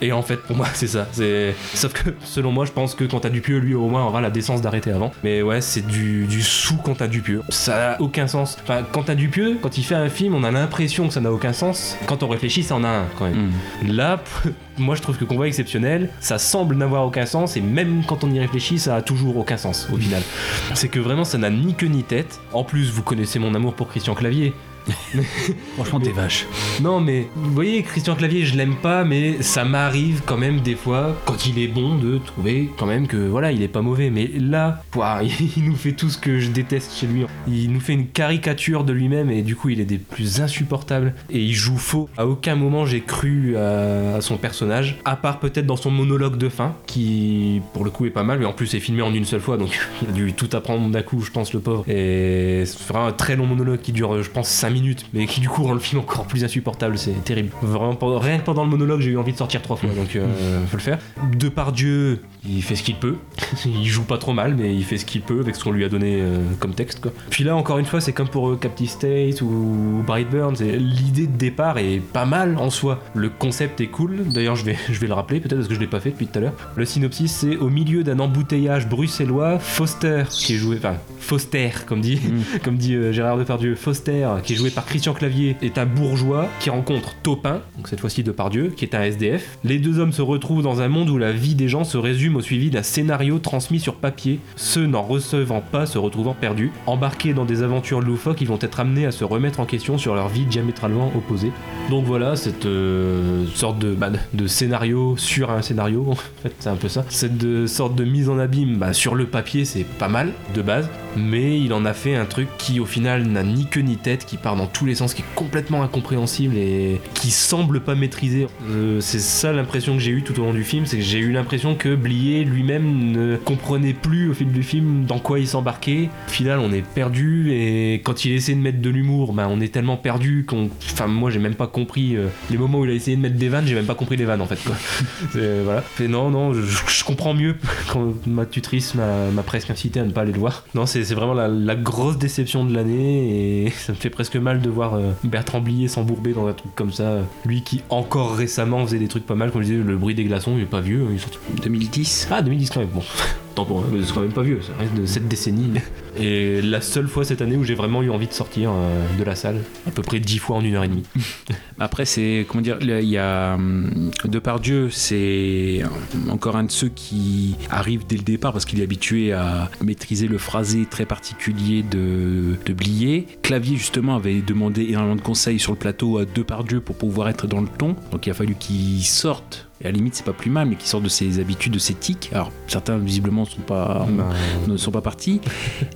Speaker 3: Et en fait, pour moi, c'est ça. C'est... Sauf que, selon moi, je pense que Quentin Dupieux, lui, au moins, aura la décence d'arrêter avant. Mais ouais, c'est du, du sous Quentin Dupieux. Ça n'a aucun sens. Enfin, Quentin Dupieux, quand il fait un film, on a l'impression que ça n'a aucun sens. Quand on réfléchit, ça en a un, quand même.
Speaker 1: Hmm.
Speaker 3: Là, moi, je trouve que Convoi exceptionnel, ça semble n'avoir aucun sens. Et même quand on y réfléchit, ça a toujours aucun sens, au final. C'est que vraiment, ça n'a ni queue ni tête. En plus, vous connaissez mon amour pour Christian Clavier.
Speaker 2: Franchement, t'es vache.
Speaker 3: Non, mais vous voyez, Christian Clavier, je l'aime pas, mais ça m'arrive quand même des fois, quand il est bon, de trouver quand même que voilà, il est pas mauvais. Mais là, pouah, il nous fait tout ce que je déteste chez lui. Il nous fait une caricature de lui-même et du coup, il est des plus insupportables. Et il joue faux. À aucun moment j'ai cru à, son personnage, à part peut-être dans son monologue de fin, qui pour le coup est pas mal, mais en plus est filmé en une seule fois, donc il a dû tout apprendre d'un coup, je pense, le pauvre. Et c'est un très long monologue qui dure, je pense, 5 minutes, mais qui du coup rend le film encore plus insupportable, c'est terrible. Vraiment, rien que pendant le monologue, j'ai eu envie de sortir trois fois, donc euh, faut le faire. De par Dieu, il fait ce qu'il peut. il joue pas trop mal, mais il fait ce qu'il peut avec ce qu'on lui a donné euh, comme texte, quoi. Puis là, encore une fois, c'est comme pour euh, Captive State ou Brightburn, l'idée de départ est pas mal en soi. Le concept est cool. D'ailleurs, je vais, je vais le rappeler peut-être parce que je l'ai pas fait depuis tout à l'heure. Le synopsis, c'est au milieu d'un embouteillage bruxellois, Foster, qui est joué, enfin Foster, comme dit, comme dit euh, Gérard Depardieu, Foster, qui est joué par Christian Clavier, est un bourgeois qui rencontre Topin, donc cette fois-ci Depardieu, qui est un SDF. Les deux hommes se retrouvent dans un monde où la vie des gens se résume au suivi d'un scénario transmis sur papier, ceux n'en recevant pas se retrouvant perdus. Embarqués dans des aventures loufoques, ils vont être amenés à se remettre en question sur leur vie diamétralement opposée. Donc voilà, cette euh, sorte de, bah, de scénario sur un scénario, en fait, c'est un peu ça. Cette de- sorte de mise en abîme bah, sur le papier, c'est pas mal de base, mais il en a fait un truc qui au final n'a ni queue ni tête, qui part dans tous les sens, qui est complètement incompréhensible et qui semble pas maîtriser. Euh, c'est ça l'impression que j'ai eu tout au long du film, c'est que j'ai eu l'impression que Blier lui-même ne comprenait plus au fil du film dans quoi il s'embarquait. Au final, on est perdu et quand il essaie de mettre de l'humour, bah, on est tellement perdu qu'on. Enfin, moi j'ai même pas compris euh, les moments où il a essayé de mettre des vannes, j'ai même pas compris les vannes en fait. Quoi. Euh, voilà. Et non, non, je, je comprends mieux quand ma tutrice m'a, m'a presque incité à ne pas aller le voir. Non, c'est, c'est vraiment la, la grosse déception de l'année et ça me fait presque mal de voir euh, Bertrand Blier s'embourber dans un truc comme ça. Lui qui encore récemment faisait des trucs pas mal, comme je disais, le bruit des glaçons, il est pas vieux, il est sorti.
Speaker 1: 2010
Speaker 3: Ah, 2010 quand même, bon. Mais c'est quand même pas vieux, ça reste de cette décennie. Et la seule fois cette année où j'ai vraiment eu envie de sortir euh, de la salle, à peu près 10 fois en une heure et demie.
Speaker 1: Après, c'est comment dire, il y a hum, Depardieu, c'est encore un de ceux qui arrive dès le départ parce qu'il est habitué à maîtriser le phrasé très particulier de, de Blier. Clavier justement avait demandé énormément de conseils sur le plateau à Depardieu pour pouvoir être dans le ton, donc il a fallu qu'il sorte. Et à la limite, c'est pas plus mal, mais qu'il sorte de ses habitudes, de ses tics. Alors, certains visiblement sont pas, ne sont pas partis.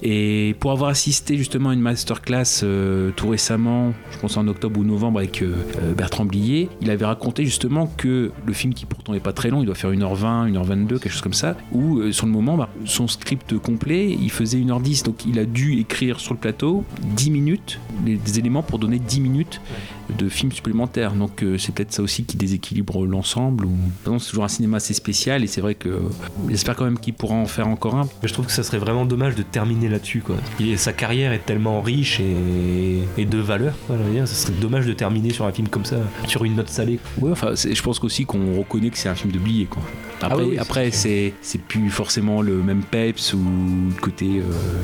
Speaker 1: Et pour avoir assisté justement à une masterclass euh, tout récemment, je pense en octobre ou novembre avec euh, euh, Bertrand Blier, il avait raconté justement que le film qui pourtant n'est pas très long, il doit faire 1h20, 1h22, quelque chose comme ça, où euh, sur le moment, bah, son script complet, il faisait 1h10. Donc il a dû écrire sur le plateau 10 minutes, des éléments pour donner 10 minutes de film supplémentaire. Donc c'est peut-être ça aussi qui déséquilibre l'ensemble. C'est toujours un cinéma assez spécial et c'est vrai que euh, j'espère quand même qu'il pourra en faire encore un.
Speaker 3: Mais je trouve que ça serait vraiment dommage de terminer là-dessus. Quoi. Il sa carrière est tellement riche et, et de valeur. Quoi, dire, ça serait dommage de terminer sur un film comme ça, sur une note salée.
Speaker 1: Ouais, enfin, je pense aussi qu'on reconnaît que c'est un film de Blier, quoi. Après,
Speaker 3: Ah oui, oui,
Speaker 1: après c'est c'est plus forcément le même peps ou le côté, euh,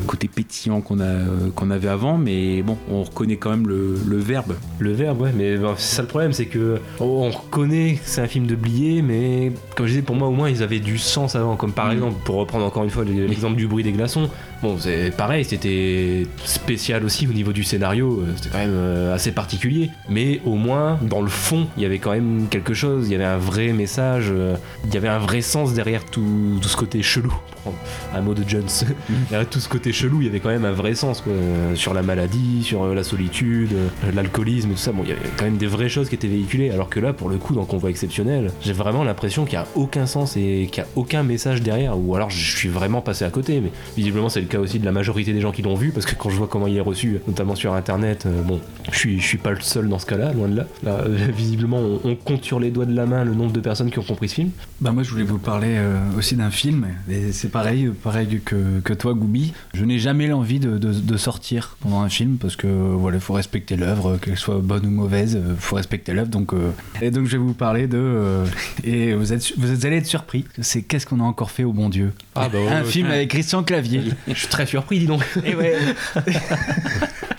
Speaker 1: côté pétillant qu'on a euh, qu'on avait avant, mais bon, on reconnaît quand même le, le verbe.
Speaker 3: Le verbe, ouais, mais c'est ça le problème, c'est que oh, on reconnaît que c'est un film de Blier, mais comme je disais, pour moi au moins ils avaient du sens avant. Comme par
Speaker 1: Mm.
Speaker 3: exemple, pour reprendre encore une fois l'exemple du bruit des glaçons, bon, c'est pareil, c'était spécial aussi au niveau du scénario, euh, c'était quand même euh, assez particulier, mais au moins dans le fond, il y avait quand même quelque chose, il y avait un vrai message, euh, il y avait un vrai sens derrière tout, tout ce côté chelou, pour prendre un mot de Jones. derrière tout ce côté chelou, il y avait quand même un vrai sens quoi, sur la maladie, sur la solitude, l'alcoolisme, tout ça. Bon, il y avait quand même des vraies choses qui étaient véhiculées, alors que là, pour le coup, dans Convoi exceptionnel, j'ai vraiment l'impression qu'il n'y a aucun sens et qu'il n'y a aucun message derrière, ou alors je suis vraiment passé à côté, mais visiblement c'est le cas aussi de la majorité des gens qui l'ont vu, parce que quand je vois comment il est reçu, notamment sur internet, euh, bon, je suis, je suis pas le seul dans ce cas-là, loin de là. Là, euh, visiblement, on, compte sur les doigts de la main le nombre de personnes qui ont compris ce film.
Speaker 2: Bah moi je voulais vous parler euh, aussi d'un film et c'est pareil pareil que, que toi Goubi je n'ai jamais l'envie de, de- de sortir pendant un film parce que voilà il faut respecter l'œuvre qu'elle soit bonne ou mauvaise faut respecter l'œuvre donc et donc je vais vous parler de et vous êtes vous allez être surpris c'est qu'est-ce qu'on a encore fait au bon Dieu
Speaker 3: Ah bah ouais,
Speaker 2: un
Speaker 3: ouais.
Speaker 2: film avec Christian Clavier
Speaker 3: Je suis très surpris, dis donc.
Speaker 2: et ouais.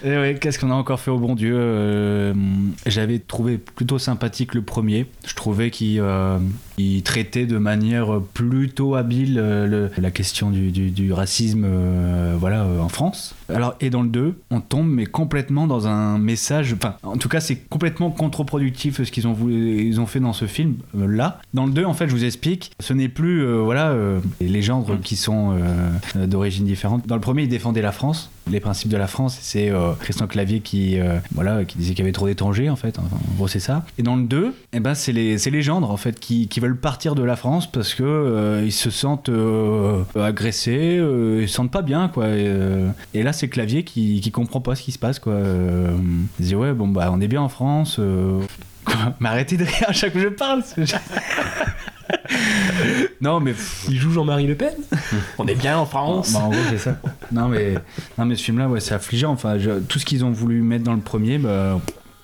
Speaker 2: Et ouais, qu'est-ce qu'on a encore fait au bon Dieu Euh, J'avais trouvé plutôt sympathique le premier. Je trouvais qu'il euh, il traitait de manière plutôt habile euh, le- la question du, du- du racisme euh, voilà, euh, en France. Alors, et dans le 2, on tombe mais complètement dans un message. Enfin, en tout cas, c'est complètement contre-productif ce qu'ils ont, voulu- ils ont fait dans ce film euh, là. Dans le 2, en fait, je vous explique, ce n'est plus voilà, les gendres qui sont d'origine différente. Dans le premier, il défendait la France les principes de la France. C'est euh, Christian Clavier qui, euh, voilà, qui disait qu'il y avait trop d'étrangers, en fait. En gros, c'est ça. Et dans le 2, eh ben, c'est les, les gendres, en fait, qui, qui veulent partir de la France parce que euh, ils se sentent agressés, ils se sentent pas bien, quoi. Et, là, c'est Clavier qui, qui comprend pas ce qui se passe, quoi. Il dit, ouais, bon, bah, on est bien en France. Mais arrêtez de rire à chaque fois que je parle. non, mais
Speaker 3: Il joue Jean-Marie Le Pen On est bien en France
Speaker 2: bah, en gros, c'est ça. Non mais, non, mais ce film-là, ouais, c'est affligeant. Enfin, je- tout ce qu'ils ont voulu mettre dans le premier, bah,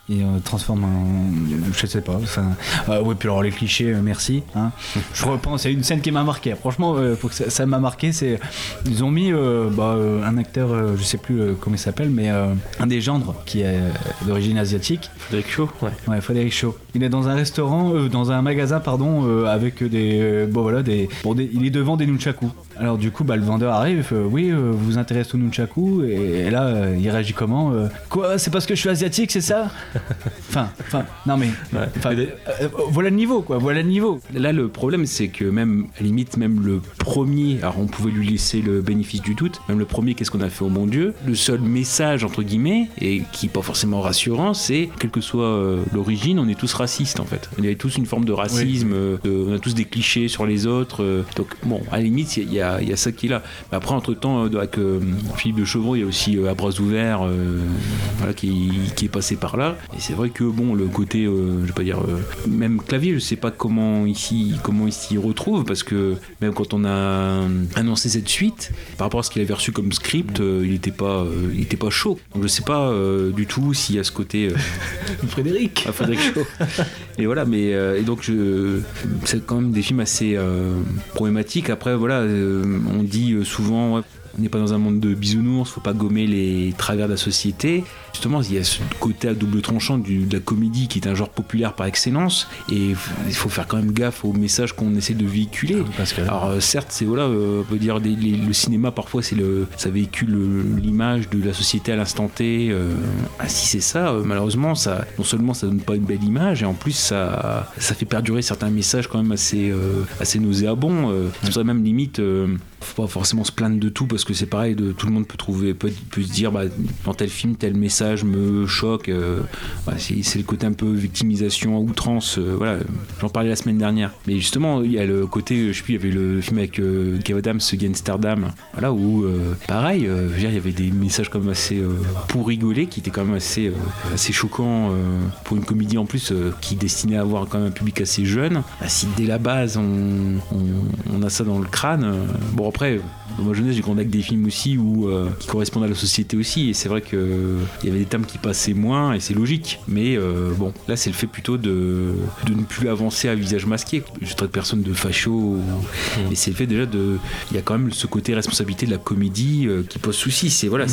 Speaker 2: ils euh, transforment en. Je sais pas. Enfin, euh, ouais, puis alors les clichés, euh, merci. hein. Je repense à une scène qui m'a marqué. Franchement, euh, faut que ça ça m'a marqué. C'est ils ont mis euh, bah, euh, un acteur, euh, je sais plus euh, comment il s'appelle, mais euh, un des gendres qui est euh, d'origine asiatique.
Speaker 3: Frédéric Shaw Ouais.
Speaker 2: Ouais, Frédéric Shaw. Il est dans un restaurant, euh, dans un magasin, pardon, euh, avec des, euh, bon voilà, des, bon, des- il est devant des nunchaku. Alors du coup, bah, le vendeur arrive, oui, euh, vous vous intéressez aux nunchaku, et, et là, euh, il réagit comment euh, Quoi, c'est parce que je suis asiatique, c'est ça? Enfin, enfin, non mais,
Speaker 3: Ouais.
Speaker 2: euh, voilà le niveau quoi, voilà le niveau.
Speaker 1: Là, le problème, c'est que même, à limite, même le premier, alors on pouvait lui laisser le bénéfice du doute, même le premier, qu'est-ce qu'on a fait au bon Dieu? Le seul message, entre guillemets, et qui n'est pas forcément rassurant, c'est, quelle que soit euh, l'origine, on est tous racistes, en fait. Y a tous une forme de racisme, euh, de- on a tous des clichés sur les autres. donc, bon, à la limite, il y, a- il y a ça qui est là. Mais après, entre-temps, euh, avec Philippe de Chevron, il y a aussi à bras ouverts, voilà, qui, qui est passé par là. Et c'est vrai que, bon, le côté, euh, je vais pas dire, euh, même clavier, je sais pas comment ici, comment il s'y retrouve, parce que même quand on a annoncé cette suite, par rapport à ce qu'il avait reçu comme script, euh, il était pas, euh, il était pas chaud. Donc je sais pas du tout s'il y a ce côté.
Speaker 3: Frédéric
Speaker 1: à Frédéric Shaw. Et voilà, mais et donc je, c'est quand même des films assez problématiques. Après, voilà, on dit souvent. ouais, on n'est pas dans un monde de bisounours, faut pas gommer les travers de la société. Justement, il y a ce côté à double tranchant du- de la comédie qui est un genre populaire par excellence, et il faut faire quand même gaffe au message qu'on essaie de véhiculer.
Speaker 2: Parce que
Speaker 1: Alors euh, certes, c'est voilà, euh, on peut dire les- le cinéma parfois c'est le, ça véhicule euh, l'image de la société à l'instant T. euh, ah, si c'est ça, euh, malheureusement, ça, non seulement ça donne pas une belle image, et en plus ça, ça fait perdurer certains messages quand même assez, euh, assez nauséabonds. euh. c'est pour ça même limite, euh, faut pas forcément se plaindre de tout parce que c'est pareil, de, tout le monde peut trouver, peut, peut se dire, bah, dans tel film, tel message me choque. euh, c'est le côté un peu victimisation à outrance. euh, voilà, j'en parlais la semaine dernière. Mais justement, il y a le côté, je sais plus, il y avait le film avec euh, Kev Adams, Amsterdam, voilà, où euh, pareil, euh, il y avait des messages même assez euh, pour rigoler, qui étaient quand même assez, euh, assez choquants euh, pour une comédie en plus euh, qui destinait à avoir quand même un public assez jeune. Bah, si dès la base on, on- a ça dans le crâne, euh, bon après, dans ma jeunesse j'ai grandi avec des films aussi où, euh, qui correspondent à la société aussi, et c'est vrai que euh, il avait des thèmes qui passaient moins, et c'est logique. Mais euh, bon, là c'est le fait plutôt de, de ne plus avancer à visage masqué. Je traite personne de facho, ou- mais c'est le fait déjà de, il y a quand même ce côté responsabilité de la comédie euh, qui pose souci. C'est voilà,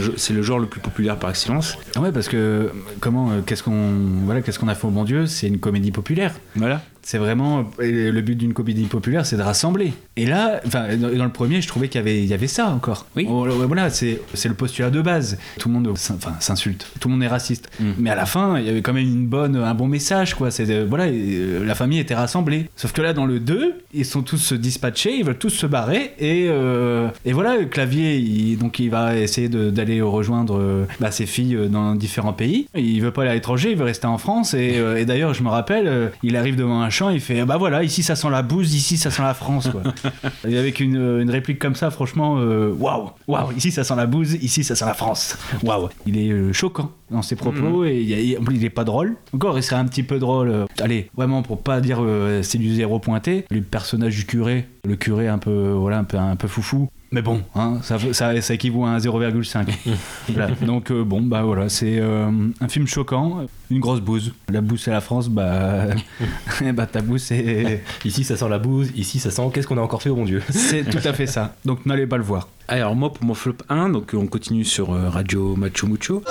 Speaker 1: jeu- c'est le genre le plus populaire par excellence.
Speaker 2: Ah ouais, parce que comment, euh, qu'est-ce qu'on, voilà, qu'est-ce qu'on a fait au bon Dieu? C'est une comédie populaire.
Speaker 1: Voilà.
Speaker 2: C'est vraiment le but d'une comédie populaire, c'est de rassembler. Et là, enfin, dans le premier, je trouvais qu'il y avait, il y avait ça encore.
Speaker 1: Oui.
Speaker 2: Oh, Voilà, c'est, le postulat de base. Tout le monde, enfin, s'insulte. Tout le monde est raciste.
Speaker 1: Mm.
Speaker 2: Mais à la fin, il y avait quand même une bonne, un bon message, quoi. C'est voilà, euh, la famille était rassemblée. Sauf que là, dans le 2, ils sont tous dispatchés, ils veulent tous se barrer. Et, euh, et voilà, clavier, il, donc il va essayer d'aller rejoindre euh, bah, ses filles dans différents pays. Il veut pas aller à l'étranger, il veut rester en France. Et, euh, et d'ailleurs, je me rappelle, il arrive devant un il fait bah voilà, ici ça sent la bouse, ici ça sent la France, quoi. et avec une, une réplique comme ça, franchement, euh, waouh, waouh, ici ça sent la bouse, ici ça sent la France. Waouh, il est euh, choquant dans ses propos et il, en plus, il est pas drôle. Encore, il serait un petit peu drôle. euh, allez, vraiment pour pas dire euh, c'est du zéro pointé. Le personnage du curé, le curé un peu, voilà, un peu, un peu foufou. Mais bon, hein, ça, ça, ça équivaut à un 0,5. Voilà. Donc euh, bon, bah voilà, c'est euh, un film choquant, une grosse bouse. La bouse c'est la France, bah, bah ta bouse c'est
Speaker 3: Ici ça sent la bouse, ici ça sent qu'est-ce qu'on a encore fait au bon Dieu?
Speaker 2: C'est tout à fait ça. Donc n'allez pas le voir.
Speaker 1: Alors moi pour mon flop 1, donc on continue sur euh, Radio Macho Mucho.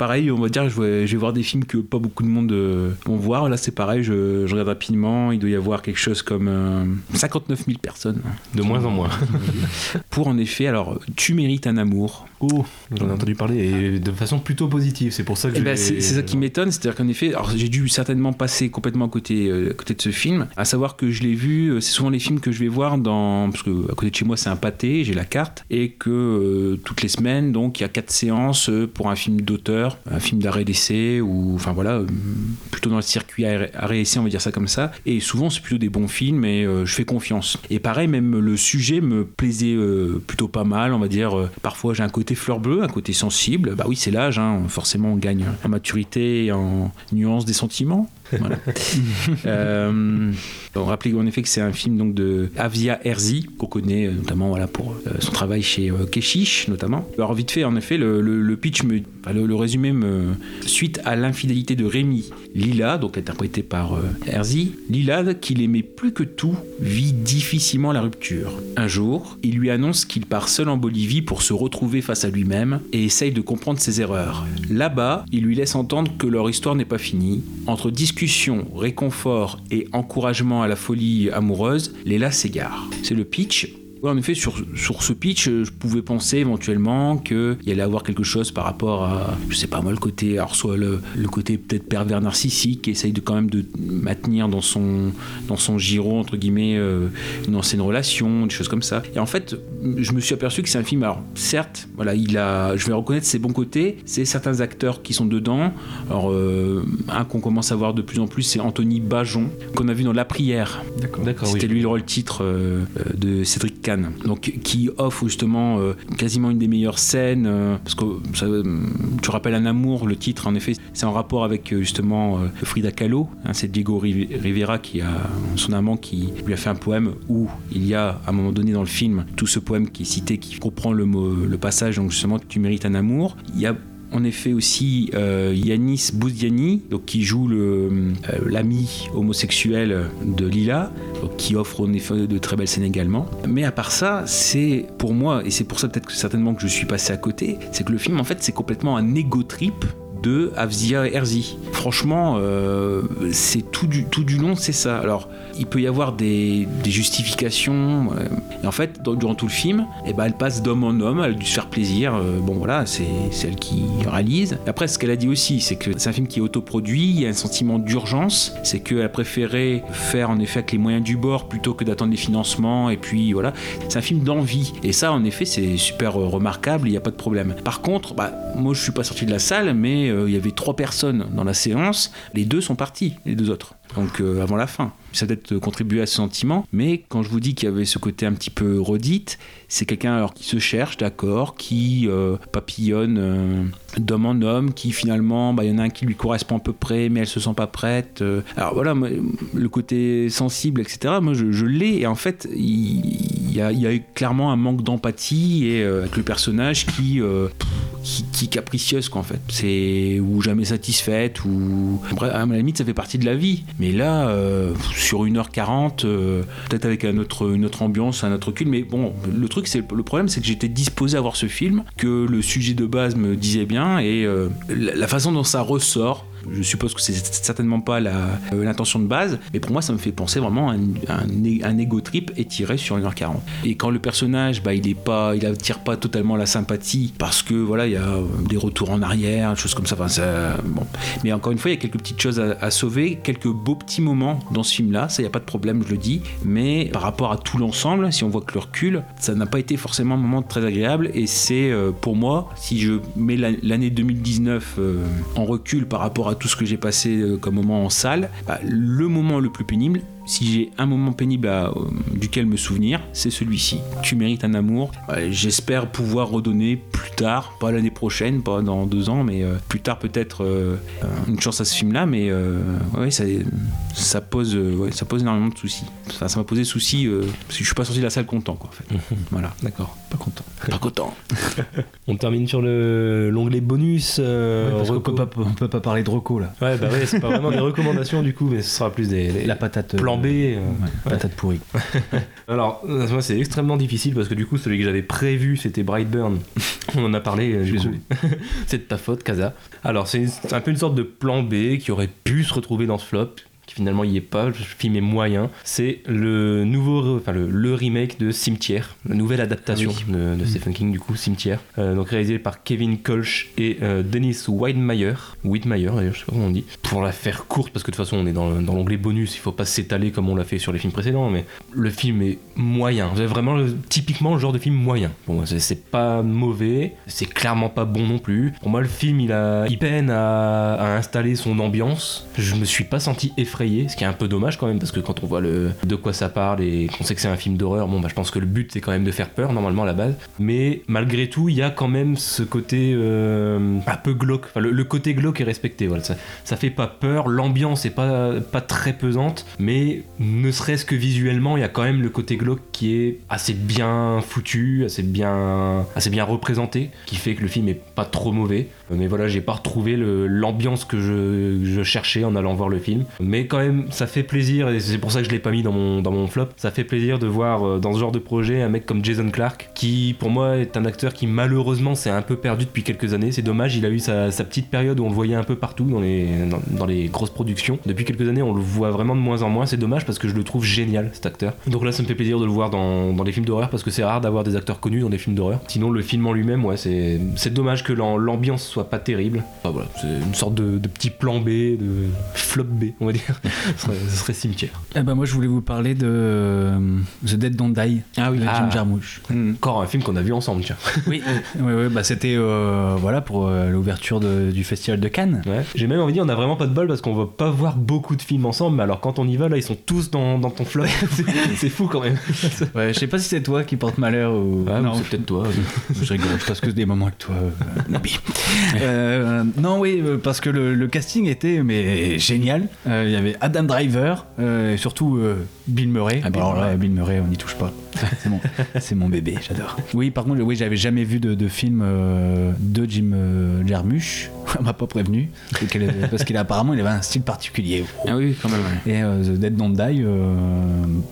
Speaker 1: Pareil, on va dire, je vais, je vais voir des films que pas beaucoup de monde euh, vont voir. Là, c'est pareil, je, je regarde rapidement. Il doit y avoir quelque chose comme euh, 59 000 personnes.
Speaker 3: De moins en moins.
Speaker 1: Pour en effet, alors, tu mérites un amour.
Speaker 3: Oh, j'en ai entendu parler et de façon plutôt positive, c'est pour ça que
Speaker 1: Eh
Speaker 3: je
Speaker 1: ben, c'est c'est ça qui m'étonne, c'est-à-dire qu'en effet, alors j'ai dû certainement passer complètement à côté, euh, à côté de ce film, à savoir que je l'ai vu, euh, c'est souvent les films que je vais voir dans, parce que à côté de chez moi c'est un pâté, j'ai la carte, et que euh, toutes les semaines, donc il y a quatre séances pour un film d'auteur, un film d'arrêt d'essai, ou enfin voilà, euh, plutôt dans le circuit arrêt essai, on va dire ça comme ça, et souvent c'est plutôt des bons films, et je fais confiance. Et pareil, même le sujet me plaisait plutôt pas mal, on va dire, parfois j'ai un côté fleur bleue, un côté sensible, bah oui c'est l'âge, hein, forcément on gagne en maturité en nuance des sentiments. Voilà. euh, on rappelait en effet que c'est un film donc de Avia Herzi qu'on connaît euh, notamment voilà pour euh, son travail chez euh, Keshish notamment. Alors vite fait en effet le, pitch me le, résumé me suite à l'infidélité de Rémi Lila donc interprété par Herzi Lila qui l'aimait plus que tout vit difficilement la rupture. Un jour il lui annonce qu'il part seul en Bolivie pour se retrouver face à lui-même et essaye de comprendre ses erreurs. Là-bas il lui laisse entendre que leur histoire n'est pas finie. Entre discussion, réconfort et encouragement à la folie amoureuse, Léla s'égare. C'est le pitch. Ouais, en effet, sur, sur ce pitch, euh, je pouvais penser éventuellement qu'il y allait avoir quelque chose par rapport à, je sais pas moi, le côté, alors soit le, le côté peut-être pervers narcissique, qui essaye de quand même de maintenir dans son, dans son giro, entre guillemets, euh, une ancienne relation, des choses comme ça. Et en fait, je me suis aperçu que c'est un film, alors certes, voilà, il a, je vais reconnaître ses bons côtés, c'est certains acteurs qui sont dedans. Alors, euh, un qu'on commence à voir de plus en plus, c'est Anthony Bajon, qu'on a vu dans La Prière.
Speaker 3: D'accord.
Speaker 1: C'était lui le rôle titre euh, de Cédric Donc, qui offre justement euh, quasiment une des meilleures scènes. euh, parce que euh, tu rappelles un amour, le titre, en effet, c'est en rapport avec justement Frida Kahlo. hein, c'est Diego Riv- Rivera qui a son amant qui lui a fait un poème où il y a à un moment donné dans le film tout ce poème qui est cité, qui reprend le, le passage, donc justement, tu mérites un amour. Il y a en effet aussi euh, Yanis Bouziani, donc qui joue euh, l'ami homosexuel de Lila, qui offre en effet de très belles scènes également. Mais à part ça, c'est pour moi, et c'est pour ça peut-être que certainement que je suis passé à côté, c'est que le film en fait c'est complètement un ego trip de Avzia Herzi. Franchement, euh, c'est tout du, tout du long, c'est ça. Alors, il peut y avoir des, des justifications. euh, et en fait, durant tout le film, eh ben, elle passe d'homme en homme, elle a dû se faire plaisir. euh, bon, voilà, c'est c'est elle qui réalise. Après, ce qu'elle a dit aussi, c'est que c'est un film qui est autoproduit, il y a un sentiment d'urgence. C'est qu'elle a préféré faire en effet avec les moyens du bord plutôt que d'attendre les financements. Et puis voilà, c'est un film d'envie. Et ça, en effet, c'est super remarquable, il n'y a pas de problème. Par contre, bah, moi, je suis pas sorti de la salle, mais il y avait trois personnes dans la séance. Les deux sont partis, les deux autres. Donc euh, avant la fin. Ça peut-être contribué à ce sentiment, mais quand je vous dis qu'il y avait ce côté un petit peu redite, c'est quelqu'un qui se cherche, d'accord, qui euh, papillonne euh, d'homme en homme, qui finalement, bah, il y en a un qui lui correspond à peu près, mais elle se sent pas prête. euh. alors voilà, le côté sensible, etc. Moi, je, l'ai, et en fait, il, y, a, clairement un manque d'empathie et avec le personnage qui, euh, qui, capricieuse, quoi, en fait. C'est ou jamais satisfaite, ou Bref, à la limite, ça fait partie de la vie. Mais là, euh, sur 1h40, euh, peut-être avec une autre ambiance, un autre recul. Mais bon, le truc, c'est le problème, c'est que j'étais disposé à voir ce film, que le sujet de base me disait bien, et euh, la façon dont ça ressort. Je suppose que c'est certainement pas euh, l'intention de base, mais pour moi ça me fait penser vraiment à un, un, ego trip étiré sur 1h40. Et quand le personnage, bah, il est pas, il attire pas totalement la sympathie parce que voilà, il y a euh, des retours en arrière, des choses comme ça. Enfin, ça- bon. Mais encore une fois, il y a quelques petites choses à, sauver, quelques beaux petits moments dans ce film-là, ça il y a pas de problème, je le dis. Mais par rapport à tout l'ensemble, si on voit que le recul, ça n'a pas été forcément un moment très agréable. Et c'est euh, pour moi, si je mets la- l'année 2019 euh, en recul par rapport à tout ce que j'ai passé euh, comme moment en salle, bah, le moment le plus pénible, si j'ai un moment pénible à- euh, duquel me souvenir, c'est celui-ci. Tu mérites un amour. Ouais, J'espère pouvoir redonner plus tard, pas l'année prochaine, pas dans deux ans, mais euh, plus tard peut-être euh, euh, une chance à ce film-là. Mais euh, ouais, ça, ça pose, euh, ouais, ça pose énormément de soucis. Enfin, ça m'a posé souci euh, parce que je suis pas sorti de la salle content, quoi. En fait. voilà,
Speaker 3: D'accord. Pas content.
Speaker 1: pas content.
Speaker 3: On termine sur le l'onglet bonus. euh,
Speaker 2: parce qu'on
Speaker 3: reco.
Speaker 2: peut pas, on peut pas parler de Rocco là.
Speaker 3: Ouais, bah ouais, c'est pas vraiment des recommandations du coup, mais ce sera plus des, des-
Speaker 2: La patate. euh,
Speaker 3: plan B. euh.
Speaker 2: ouais, patate pourrie.
Speaker 3: Alors, euh, moi, c'est extrêmement difficile parce que du coup, celui que j'avais prévu, c'était Brightburn. On en a parlé, euh, du coup. c'est de ta faute, Kaza. Alors, c'est un peu une sorte de plan B qui aurait pu se retrouver dans ce flop qui finalement y est pas, le film est moyen. C'est le nouveau, enfin le, le remake de Cimetière, la nouvelle adaptation de, de Stephen King du coup, Cimetière, Euh, donc réalisé par Kevin Kolsch et euh, Dennis Whitmire, Whitmire d'ailleurs, je sais pas comment on dit, pour la faire courte parce que de toute façon on est dans, dans l'onglet bonus, il faut pas s'étaler comme on l'a fait sur les films précédents, mais le film est moyen, c'est vraiment typiquement le genre de film moyen. Pour moi, c'est- c'est pas mauvais, c'est clairement pas bon non plus. Pour moi, le film il a, il peine à, à installer son ambiance. Je me suis pas senti effrayé, ce qui est un peu dommage quand même parce que quand on voit le de quoi ça parle et qu'on sait que c'est un film d'horreur, bon bah je pense que le but c'est quand même de faire peur normalement à la base. Mais malgré tout, il y a quand même ce côté euh, un peu glauque. Enfin, le, côté glauque est respecté. Voilà, ça, ça fait pas peur. L'ambiance est pas pas très pesante, mais ne serait-ce que visuellement, il y a quand même le côté glauque qui est assez bien foutu, assez bien assez bien représenté, qui fait que le film est pas trop mauvais. Mais voilà, j'ai pas retrouvé l'ambiance que je, je cherchais en allant voir le film. Mais quand même, ça fait plaisir, et c'est pour ça que je l'ai pas mis dans mon, dans mon flop, ça fait plaisir de voir euh, dans ce genre de projet un mec comme Jason Clark, qui pour moi est un acteur qui malheureusement s'est un peu perdu depuis quelques années. C'est dommage, il a eu sa, sa petite période où on le voyait un peu partout dans les, dans, les grosses productions. Depuis quelques années, on le voit vraiment de moins en moins. C'est dommage parce que je le trouve génial cet acteur. Donc là, ça me fait plaisir de le voir dans, dans les films d'horreur parce que c'est rare d'avoir des acteurs connus dans des films d'horreur. Sinon, le film en lui-même, ouais, c'est dommage que l'am- l'ambiance soit pas terrible. Enfin, voilà, c'est une sorte de petit plan B, de flop B, on va dire. ce, serait, ce serait cimetière.
Speaker 2: Eh ben moi je voulais vous parler de euh, The Dead Don't Die
Speaker 1: Ah oui,
Speaker 2: Jim
Speaker 3: Ah.
Speaker 2: Jarmusch.
Speaker 1: Hmm.
Speaker 3: Encore un film qu'on a vu ensemble, tiens.
Speaker 2: Oui, oui, oui, bah c'était euh, voilà pour euh, l'ouverture du festival de Cannes.
Speaker 3: Ouais. J'ai même envie de dire, on a vraiment pas de bol parce qu'on va pas voir beaucoup de films ensemble, mais alors quand on y va, là, ils sont tous dans, dans ton flop. C'est- fou quand même.
Speaker 2: Ouais, je sais pas si c'est toi qui porte malheur ou
Speaker 3: Ah,
Speaker 2: non.
Speaker 3: c'est peut-être toi.
Speaker 2: je rigole, je passe que des moments avec toi. euh, non, oui, parce que le, le casting était mais génial. Il y avait Adam Driver, euh, et surtout euh, Bill Murray.
Speaker 1: Ah, Bill
Speaker 2: Alors
Speaker 1: Murray.
Speaker 2: Bill Murray, on n'y touche pas. C'est mon, c'est mon bébé, j'adore. Oui, par contre, oui, j'avais jamais vu de, de film euh, de Jim Jarmusch. On m'a pas prévenu, parce qu'il a apparemment il avait un style particulier.
Speaker 1: Ah oui, quand même. ouais.
Speaker 2: Et euh, The Dead Don't Die, euh,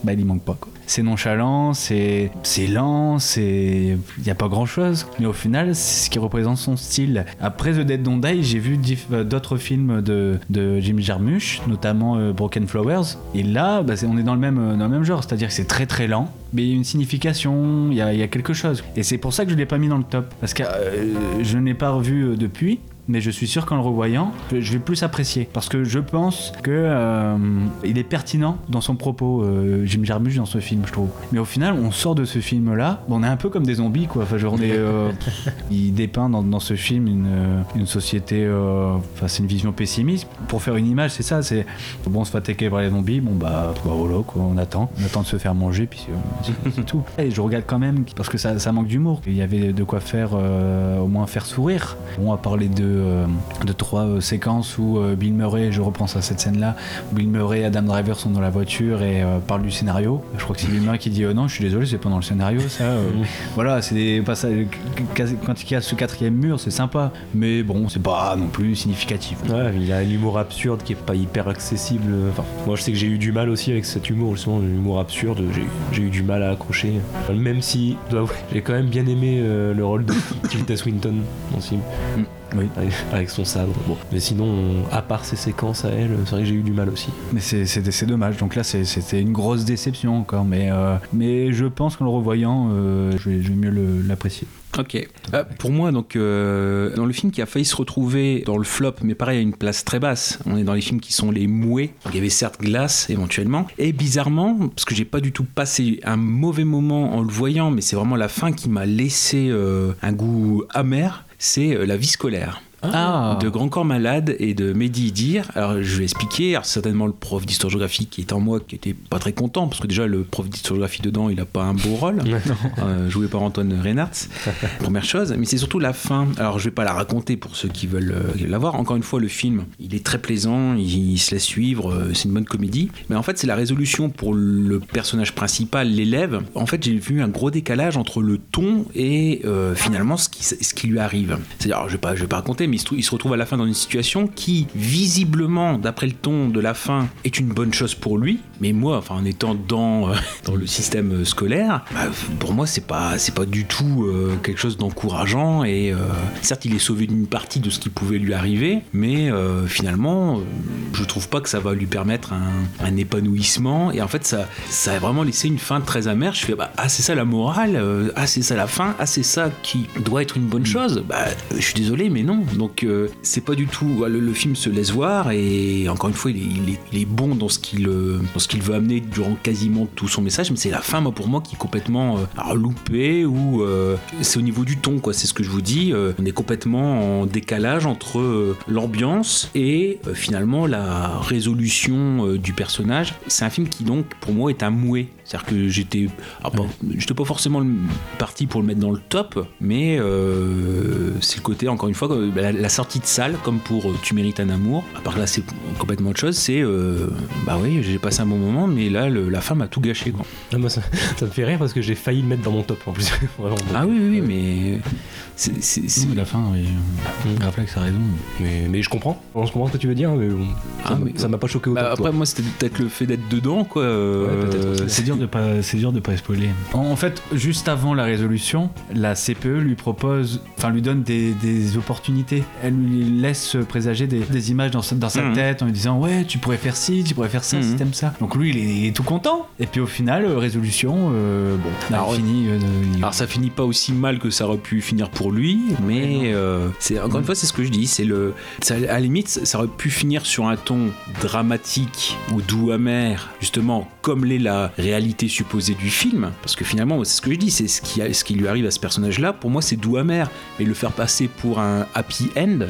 Speaker 2: bah, il y manque pas. quoi. C'est nonchalant, c'est c'est lent, c'est il y a pas grand chose, mais au final, c'est ce qui représente son style. Après The Dead Don't Die, j'ai vu diff- d'autres films de, de Jim Jarmusch, notamment euh, Broken Flowers. Et là, bah, on est dans le même euh, dans le même genre, c'est-à-dire que c'est très très lent, mais il y a une signification, il y a, il y a quelque chose. Et c'est pour ça que je l'ai pas mis dans le top, parce que euh, je ne l'ai pas revu depuis mais je suis sûr qu'en le revoyant, je vais plus apprécier. Parce que je pense que euh, il est pertinent dans son propos, euh, Jim Jarmusch, dans ce film, je trouve. Mais au final, on sort de ce film-là, on est un peu comme des zombies, quoi. Enfin, genre, on est, euh, il dépeint dans, dans ce film une, euh, une société, euh, enfin, c'est une vision pessimiste. Pour faire une image, c'est ça, c'est bon, on se fait attaquer par les zombies, bon bah, bah voilà, quoi, on attend, on attend de se faire manger, puis c'est- tout. Et je regarde quand même, parce que ça, ça manque d'humour. Il y avait de quoi faire, au moins faire sourire. On va parler de, euh, de trois euh, séquences où euh, Bill Murray, je repense à cette scène-là, où Bill Murray et Adam Driver sont dans la voiture et parlent du scénario. Je crois que c'est Bill Murray qui dit non, je suis désolé, c'est pas dans le scénario, ça. euh. Voilà, c'est des passages. Quand il y a ce quatrième mur, c'est sympa, mais bon, c'est pas non plus significatif.
Speaker 3: Ouais, il y a l'humour absurde qui est pas hyper accessible. Enfin, moi, je sais que j'ai eu du mal aussi avec cet humour, justement, l'humour absurde. J'ai, eu du mal à accrocher. Même si, j'ai quand même bien aimé euh, le rôle de Tilda Swinton dans ce film.
Speaker 2: Oui.
Speaker 3: Avec, avec son sabre. Bon. Mais sinon, à part ces séquences à elle, c'est vrai que j'ai eu du mal aussi.
Speaker 2: Mais c'est- dommage. Donc là, c'était une grosse déception encore. Mais, euh, mais je pense qu'en le revoyant, euh, je, vais, je vais mieux l'apprécier.
Speaker 1: Ok. Euh, pour moi, donc, euh, dans le film qui a failli se retrouver dans le flop, mais pareil à une place très basse, on est dans les films qui sont les mouets. Donc, il y avait certes Glace éventuellement. Et bizarrement, parce que j'ai pas du tout passé un mauvais moment en le voyant, mais c'est vraiment la fin qui m'a laissé euh, un goût amer, c'est euh, La vie scolaire.
Speaker 2: Ah.
Speaker 1: de Grand Corps Malade et de Mehdi Idir. Alors je vais expliquer, alors certainement le prof d'histoire-géographie qui est en moi qui était pas très content parce que déjà le prof d'histoire-géographie dedans il a pas un beau rôle, euh, joué par Antoine Reinhardt, première chose, mais c'est surtout la fin. Alors je vais pas la raconter pour ceux qui veulent euh, la voir. Encore une fois le film il est très plaisant, il, il se laisse suivre, euh, c'est une bonne comédie, mais en fait c'est la résolution pour le personnage principal, l'élève. En fait j'ai vu un gros décalage entre le ton et euh, finalement ce qui, ce qui lui arrive. C'est-à-dire je vais pas je vais pas raconter mais il se, trou- il se retrouve à la fin dans une situation qui, visiblement, d'après le ton de la fin, est une bonne chose pour lui. Mais moi, enfin, en étant dans, euh, dans le système euh, scolaire, bah, pour moi, c'est pas, c'est pas du tout euh, quelque chose d'encourageant. Et certes, il est sauvé d'une partie de ce qui pouvait lui arriver, mais finalement, je trouve pas que ça va lui permettre un, un épanouissement. Et en fait, ça, ça a vraiment laissé une fin très amère. Je fais, bah, ah, c'est ça la morale, ah, c'est ça la fin, ah, c'est ça qui doit être une bonne chose. Bah, je suis désolé, mais non. Donc, euh, c'est pas du tout. Le, film se laisse voir, et encore une fois, il est, bon dans ce qu'il euh, dans ce qu'il veut amener durant quasiment tout son message, mais c'est la fin, moi, pour moi, qui est complètement euh, loupée, ou euh, c'est au niveau du ton, quoi. C'est ce que je vous dis. on est complètement en décalage entre l'ambiance et finalement la résolution du personnage. C'est un film qui, donc, pour moi, est un mouet. C'est-à-dire que j'étais, ah, bon, j'étais pas forcément parti pour le mettre dans le top, mais euh, c'est le côté, encore une fois, bah, la, la sortie de salle, comme pour euh, Tu mérites un amour. À part que là, c'est complètement autre chose. C'est, euh, bah oui, j'ai passé un bon moment, mais là, le- la femme a tout gâché. Quoi.
Speaker 3: Ah, moi, ça, ça me fait rire parce que j'ai failli le mettre dans mon top en plus. Vraiment.
Speaker 1: Ah oui, oui, oui, mais c'est, c'est- c'est-
Speaker 2: Oui, la fin, oui.
Speaker 3: Mm.
Speaker 2: Réflexe a raison.
Speaker 3: Mais, mais je comprends. Je comprends ce que tu veux dire, mais bon, ça
Speaker 1: Ah,
Speaker 3: m'a-
Speaker 1: mais-
Speaker 3: ça m'a pas choqué autant.
Speaker 1: Bah,
Speaker 3: toi.
Speaker 1: après, moi, c'était peut-être le fait d'être dedans, quoi. euh,
Speaker 3: Ouais, peut-être aussi.
Speaker 2: C'est dur de pas, c'est dur de pas spoiler. En, en fait, juste avant la résolution, la CPE lui propose, enfin lui donne des, des opportunités. Elle lui laisse présager des, des images dans sa, dans sa
Speaker 1: Mhm.
Speaker 2: tête en lui disant ouais, tu pourrais faire ci, tu pourrais faire ça,
Speaker 1: Mhm.
Speaker 2: si t'aimes ça. Donc lui, il est, il est tout content. Et puis au final, euh, résolution, euh, bon,
Speaker 1: Alors,
Speaker 2: finit. euh, il-
Speaker 1: Alors ça finit pas aussi mal que ça aurait pu finir pour lui, mais euh, c'est encore une fois c'est ce que je dis, c'est le, ça, à la limite ça aurait pu finir sur un ton dramatique ou doux amer, justement comme l'est la réalité supposée du film, parce que finalement c'est ce que je dis, c'est ce qui, ce qui lui arrive à ce personnage-là. Pour moi c'est doux amer, mais le faire passer pour un happy end.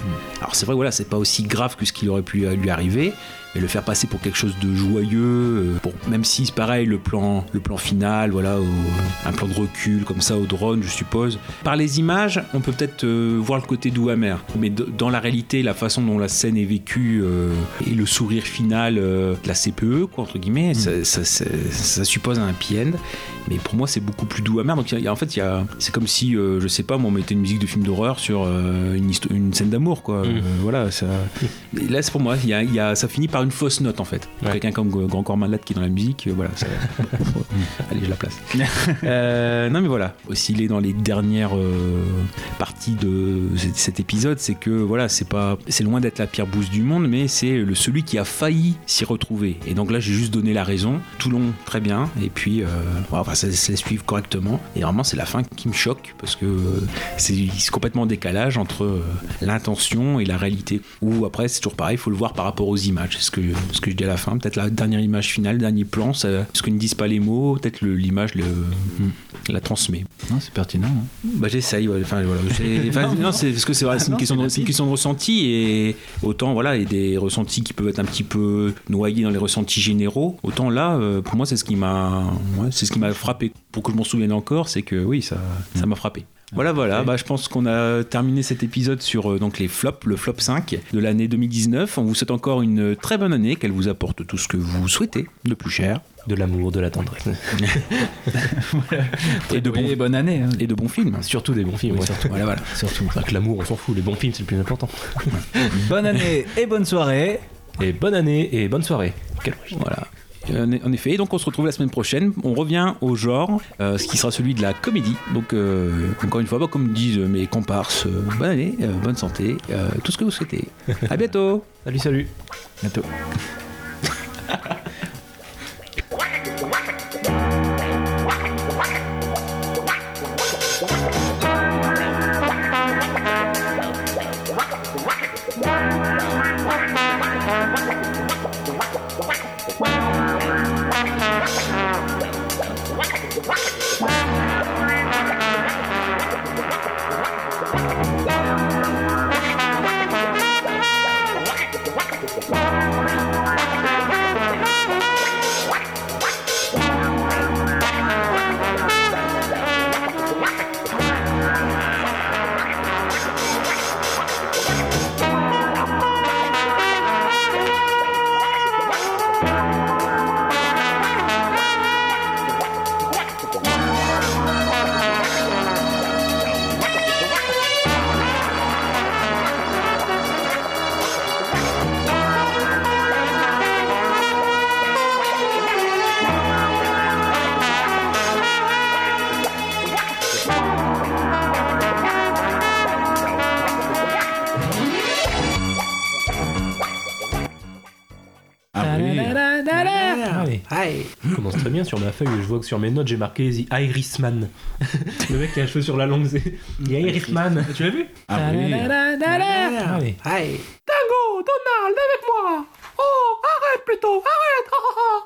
Speaker 1: Alors c'est vrai voilà c'est pas aussi grave que ce qui aurait pu euh, lui arriver. Mais le faire passer pour quelque chose de joyeux, euh, pour, même si c'est pareil, le plan, le plan final, voilà, au- un plan de recul comme ça au drone, je suppose. Par les images, on peut peut-être euh, voir le côté doux amer, mais dans la réalité, la façon dont la scène est vécue euh, et le sourire final euh, de la CPE, quoi, entre guillemets, ça, ça- ça- ça suppose un happy end. Mais pour moi, c'est beaucoup plus doux amer. Donc, il y a- il y a- en fait, il y a, c'est comme si, je sais pas, moi, on mettait une musique de film d'horreur sur une, histo- une scène d'amour, quoi. Euh, voilà, ça. Et là, c'est pour moi, y a- ça finit par une fausse note, en fait.
Speaker 3: Ouais.
Speaker 1: Quelqu'un comme Grand Corps Malade qui est dans la musique, euh, voilà. ça- Allez, je la place. Euh, non, mais voilà. Aussi, il est dans les dernières euh, parties de cet épisode, c'est que voilà, c'est pas, c'est loin d'être la pire bouse du monde, mais c'est le celui qui a failli s'y retrouver. Et donc là, j'ai juste donné la raison. Tout long, très bien. Et puis, euh, enfin, ça se laisse suivre correctement. Et vraiment, c'est la fin qui me choque parce que c'est complètement en décalage entre l'intention et la réalité. Ou après, c'est toujours pareil, il faut le voir par rapport aux images. Ce que, ce que je dis à la fin. Peut-être la dernière image finale, dernier plan, ça, ce que ne disent pas les mots, peut-être l'image le, la transmet.
Speaker 2: C'est pertinent. hein.
Speaker 1: Bah j'essaye, ouais. enfin voilà. non, c'est parce que c'est vrai, c'est une,
Speaker 2: Non,
Speaker 1: question une question de ressenti et autant voilà, il y a des ressentis qui peuvent être un petit peu noyés dans les ressentis généraux. Autant là, euh, pour moi, c'est ce qui m'a, ouais, c'est ce qui m'a frappé. Pour que je m'en souvienne encore, c'est que oui, ça, ça m'a frappé. Voilà, voilà. Bah, je pense qu'on a terminé cet épisode sur euh, donc les flops, le flop 5 de l'année 2019. On vous souhaite encore une très bonne année, qu'elle vous apporte tout ce que vous souhaitez de plus cher
Speaker 3: De l'amour, de la tendresse.
Speaker 1: et de,
Speaker 2: Oui, bonne année. hein.
Speaker 1: et de bons films.
Speaker 3: Surtout des bons films.
Speaker 2: Oui,
Speaker 3: ouais.
Speaker 2: surtout.
Speaker 1: Voilà, voilà.
Speaker 2: Surtout.
Speaker 3: L'amour, on s'en fout. Les bons films, c'est le plus important.
Speaker 2: bonne année et bonne soirée.
Speaker 3: Et bonne année et bonne soirée. Quel
Speaker 1: Voilà. En en effet, donc on se retrouve la semaine prochaine. On revient au genre, euh, ce qui sera celui de la comédie. Donc, euh, encore une fois, bah, comme disent mes comparses, euh, bonne année, euh, bonne santé, euh, tout ce que vous souhaitez. À bientôt.
Speaker 3: Salut, salut.
Speaker 2: Bientôt.
Speaker 3: que sur mes notes, j'ai marqué The Irishman. le mec qui a un cheveu sur la langue, c'est The Irishman. Tu l'as vu
Speaker 2: Ah oui.
Speaker 3: Allez.
Speaker 1: Hey.
Speaker 4: Tango, Donald, avec moi Oh, arrête plutôt, arrête